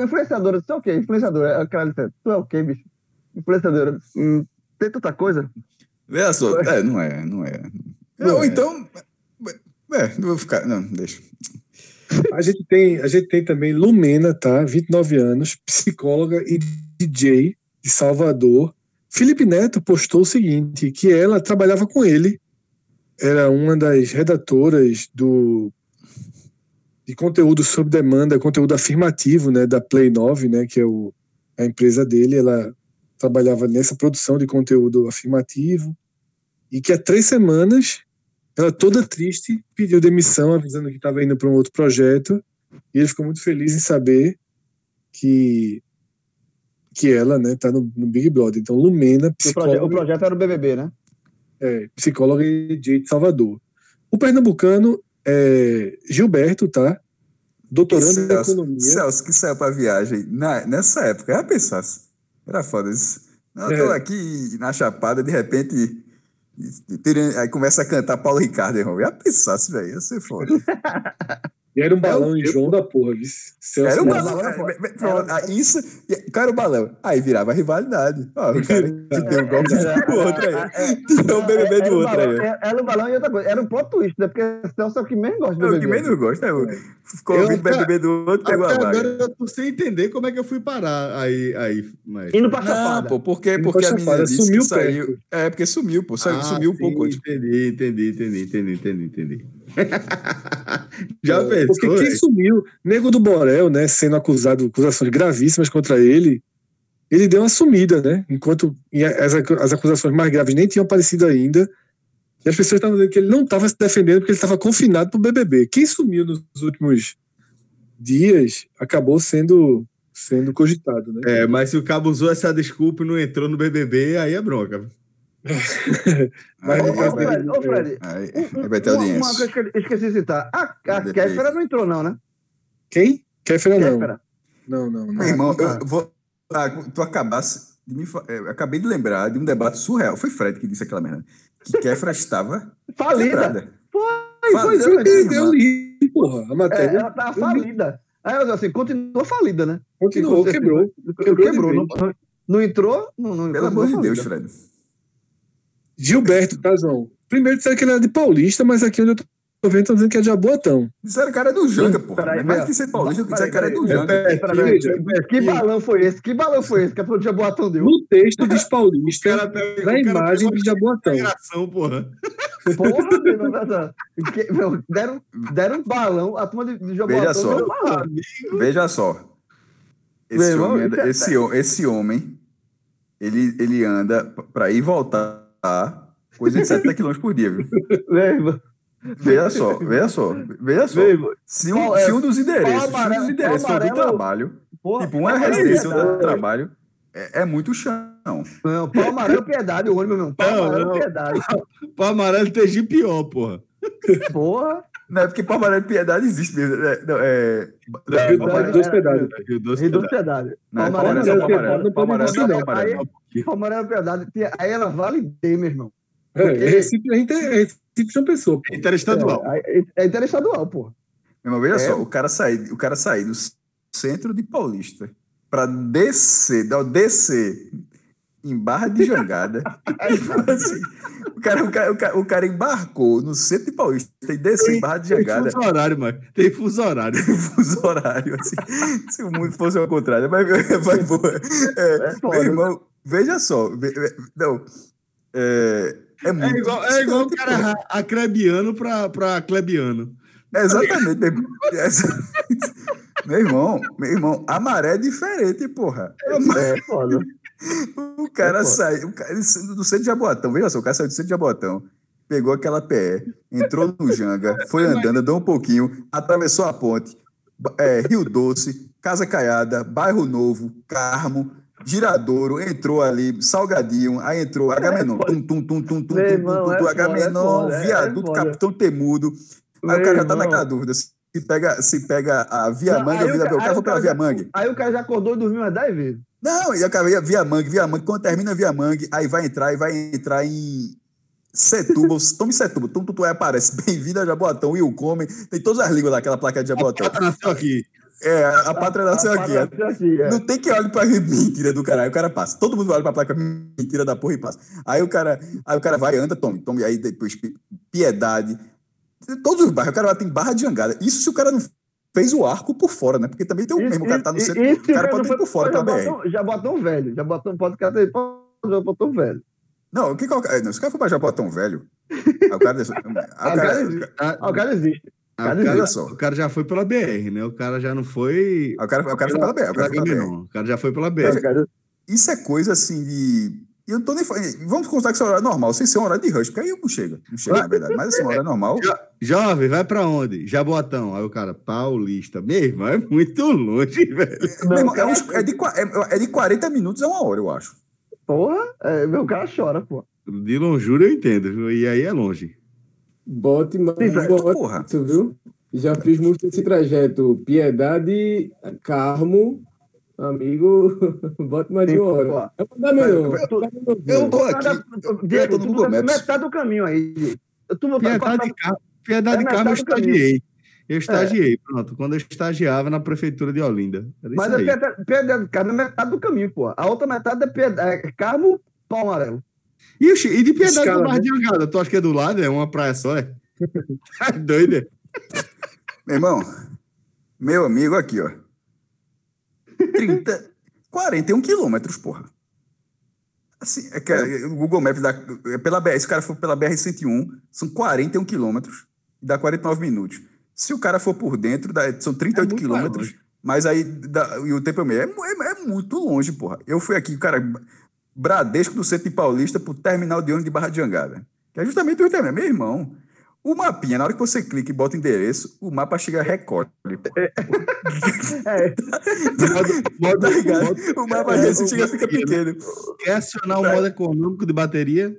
Influenciadora, tu é o quê? Influenciadora, aquela licença. Tu é o quê, bicho? Influenciadora. Hum, tem tanta coisa? Veja só, é, não é, não é. Não Ou é. então. É, não vou ficar. Não, deixa. A gente tem, a gente tem também Lumena, tá? 29 anos, psicóloga e DJ de Salvador. Felipe Neto postou o seguinte, que ela trabalhava com ele, era uma das redatoras do de conteúdo sob demanda, conteúdo afirmativo, né, da Play 9, né, que é o, a empresa dele, ela trabalhava nessa produção de conteúdo afirmativo e que há três semanas ela toda triste pediu demissão, avisando que estava indo para um outro projeto. E ele ficou muito feliz em saber que que ela, né, tá no, no Big Brother. Então, Lumena, O, proje- o psicóloga, projeto era o BBB, né? é, psicóloga de Salvador. O pernambucano é Gilberto, tá? Doutorando em economia. Celso, que saiu pra viagem na, nessa época, já pensasse. Era foda isso. Não, eu tô É. aqui na Chapada, de repente. Aí começa a cantar Paulo Ricardo, irmão. Já pensasse, velho. Ia ser foda. E era um balão em João da porra, viu? Era um balão. é, é, pronto, aí Isso. era o balão? Aí virava rivalidade. Ó, o cara que tem um golpe do outro aí. Tem um BBB Era do um outro balão- aí. Era um balão e outra coisa. Era um plot twist, né? Porque Celso é o que menos gosta de É o BBB. que menos gosta. É o... Ficou Eu ouvindo até- BBB do outro, pegou a vaga. agora eu tô sem entender como é que eu fui parar aí, aí mas... Indo pra Não, Chapada. pô, porque, porque a menina sumiu que saiu. É, porque sumiu, pô. Saiu, Ah, sumiu um pouco antes. Entendi, entendi, entendi, entendi, entendi, Já Porque pensou? quem velho? sumiu, Nego do Borel, né, sendo acusado, acusações gravíssimas contra ele, ele deu uma sumida, né? Enquanto as, as acusações mais graves nem tinham aparecido ainda. E as pessoas estavam dizendo que ele não estava se defendendo porque ele estava confinado pro BBB. Quem sumiu nos últimos dias acabou sendo, sendo cogitado, né? É, mas se o cabo usou essa desculpa e não entrou no BBB, aí é bronca. Ô, ô, dele, Fred, ô, Fred, aí, aí vai ter uma, uma audiência. coisa que eu esqueci de citar. A, a. Kéfera não entrou, não, né? Quem? Kéfera não. Kéfera. Não, não, não. Meu irmão, eu vou. Ah, tu acabasse. De me, fa- eu acabei de lembrar de um debate surreal. Foi Fred que disse aquela merda. Que Kéfera estava. Falida. quebrada. Foi, foi, eu foi. li, Eu li, porra, a É, matéria. ela tava Eu li. falida. Aí ela disse assim, continuou falida, né? Continuou, quebrou. Quebrou, Quebrou não, não, entrou, não, não Pelo amor de Deus, falida. Fred. Gilberto, tá, João? Primeiro disseram que ele era de Paulista, mas aqui onde eu tô vendo estão dizendo que é de Jaboatão. Disseram que era do Janga, porra. peraí, É mais que ser paulista, disseram que era do. Janga. É, que- balão foi esse? Que balão foi esse? Que a pessoa de Jaboatão deu? No texto diz Paulista, cara na o cara imagem pegou de integração, porra. Porra, meu, meu, deram, deram um balão, a turma de, de Veja só. um. Veja só. Esse homem, é- esse, esse homem ele, ele anda para ir e voltar coisa de 70 km por dia, viu? Irmão, Veja só, veja só, veja só. irmão. Se um, é? se um dos endereços, se um amarelo- dos endereços for do amarelo- trabalho, Porra, tipo, uma pau residência amarelo, ou do trabalho, é, é muito chão. Não, pau amarelo piedade, o ônibus, meu. Pau Não, amarelo não. piedade. Pra amarelo TG pior, porra. Porra. Não é porque para amarelo piedade existe mesmo. É, não, é, Rio Não, Doce- não, Doce não, Pedágio. Rio Doce Reduto Pedágio. piedade. não, é piedade, não. para amarelo. Pau amarelo piedade. Aí ela validei, meu irmão. É, é Recife, a gente é Recife uma pessoa. pô. Interestadual. É, é, é interestadual, porra. Meu irmão, veja É. só, o cara sair, o cara sair do centro de Paulista para descer, não, descer em Barra de Jangada. assim, o, cara, o, cara, o, cara, embarcou no centro de Paulista e desceu em Barra de Tem Jangada. fuso horário, mano. Tem fuso horário. fuso horário, assim. Se o mundo fosse ao contrário, mas, mas boa. É, É meu irmão, veja só. ve- Não. É, é É muito. igual, é igual o cara acrebiano pra, pra clebiano. pô. Exatamente. meu irmão. Meu irmão, meu irmão, a maré é diferente, porra. É foda. O cara É, saiu, o cara, do centro de Jabotão, veja só, o cara saiu do centro de Jabotão, pegou aquela PE, entrou no Janga, foi andando, andou um pouquinho, atravessou a ponte, é, Rio Doce, Casa Caiada, Bairro Novo, Carmo, Giradouro, entrou ali, Salgadinho, aí entrou Agamenon, tum, tum, tum, tum, tum, tum, irmão, tum, tum, é tum, é Agamenon, é Viaduto. Capitão Temudo, aí o cara já tá naquela dúvida, se pega, se pega a Via Não, Mangue aí ou Vila ca- Bel, o cara aí foi pela Via Mangue. Aí o cara já acordou e dormiu umas 10 vezes. Não, e acabei via mangue, via mangue. Quando termina via mangue, aí vai entrar e vai entrar em Setúbal. Tome Setúbal. Tum, aí aparece. Bem-vindo a Jabotão. Will Come. Tem todas as línguas daquela placa de Jabotão. Nasceu aqui. É, a, a pátria nasceu aqui. A parada assim, é. Não tem que olhar pra mentira do cara. Aí o cara passa. Todo mundo olha pra placa mentira da porra e passa. Aí o cara, aí o cara vai, anda, tome, tome. Aí depois Pi- Piedade. Todos os bairros. O cara lá tem barra de jangada. Isso se o cara não fez o arco por fora, né? Porque também tem o mesmo. O cara tá no centro. O cara pode ter por fora já também. botou, já botou um velho. Já botou, pode ficar ter, já botou um velho. Não, o que que é o cara. Não, se o cara for pra Jabotão velho. Aí o cara. Aí o Ah, o cara- cara existe. Ah, o cara existe. ah, cara o, cara, olha só. o cara já foi pela BR, né? O cara já não foi. aí o cara, o cara foi pela BR. O cara foi pela BR. O cara já foi pela O BR. Isso é coisa assim de. E Eu não tô nem falando. Vamos contar que isso é horário normal, sem ser um horário de rush, porque aí não chega. Não chega, na verdade. Mas assim, um horário normal. Jo- Jovem, vai pra onde? Jabotão. Aí o cara, Paulista. Meu irmão, é muito longe, velho. Meu irmão, é, cara- uns- é de, qua- é- é de 40 minutos a uma hora, eu acho. Porra, é, meu cara chora, pô. De longura eu entendo, viu? E aí é longe. Bote mais porra. isso, viu? Já fiz muito esse trajeto. Piedade, Carmo, amigo, bote mais de uma hora. É. Eu tô- Dá melhor. Eu tô aqui. Diego, eu tô no tu Maps. metade do caminho aí. Tu Piedade de carro, piedade É de carro eu estagiei. Eu estagiei, pronto. Quando eu estagiava na prefeitura de Olinda. Era Mas isso é aí. piedade, piedade de carro é metade do caminho, pô. A outra metade é, piedade, é Carmo, pau amarelo. E, e de piedade Escala, do Bar né? de Angada? Tu acha que é do lado? É uma praia só, é? Tá doido, é? Meu irmão, meu amigo aqui, ó. 30, 41 quilômetros, porra. Assim, é que é, o Google Maps dá. É pela BR, se o cara for pela BR-101, são 41 quilômetros e dá 49 minutos. Se o cara for por dentro, dá, são 38 muito quilômetros. Mas aí, dá- e o tempo é meio. É, é- é muito longe, porra. Eu fui aqui, cara, Bradesco do Centro de Paulista pro terminal de ônibus de Barra de Jangada. Que é justamente o terminal. Meu irmão, o mapinha, na hora que você clica e bota o endereço, o mapa chega recolhe. É, Modo, Tá ligado? modo- O mapa É, desse o chega fica bateria, pequeno. quer acionar o modo econômico de bateria?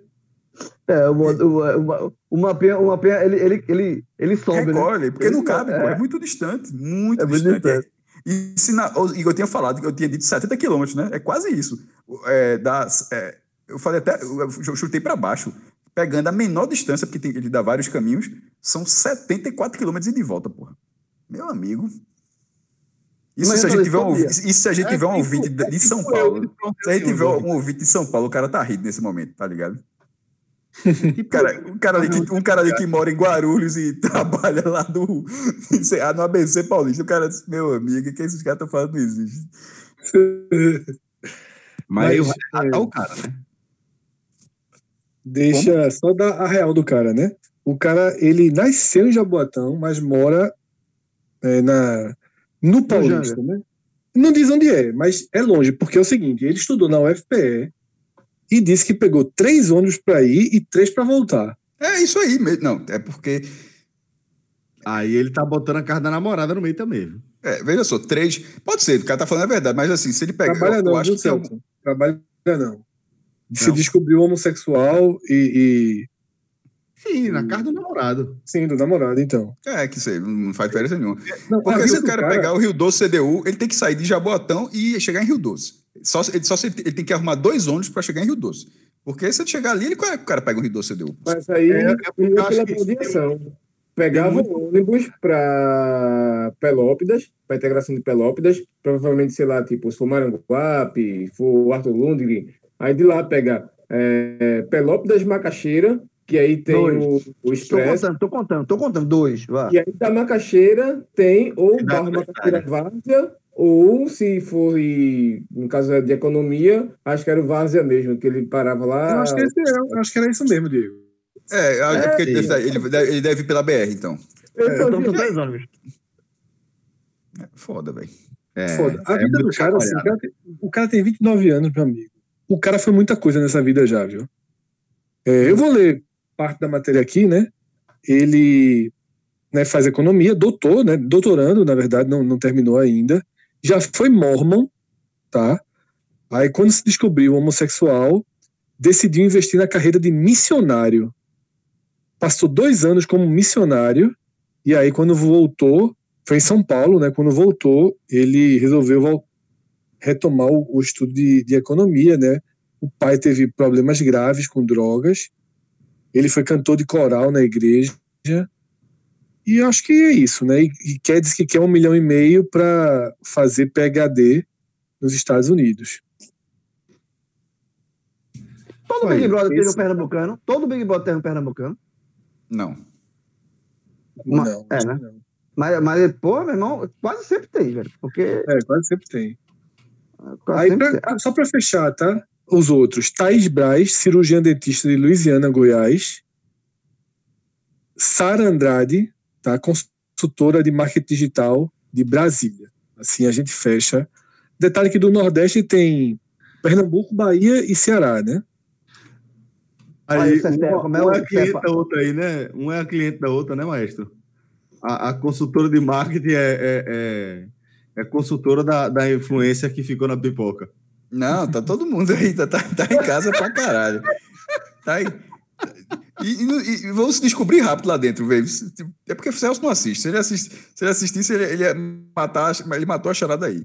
é o, o, o, o mapinha, o mapinha ele, ele, ele, ele sobe, né? Recolhe, porque não cabe, É. pô. É muito distante. Muito É muito distante. distante. E se na, eu tinha falado, que eu tinha dito 70 quilômetros, né? É quase isso. É, é, eu falei até, eu chutei para baixo, pegando a menor distância, porque tem, ele dá vários caminhos, são 74 quilômetros e de volta, porra. Meu amigo. Isso Mas se a gente tiver um, isso se a gente tiver um ouvinte de, de São Paulo. Se a gente tiver um ouvinte de São Paulo, o cara tá rindo nesse momento, tá ligado? Tipo, Cara, um, cara ali que, um cara ali que mora em Guarulhos e trabalha lá no, lá, no ABC Paulista. O cara disse, meu amigo, o que esses caras estão falando não existe. Mas, aí Mas, vai matar o cara, né? Deixa só dar a real do cara, né? O cara, ele nasceu em Jaboatão, mas mora é, na, no Paulista, né? Não diz onde é, mas é longe, porque é o seguinte: ele estudou na UFPE e disse que pegou três ônibus para ir e três para voltar. É isso aí mesmo. Não, é porque, Aí ele tá botando a casa da namorada no meio também, viu? é, veja só, três. Pode ser, o cara tá falando a verdade, mas assim, se ele pegar. Trabalha eu, não, eu acho viu, que tem algum- Celso? Trabalha não. Se descobriu homossexual e, Sim, na casa do namorado. e. Sim, do namorado, então. É, que sei, não faz diferença nenhuma. Não, a Porque se o do cara, pegar o Rio Doce CDU, ele tem que sair de Jaboatão e chegar em Rio Doce. Só, ele, só ele tem que arrumar dois ônibus para chegar em Rio Doce. Porque se ele chegar ali, ele, o cara pega o Rio Doce CDU. Mas aí É, é pela abreviação. Pegava tem o ônibus para Pelópidas, para integração de Pelópidas, provavelmente, sei lá, tipo, se for Maranguape, for Arthur Lundgren, aí de lá pega é, Pelópidas Macaxeira, que aí tem Dois. o, o Tô Expresso, contando, tô contando, tô contando. Dois, vá. e aí da Macaxeira tem ou Barra Macaxeira Várzea, ou se for, e, no caso de economia, acho que era o Várzea mesmo, que ele parava lá. Eu acho que, esse era, eu acho que era isso mesmo, Diego. É, é, porque ele sim. deve, ele, deve, ele deve ir pela BR, então. Eu Então fazia- são três ônibus. É foda, velho. É, Foda. A é vida do cara, assim, o chacoalhado. cara, tem, o cara tem 29 anos, meu amigo. O cara foi muita coisa nessa vida já, viu? É, eu vou ler parte da matéria aqui, né? Ele né, faz economia, doutor, né? Doutorando, na verdade, não, não terminou ainda. Já foi mormon, tá? Aí, quando se descobriu homossexual, decidiu investir na carreira de missionário. Passou dois anos como missionário, e aí, quando voltou, foi em São Paulo, né? Quando voltou, ele resolveu retomar o, o estudo de, de economia, né? O pai teve problemas graves com drogas. Ele foi cantor de coral na igreja. E acho que é isso, né? E, e quer diz que quer um milhão e meio para fazer PhD nos Estados Unidos. Todo Big Brother teve um pernambucano. Todo Big Brother teve um pernambucano. Não. Ma- não, é, né? não. Mas, mas, pô, meu irmão, quase sempre tem, velho. Porque. É, quase sempre tem. Aí, pra- ah, só para fechar, tá? Os outros. Thaís Braz, cirurgiã dentista de Louisiana, Goiás. Sara Andrade, tá? consultora de marketing digital de Brasília. Assim a gente fecha. Detalhe que do Nordeste tem Pernambuco, Bahia e Ceará, né? Aí, uma, como é uma o é a cliente da outra aí, né? Uma é a cliente da outra, né, maestro? A, a consultora de marketing é, é, é, é consultora da, da influência que ficou na pipoca. Não, tá todo mundo aí, tá, tá, tá em casa pra caralho. Tá aí. E, e, e vão se descobrir rápido lá dentro, velho. É porque o Celso não assiste. Se ele, assiste, se ele assistisse, ele, ele ia matar, ele matou a charada aí.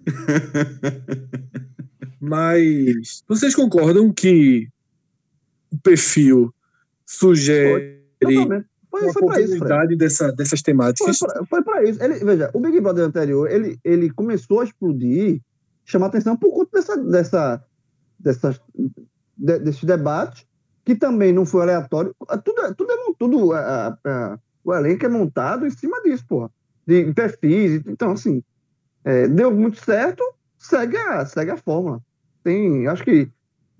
Mas vocês concordam que o perfil sugere Totalmente. Foi, uma foi pra isso, Fred. dessa, dessas temáticas? foi pra isso. Ele, veja, o Big Brother anterior, ele, ele começou a explodir, chamar atenção por conta dessa, dessa, dessas, de, desse debate, que também não foi aleatório. Tudo, é- tudo é tudo, a- a- a- o elenco é montado em cima disso, porra. De perfis. Então, assim, é, deu muito certo, segue a, segue a fórmula. Tem, acho que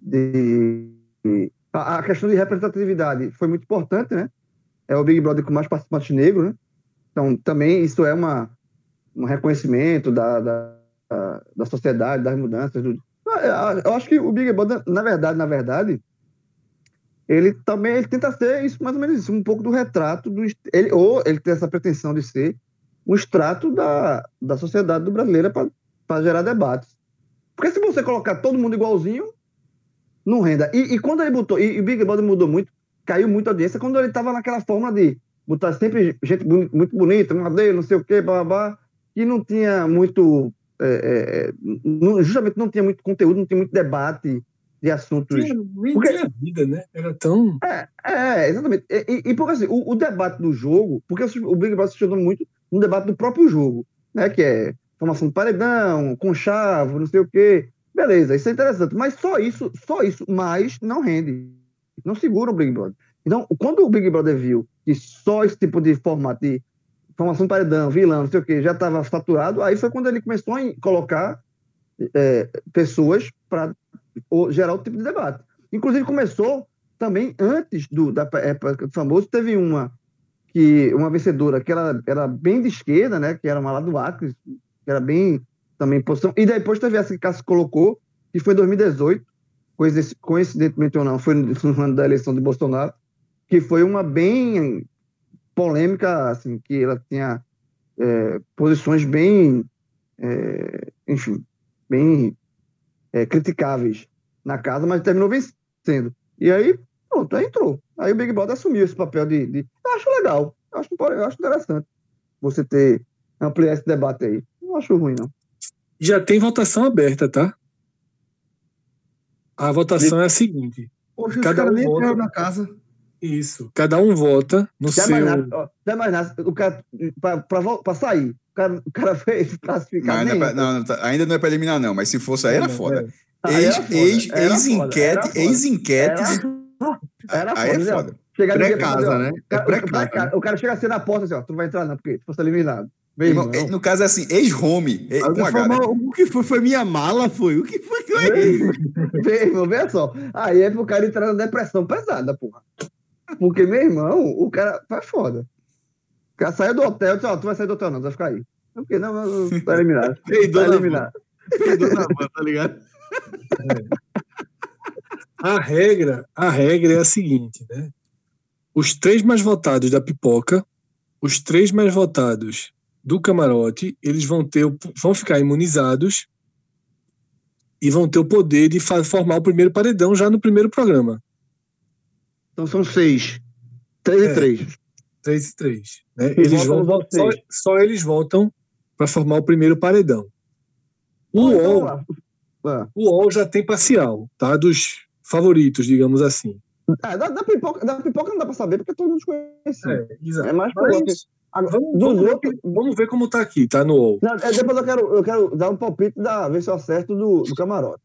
de- de- a, a questão de representatividade foi muito importante, né? É o Big Brother com mais participantes negros, né? Então, também isso é uma, um reconhecimento da, da, da, da sociedade, das mudanças. Do... Eu- Eu acho que o Big Brother, na verdade, na verdade, ele também ele tenta ser isso, mais ou menos isso, um pouco do retrato do ele ou ele tem essa pretensão de ser um extrato da, da sociedade do brasileira para gerar debates. Porque se você colocar todo mundo igualzinho, não renda. E, e quando ele botou, e, e o Big Brother mudou muito, caiu muito a audiência quando ele estava naquela forma de botar sempre gente muito bonita, modelo, não sei o quê, blá, blá, blá, que não tinha muito. é, é, não- justamente não tinha muito conteúdo, não tinha muito debate de assuntos. Nem Porque- tinha vida, né? Era tão. É, exatamente. E, e, e porque assim, o, o debate do jogo, porque o Big Brother se tornou muito um debate do próprio jogo, né? Que é formação do paredão, conchavo, não sei o quê. Beleza, isso é interessante. Mas só isso, só isso, mais não rende. Não segura o Big Brother. Então, quando o Big Brother viu que só esse tipo de formato de formação do paredão, vilão, não sei o quê, já estava saturado, aí foi quando ele começou a colocar é, pessoas para gerar outro tipo de debate. Inclusive, começou também antes do, da época do famoso, teve uma que uma vencedora que era, era bem de esquerda, né? Que era uma lá do Acre, que era bem também posição. E depois teve essa que Cássio colocou, que foi em 2018, coinci- coincidentemente ou não, foi no no ano da eleição de Bolsonaro, que foi uma bem polêmica, assim, que ela tinha é, posições bem, é, enfim, bem é, criticáveis na casa, mas terminou vencendo. E aí, pronto, aí entrou. Aí o Big Brother assumiu esse papel de. de- eu acho legal, eu acho, eu acho interessante você ter, ampliar esse debate aí. Não acho ruim, não. Já tem votação aberta, tá? A votação é a seguinte: Poxa, os Cada caras um nem vota. na casa. isso. Cada um vota no Já seu. mais nada, ó, já mais nada, o cara, pra, pra, vol- pra sair, o cara, o cara fez Não, classificar. ainda, não é pra- não, não, tá- ainda não é pra eliminar, não. Mas se fosse aí, era foda. é. Aí Ex- era foda, ex- era foda, Ex-enquete, era foda. ex-enquete. Era Aí é foda. Chegar ó, né? o É cara- pré-casa. o cara- O cara chega assim na porta assim, ó, tu não vai entrar não, porque tu fosse eliminado. Irmão, irmão, no caso é assim, ex-home. né? "Mas O que foi? Foi minha mala, foi? O que foi que eu errei? Meu irmão, veja só. Aí é pro cara entrar na depressão pesada, porra. Porque, meu irmão, o cara foi foda. O cara saiu do hotel, disse, ó, tu vai sair do hotel não, tu vai ficar aí. Porque não, não, tá eliminado. Peidou Tá na eliminado. Peidou na van, tá ligado? A regra, a regra é a seguinte, né? Os três mais votados da pipoca, os três mais votados do camarote, eles vão ter, o- vão ficar imunizados e vão ter o poder de formar o primeiro paredão já no primeiro programa. Então são seis. Três É. e três. Três e três. Né? E Eles vão, só, só eles votam para formar o primeiro paredão. O Ou então, UOL, lá. Ah. o UOL já tem parcial, tá? Dos favoritos, digamos assim. Ah, da, da pipoca, da pipoca não dá pra saber porque todo mundo conhece. É, exato. mais Mas. Agora, vamos, dos vamos ver, outros. vamos ver como tá aqui, tá no UOL. Não, é, depois eu quero, eu quero dar um palpite da ver se eu acerto do, do camarote.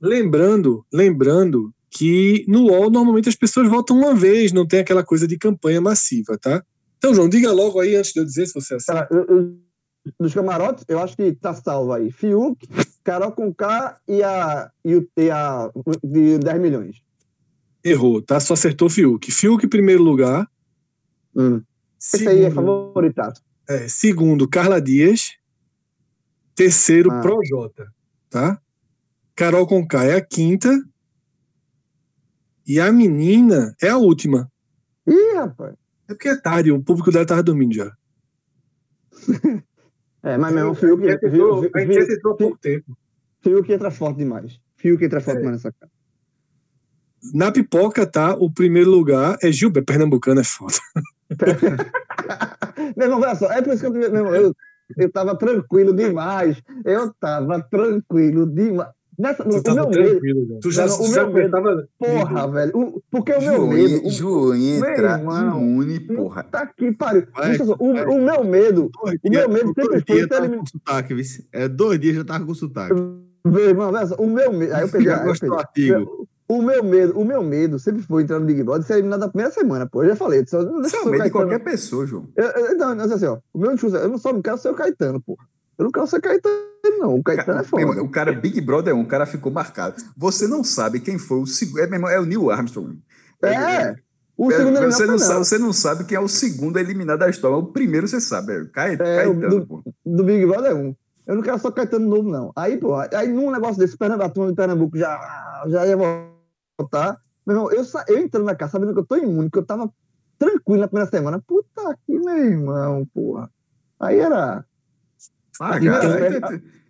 Lembrando, lembrando que no UOL normalmente as pessoas votam uma vez, não tem aquela coisa de campanha massiva, tá? Então, João, diga logo aí antes de eu dizer se você acerta. Cara, eu- eu- dos camarotes, eu acho que tá salvo aí. Fiuk, Carol com K e a, e, o, e a de 10 milhões. Errou, tá? Só acertou Fiuk. Fiuk em primeiro lugar. Hum. Esse aí é Segundo, favoritaço. é, segundo, Carla Dias. Terceiro, Ah. Projota, tá? Carol com K é a quinta. E a menina é a última. Ih, rapaz. É porque é tarde, o público dela tava dormindo já. É, mas mesmo o Fiuk, A há pouco tempo. Fiuk entra forte demais. Fiuk entra forte É. demais nessa cara. Na pipoca, tá? O primeiro lugar é Gilberto. Pernambucano é foda. Meu irmão, olha só, é por isso que eu, irmão, eu, eu tava tranquilo demais. Eu tava tranquilo demais. Nessa, Tu o meu medo. Tu já, Não, não, o já meu medo- tava. porra, velho. o- porque o meu medo. entra Meu irmão. imune, porra. Tá aqui, pariu. Vai, Deixa só, o, o meu medo, Dois O meu medo sempre dois foi com sotaque. É, dois dias já tava com sotaque. meu irmão, o meu medo. Aí eu peguei. Já aí eu peguei. O meu medo, o meu medo sempre foi entrar no Big Brother e ser eliminado na primeira semana, pô. Eu já falei. Só, não deixa Isso é eu o medo de Caetano. qualquer pessoa, João. Eu, eu, não, não, assim, ó. O meu discurso é, eu não só não quero ser o Caetano, pô. Eu não quero ser Caetano, não. O Caetano é Meu irmão, foda. O cara Big Brother 1, o cara ficou marcado. Você não sabe quem foi o segundo. É, é o Neil Armstrong. É. O É, segundo você, não sabe, você não sabe quem é o segundo eliminado da história. O primeiro você sabe, é o Cae- É, Caetano, do- pô. do Big Brother é um. Eu não quero só Caetano novo, não. Aí, pô, aí num negócio desse, a turma de Pernambuco já, já ia voltar. Meu irmão, eu, sa- eu entrando na casa sabendo que eu tô imune, que eu tava tranquilo na primeira semana. Puta que meu irmão, porra. Aí era. Ah, cara, é- aí tem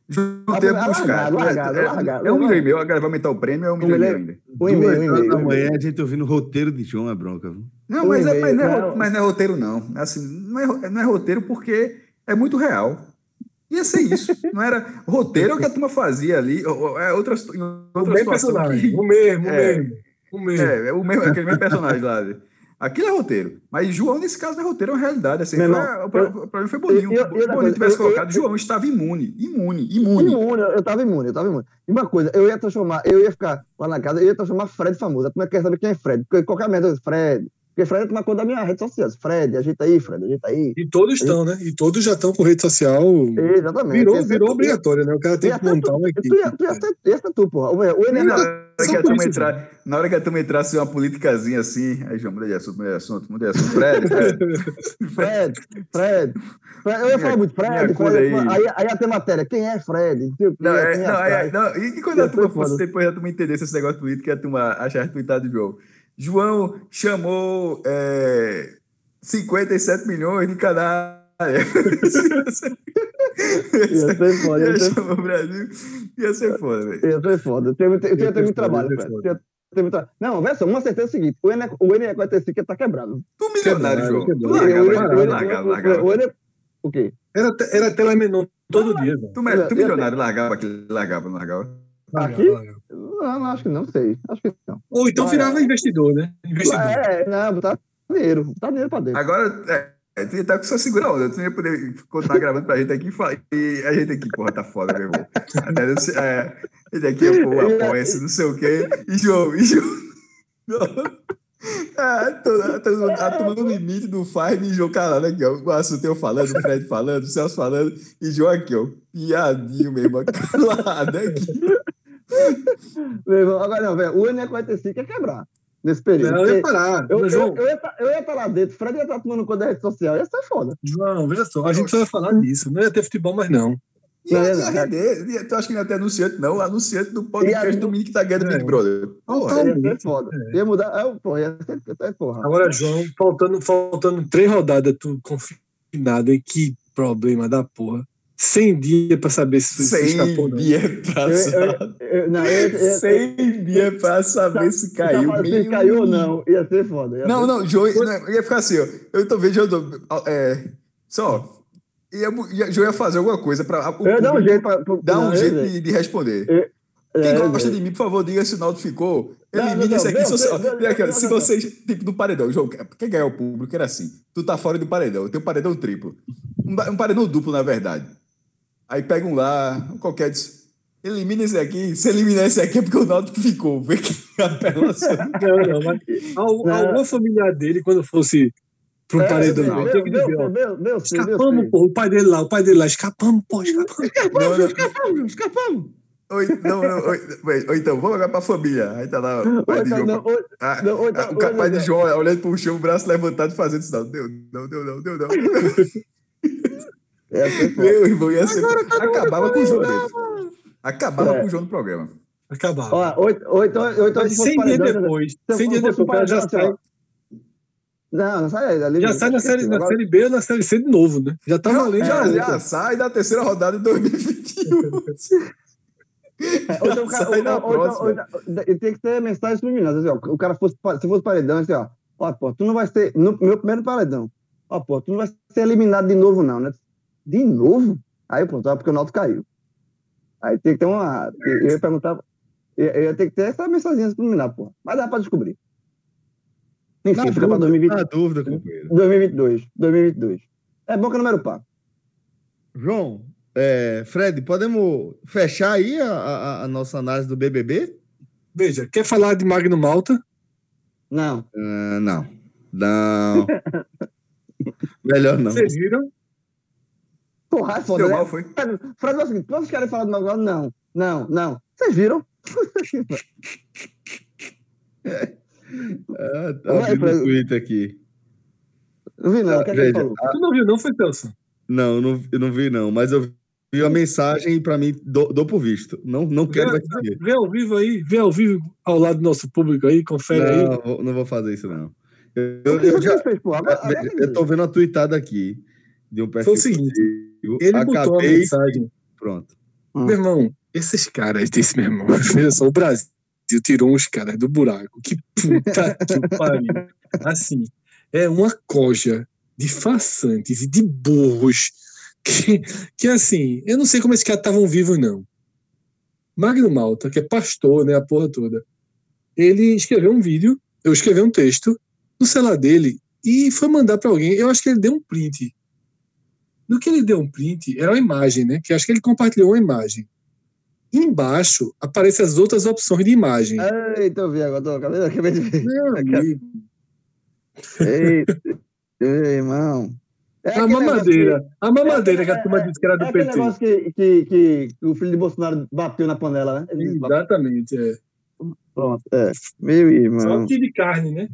que largado, buscar. largado, É- é- largado. É um e meio, agora vai aumentar o prêmio, é um e meio ainda. Um e-mail, e-mail. da manhã, e-mail. a gente ouvindo o roteiro de João é bronca. viu? Não, mas, é, e-mail, mas, não é, mas não é roteiro, não. Assim, não, é, não é roteiro porque é muito real. Ia ser isso. Não era roteiro é o que a turma fazia ali. É outra, O outra mesmo situação. personagem. que- O mesmo, o É. mesmo. O mesmo. É, é o mesmo, aquele mesmo personagem lá. Aquilo é roteiro. Mas João, nesse caso, não é roteiro, é uma realidade. Assim, foi- o o problema foi Boninho. eu- eu- Se eu- Boninho tivesse eu- eu- colocado, João estava imune. Imune, imune. Imune, eu eu tava imune, eu tava imune. E uma coisa, eu ia transformar, eu ia ficar lá na casa, eu ia transformar Fred famoso. A turma quer saber quem é Fred. Qualquer merda, eu Fred. Porque Fred é tomar conta da minha rede social. Fred, ajeita aí, Fred, ajeita aí. E todos estão, né? E todos já estão com rede social. Exatamente. Virou, virou obrigatório, né? O cara tem que montar tu, uma tu, equipe. ia- tu ia ser, ia ser tu, porra. O, o, E na Enem- hora que a turma entrar, na hora que a turma entrasse uma politicazinha assim, aí João, muda de assunto, muda de assunto, muda de assunto. Fred, Fred. Fred, Fred. Eu ia falar muito, Fred, aí. Aí, aí ia ter matéria. Quem é Fred? Não é, é não, é, não, e quando a turma fosse depois a turma entendesse esse negócio político, a turma achar retweetado de João. João chamou é, 57 milhões de canais. Ia ser foda, ia Ia ser o Brasil. Ia ser foda, velho. Ia ser foda. Ia ser muito trabalho, Não, vê só, uma certeza é o seguinte: o Enem o Enem 45 ia tá quebrado. Tu milionário, Quebrado, João. O quê? Era, era telemenor todo dia, velho. Tu, tu milionário, largava aquele, largava, não largava? Aqui? Largava. Não, acho que não sei. Acho que não. Ou então virava investidor, né? Investidor. É, não, botar dinheiro. Botar dinheiro pra dentro. Agora, é, é, tu ia estar com sua segura onda. Tu não ia poder continuar gravando pra gente aqui e falar. E a gente aqui, porra, tá foda, meu irmão. Até não sei- é, esse aqui, pô, apoia-se, não sei o quê. E João, e João. Ah, tô- a turma a turma no limite do Fire e João calado aqui, ó. O assunto eu falando, o Fred falando, o Celso falando, e João aqui, ó. Piadinho mesmo, calado aqui. Meu irmão, Agora não, velho. O Enem 45 ia quebrar. nesse período. Não, eu ia parar. Eu, Mas, eu, João, eu, ia estar eu ia estar lá dentro, Fred ia estar tomando conta da rede social, ia ser foda. João, veja só, a gente só ia falar disso. Não ia ter futebol mais, não. Ia, Não, ia não, render. Ia- Tu acha que não ia ter anunciante, não? Anunciante do podcast do menino que tá ganhando É. Big Brother. Porra. Ia ser foda. Ia mudar. É, porra, ia ser. É, porra. Agora, João, faltando, faltando três rodadas, tu confinado, hein? Que problema da porra. 100 dias pra saber se Sem escapou ou não. dia Eu- passado. eu- não, eu- eu- eu- Sem dia pra saber se caiu. Se caiu ou não, ia ser foda. ia Não, ser- não, João, não, ia ficar assim, ó. Eu tô vendo, eu tô, é, só, ia, João ia fazer alguma coisa pra. o Eu dar um jeito pra. pra- Dar um eu jeito de, de responder. É, Quem eu ia gosta ver. de mim, por favor, diga se o Naldo ficou. Elimine esse aqui. não, se você- não, não, aqui, se vocês, tipo, do paredão, João, quem ganhar o público era assim. Tu tá fora do paredão, tem um paredão triplo. Um, um paredão duplo, na verdade. Aí pega um lá, qualquer. diz, Elimina esse aqui. Se eliminar esse aqui é porque o Naldo ficou. Vê que apelação. Não, não, mas alguma familiar dele, quando fosse um É, paredão, meu, meu, meu, meu, meu, meu, escapamos, porra, o pai dele lá, o pai dele lá, escapamos, pô, escapamos. Não, não. Escapamos, escapamos. Ou, não, não, ou, então, vamos jogar pra família. Aí tá lá o pai de João. o pai de João olhando pro chão, o braço levantado e fazendo isso. Não, deu, não, deu, não, deu, não. Ia ser foda. Meu irmão, ia ser. Acabava com o João dentro. Acabava É. com o João no programa. Acabava. Ó, então, ou então Mas se fosse 100 dias depois, se 100 dias fosse depois, o cara já sai. Não, não sai ali. já sai na série, na Agora- série B ou na série C de novo, né? Já tá valendo. Já, já sai da terceira rodada de 2021. É, ou então o cara- Sai ou- então- então- tem que ter mensagens subliminares. Assim, ó, o cara fosse, se fosse paredão, assim, ó. Ó, pô, tu não vai ser. No meu primeiro paredão. Ó, pô, tu não vai ser eliminado de novo, não, né? De novo? Aí, pronto, é porque o Náutico caiu. Aí tem que ter uma. Eu ia perguntar. Eu ia ter que ter essa mensagem subliminar, pô. Mas dá pra descobrir. Enfim, Na fica pra dúvida, 2020, na dúvida, companheiro. 2022. 2022. É bom que é número par. João, é, Fred, podemos fechar aí a, a- a nossa análise do BBB? Veja, quer falar de Magno Malta? Não. Ah, não. Não. Melhor não. Vocês viram? Porra, é foda, Deu né? mal, foi? É o seguinte, vocês querem falar do Magoado? Não, não, não. Vocês viram? Ah, tá Vai, abrindo Fred. o Twitter aqui. Não vi, não. É que ele Veja, falou? Tu não viu, não, foi Telson? Não, não, eu não vi, não. Mas eu vi a mensagem e pra mim dou, dou por visto. Não, não quero Vê, mais seguir. vê ao vivo aí, vê ao vivo ao lado do nosso público aí, confere aí. Não, vou- não vou fazer isso, não. Eu, eu, já, fez, eu tô vendo a tweetada aqui de um perfil. Foi o seguinte, positivo. Ele botou a Acabei. mensagem. Pronto. Hum. Meu irmão, esses caras desse meu irmão, veja só, o Brasil tirou uns caras do buraco. Que puta que pariu. Assim, é uma coja de façantes e de burros que, que assim, eu não sei como esses caras estavam vivos, não. Magno Malta, que é pastor, né, a porra toda, ele escreveu um vídeo, eu escrevi um texto no celular dele e foi mandar para alguém. Eu acho que ele deu um print. No que ele deu um print, era uma imagem, né? Que acho que ele compartilhou uma imagem. Embaixo aparecem as outras opções de imagem. Eita, eu vi agora. Tô, acabei, de ver. Meu amigo, Eita. Ei, irmão. É a mamadeira. A mamadeira que a é- turma disse que era que- É do aquele PT. negócio que, que, que o filho de Bolsonaro bateu na panela, né? Exatamente, é. Pronto. É. Meu Só irmão. um quilo de carne, né?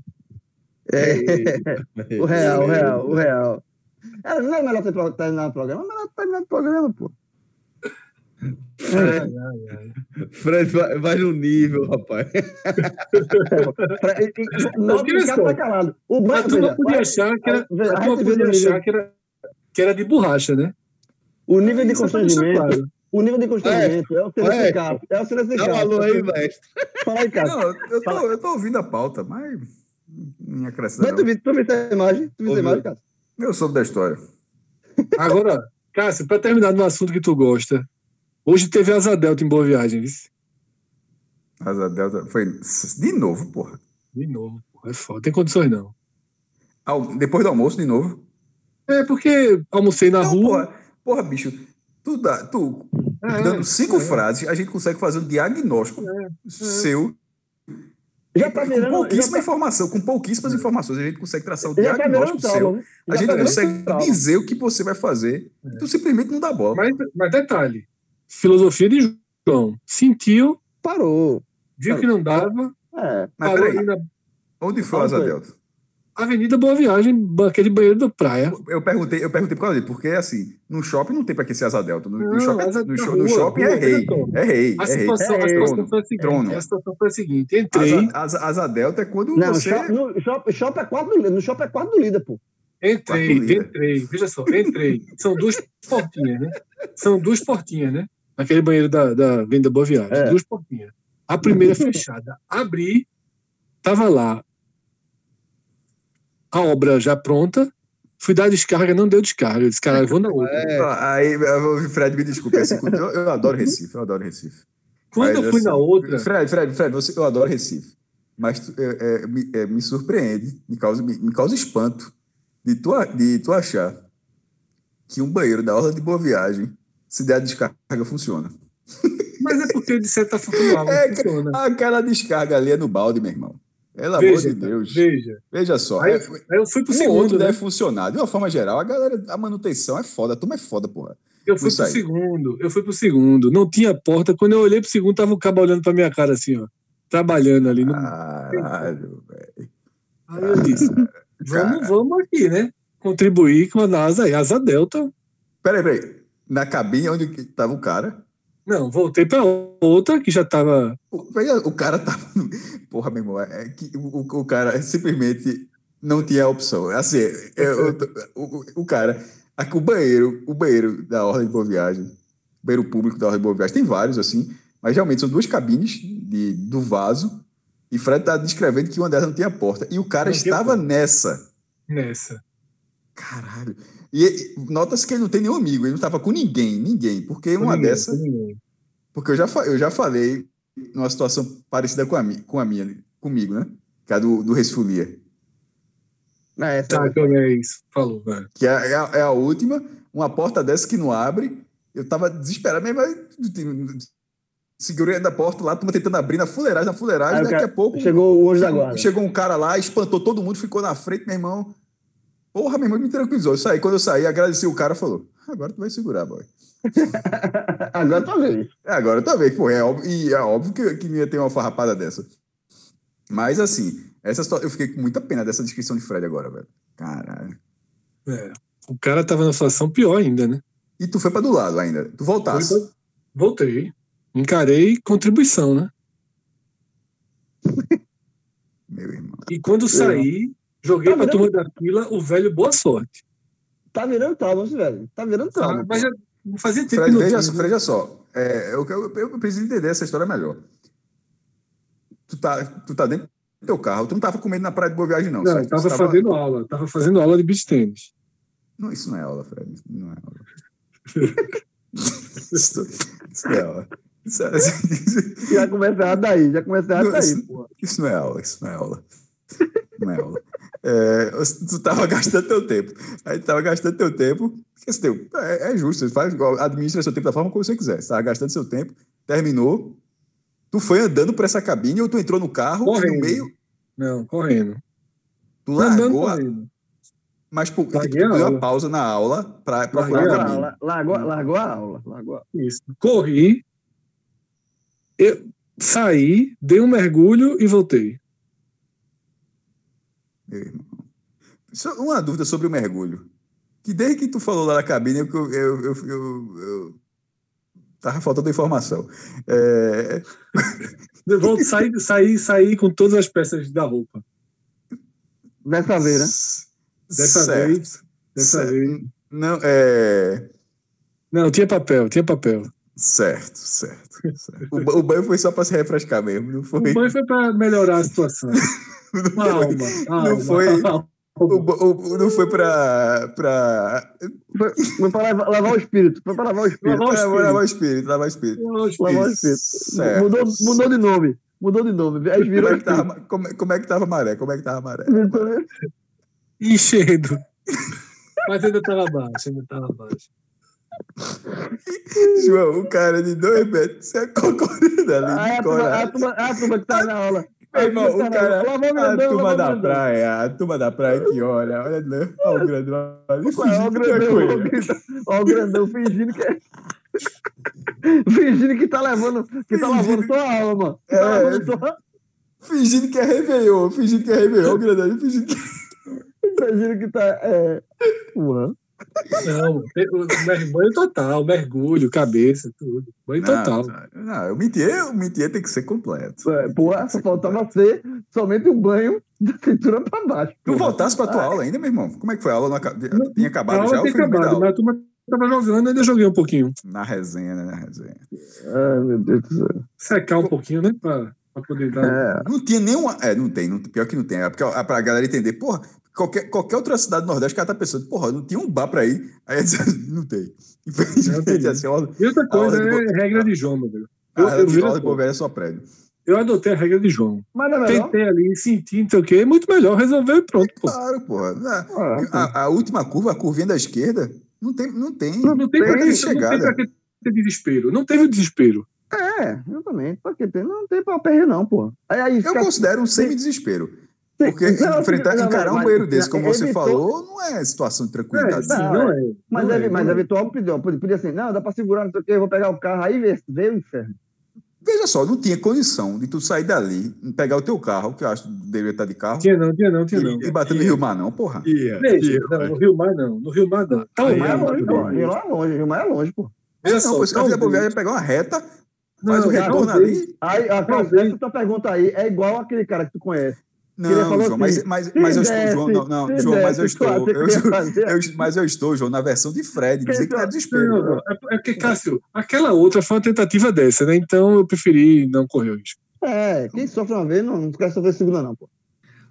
É. O real, o real, o real. É, não é melhor ter terminar o programa? É melhor terminar o programa, pô. Ai, ai, ai. Fred vai, vai no nível, rapaz. E- Não, Olha o cara só. tá calado. O A banco, turma veja, podia achar que era, a a gente vê podia nível- achar que era, que era de borracha, né? O nível de deixar constrangimento, o nível de constrangimento é o Cássio. É o silêncio de Dá um alô aí, mestre. Fala aí, Cássio. Não, eu tô, eu tô ouvindo a pauta, mas não acrescenta Mas tu não. viu, tu viu essa imagem? Tu viu essa Ouviu. imagem, Cássio? Eu soube da história. Agora, Cássio, para terminar no assunto que tu gosta, hoje teve Asa Delta em Boa Viagem, viu? Asa Delta foi de novo, porra. De novo, porra, é foda. Tem condições não. Depois do almoço, de novo. É porque almocei na Não, rua. porra, porra, bicho, tu, dá, tu É, dando cinco é. frases, a gente consegue fazer um diagnóstico seu Já tá com virando. Já pouquíssima tá, informação, com pouquíssimo informações, a gente consegue traçar um já tá diagnóstico trauma. seu. viu? A gente tá consegue trauma. dizer o que você vai fazer. Tu simplesmente não dá bola. Mas, mas detalhe: filosofia de João. Sentiu, Parou. viu que não dava, É. Mas parou peraí, na. Onde foi o Asa Delta? Avenida Boa Viagem, aquele banheiro da praia. Eu perguntei, eu perguntei por causa dele, porque assim, no shopping não tem pra que ser Asa Delta. No, no Não, shopping, Asa no, da sho- rua, no shopping é rua, rei. É rei. A É rei. situação, a É situação foi a seguinte. trono. A situação foi a seguinte. Entrei, Asa, asa, asa Delta é quando Não, você. shop, no shop, shop é quarto do, no shopping é quarto do líder, pô. entrei, entrei. Veja só, entrei. São duas portinhas, né? São duas portinhas, né? Naquele banheiro da, da Venda Boa Viagem. É. Duas portinhas. A primeira fechada. Abri, tava lá a obra já pronta. Fui dar descarga, não deu descarga. Eu disse, cara, eu vou na outra. Ah, Aí, Fred, me desculpe. assim, eu, eu adoro Recife, eu adoro Recife. Quando Mas, eu fui assim, na outra, Fred, Fred, Fred, você, eu adoro Recife. Mas é, é, me, é, me surpreende, me causa, me, me causa espanto de tu, de tu achar que um banheiro da Orla de Boa Viagem, se der a descarga, funciona. mas é porque de certa forma É, funciona. Aquela descarga ali é no balde, meu irmão. Pelo amor Veja, de Deus. veja. Veja só. Aí, é- aí eu fui pro um segundo, outro né? deve funcionar. De uma forma geral, a galera, a manutenção é foda. A turma é foda, porra. Eu fui Isso pro aí. segundo, eu fui pro segundo. Não tinha porta. Quando eu olhei pro segundo, tava o cabo olhando pra minha cara assim, ó. Trabalhando ali. No... Caralho, velho. Aí eu disse, vamos, vamos aqui, né? Contribuir com a NASA aí. Asa Delta. Peraí, peraí. Na cabine onde tava o cara, Não, voltei pra outra que já tava. o, o cara tava. Porra, meu irmão, é que o, o- cara simplesmente não tinha opção. Assim, é, eu- o, o- cara. Aqui, o banheiro, o banheiro da Ordem de Boa Viagem, o banheiro público da Ordem de Boa Viagem, tem vários, assim, mas realmente são duas cabines de, do vaso. E Fred tá descrevendo que uma delas não tinha porta. E o cara Não estava nessa. Nessa. Caralho. E nota-se que ele não tem nenhum amigo, ele não estava com ninguém, ninguém. Porque uma Ninguém, dessa. Porque eu já, eu já falei numa situação parecida com a, com a minha, comigo, né? Que é a do, do Resfolia. É, Tá, então é isso. Falou, velho. Que é, é a, é a última, uma porta dessa que não abre. Eu tava desesperado, mas, mas segurei da porta lá, turma tentando abrir na fuleiragem, na fuleiragem, Aí daqui cara- a pouco. Chegou o anjo da chegou, guarda. chegou um cara lá, espantou todo mundo, ficou na frente, meu irmão. Porra, meu irmão me tranquilizou. Eu saí, quando eu saí, agradeci o cara falou: agora tu vai segurar, boy. Agora tá vendo. É, agora tá vendo, pô, é óbvio, e é óbvio que, que ia ter uma farrapada dessa. Mas assim, essa eu fiquei com muita pena dessa descrição de Fred agora, velho. Caralho. É. O cara tava numa situação pior ainda, né? E tu foi pra do lado ainda. Tu voltasse. Foi pra- Voltei. Encarei contribuição, né? Meu irmão. E quando saí, joguei Tá pra vendo? turma da fila o velho boa sorte. Tá virando trauma, velho. Tá virando trauma. Ah, mas já não fazia tempo Fred, veja, né? veja só. É, eu, eu, eu preciso entender essa história melhor. Tu tá, tu tá dentro do teu carro, tu não tava comendo na praia de Boa Viagem, não. Não, certo? tava tava- fazendo aula. Tava fazendo aula de beach tênis. Não, isso não é aula, Fred. Isso não é aula. isso, isso não é aula. Isso, é- Já começa errado daí, já começa errado Não, daí, isso- pô. Isso não é aula, isso não é aula. Não é aula. É, tu tava gastando teu tempo. Aí tu tava gastando teu tempo. Porque, assim, teu- é, é justo, você faz, administra seu tempo da forma como você quiser. Você tava gastando seu tempo, terminou. Tu foi andando por essa cabine ou tu entrou no carro Correndo. no meio, Não, correndo. tu Andando largou, a- correndo. mas pô, tipo, tu a deu uma aula. pausa na aula para procurar Larguei a a cabine. Largou, largou, largou a aula. Largou a... Isso. Corri, eu saí, dei um mergulho e voltei. Meu irmão. Só uma dúvida sobre o mergulho. Que desde que tu falou lá na cabine, eu, eu, eu, eu, eu tava faltando informação. É, Eu volto, saí, saí, saí com todas as peças da roupa. Dessa vez, né? Dessa certo. vez. Dessa Certo. vez. Não, é. Não, tinha papel, tinha papel. Certo, certo. O, o banho foi só para se refrescar mesmo, não foi? O banho foi para melhorar a situação. Não foi, Calma, calma. foi- calma. o, o- não foi para. Pra, Foi, pra lavar, lavar o espírito. Foi pra lavar o espírito. Lavar o pra espírito. lavar o espírito, lavar o espírito. Lavar o espírito. Certo. Mudou, mudou de nome. Mudou de nome. Aí Como virou é, que tava, como, é- como é que tava maré? Como é que tava maré? Enchendo. Mas ainda estava baixo, ainda estava baixo. João, o cara de dois metros, você é concorrendo ali. De a turma, a, coragem. turma, a turma que tá na aula. Meu irmão, o cara, Lavou o a turma da praia, a turma da praia que olha, olha, não, olha o grandão ali, o fingindo que é grandão, olha o grandão, fingindo que é. fingindo que tá levando, que tá lavando sua aula, mano. Que tá É. lavando sua Fingindo que é Réveillon, fingindo que é Réveillon, grandão, fingindo que... Imagina que tá. É... Não, banho total, mergulho, cabeça, tudo. Banho total. Não, não, o métier, o métier tem que ser completo. É, porra, só faltava ser somente um banho da cintura pra baixo. Tu voltasse pra tua aula ainda, meu irmão? Como é que foi a aula? Não Tinha acabado já meio da acabado, mas a turma tava jogando, ainda joguei um pouquinho. Na resenha, né? Na resenha. Ai, meu Deus do céu. Secar um pouquinho, né? Pra, pra poder dar. É, Não tinha nenhuma. É, não tem, não, pior que não tem. É porque pra galera entender, porra, qualquer, qualquer outra cidade do Nordeste, o cara tá pensando, porra, não tinha um bar pra ir. Aí eu disse, não tem. Infelizmente, assim, ó, E outra coisa A hora é de- regra de João, meu velho. Eu, a eu, regra só, Boa Velha é só prédio. eu adotei a regra de João. mas não é melhor. Tentei ali, senti, não sei o quê, muito melhor, resolveu e pronto, pô. Claro, porra. Na- Ah, A, a última curva, a curvinha da esquerda, não tem. Não tem, Não, não tem, pra que, não chegada. tem pra que ter desespero. Não teve o desespero. É, exatamente. Pra que tem? Não tem pra perder, não, porra. Aí, aí Eu fica- considero um semi-desespero. Porque Não, enfrentar, não, encarar um banheiro desse, como ele você evitou- falou, não é situação de tranquilidade. sim, não, não é. Mas, não é, é, mas Vitória pediu, podia, podia assim, não, dá pra segurar, não sei o quê, eu vou pegar o carro, aí veio, o inferno. Veja só, não tinha condição de tu sair dali, pegar o teu carro, que eu acho que deveria estar de carro, Tinha não, tinha não, tinha não. e bater no Rio Mar, não, porra. Ia, Veja, ia, não, no Rio Mar não. No Rio Mar não. Tá Rio Mar é longe. Rio Mar é longe, Rio Mar é longe, pô. Veja Não, só, pô, se a Via Boa Velha talvez- pegar uma reta, faz Não, o retorno talvez- ali. Aí, a Talvez. essa tua pergunta aí é igual aquele cara que tu conhece. Não, João, mas, assim, mas, se mas eu estou, João, não, não, João, mas eu estou, eu, eu- mas eu estou, João, na versão de Fred, dizer que é Não, desespero. não, é é porque, Cássio, aquela outra foi uma tentativa dessa, né? Então eu preferi não correr o risco. É, quem sofre uma vez não, não quer sofrer segunda, não, pô.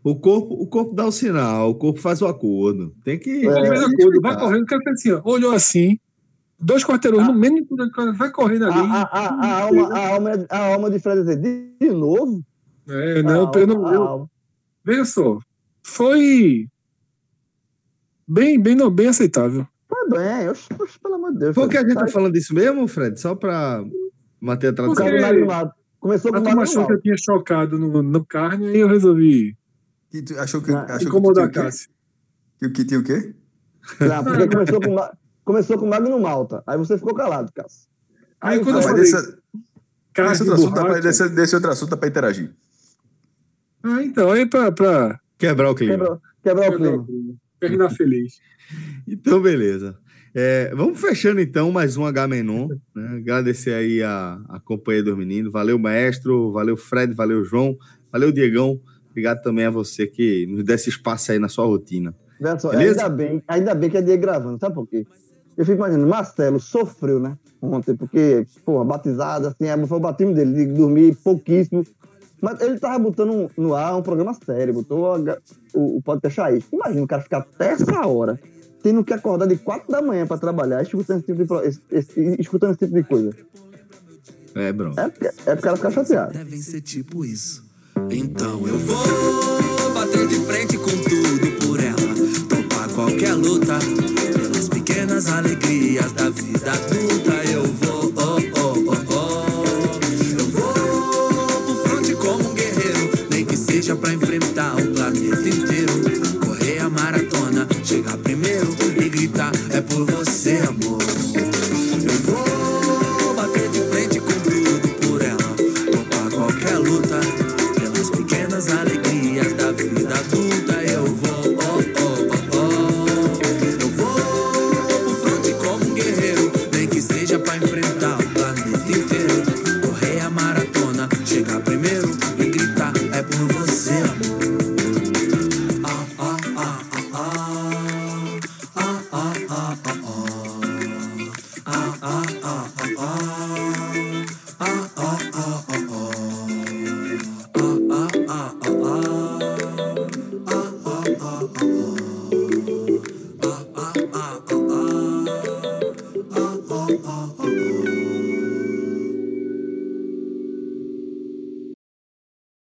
O corpo, o corpo dá o sinal, o corpo faz o acordo. Tem que. É, Primeira coisa, vai correndo, o cara assim, ó, olhou assim, dois quarteirões Ah. no mínimo, vai correndo A, ali. a, a, a alma, a, alma, a alma de Fred é dizer, de, novo? É, não, a, eu não, a. veja só, foi bem, bem, não, bem aceitável. Foi bem, oxe, oxe, pelo amor de Deus. Por que a gente tá falando disso mesmo, Fred? Só pra manter a tradição. Começou com o Magno Mato. Começou com A turma achou que eu tinha chocado no, no carne, aí eu resolvi Que tu achou que, Ah, achou que, incomodar a tinha o quê? Cássio. que, que tinha o quê? Não, porque começou com, começou com Magno Malta. Aí você ficou calado, Cássio. Aí quando Não, eu falei, desse, outro assunto, dá pra, desse, desse outro assunto dá pra interagir. Ah, então, aí pra, pra Quebrar o clima. Quebrou, quebrou o clima. terminar feliz. Então, beleza. É, vamos fechando então mais um H-Menon. Né? Agradecer aí a, a companhia dos meninos. Valeu, maestro. Valeu, Fred. Valeu, João. Valeu, Diegão. Obrigado também a você que nos desse espaço aí na sua rotina. Só, Beleza? ainda bem, ainda bem que é dia gravando, sabe por quê? Eu fico imaginando, Marcelo sofreu, né? Ontem, porque, porra, batizado, assim, foi o batismo dele, de dormir pouquíssimo. Mas ele tava botando no ar um programa sério, botou a- o, o podcast aí. Imagina o cara ficar até essa hora, tendo que acordar de 4 da manhã pra trabalhar, escutando esse tipo de, pro- esse- esse- escutando esse tipo de coisa. É, Bruno. É porque, é porque ela fica chateado. devem ser tipo isso. Então eu vou bater de frente com tudo por ela, topar qualquer luta. Pelas pequenas alegrias da vida adulta, seja pra enfrentar o planeta inteiro. Correr a maratona, chegar primeiro e gritar: é por você, amor.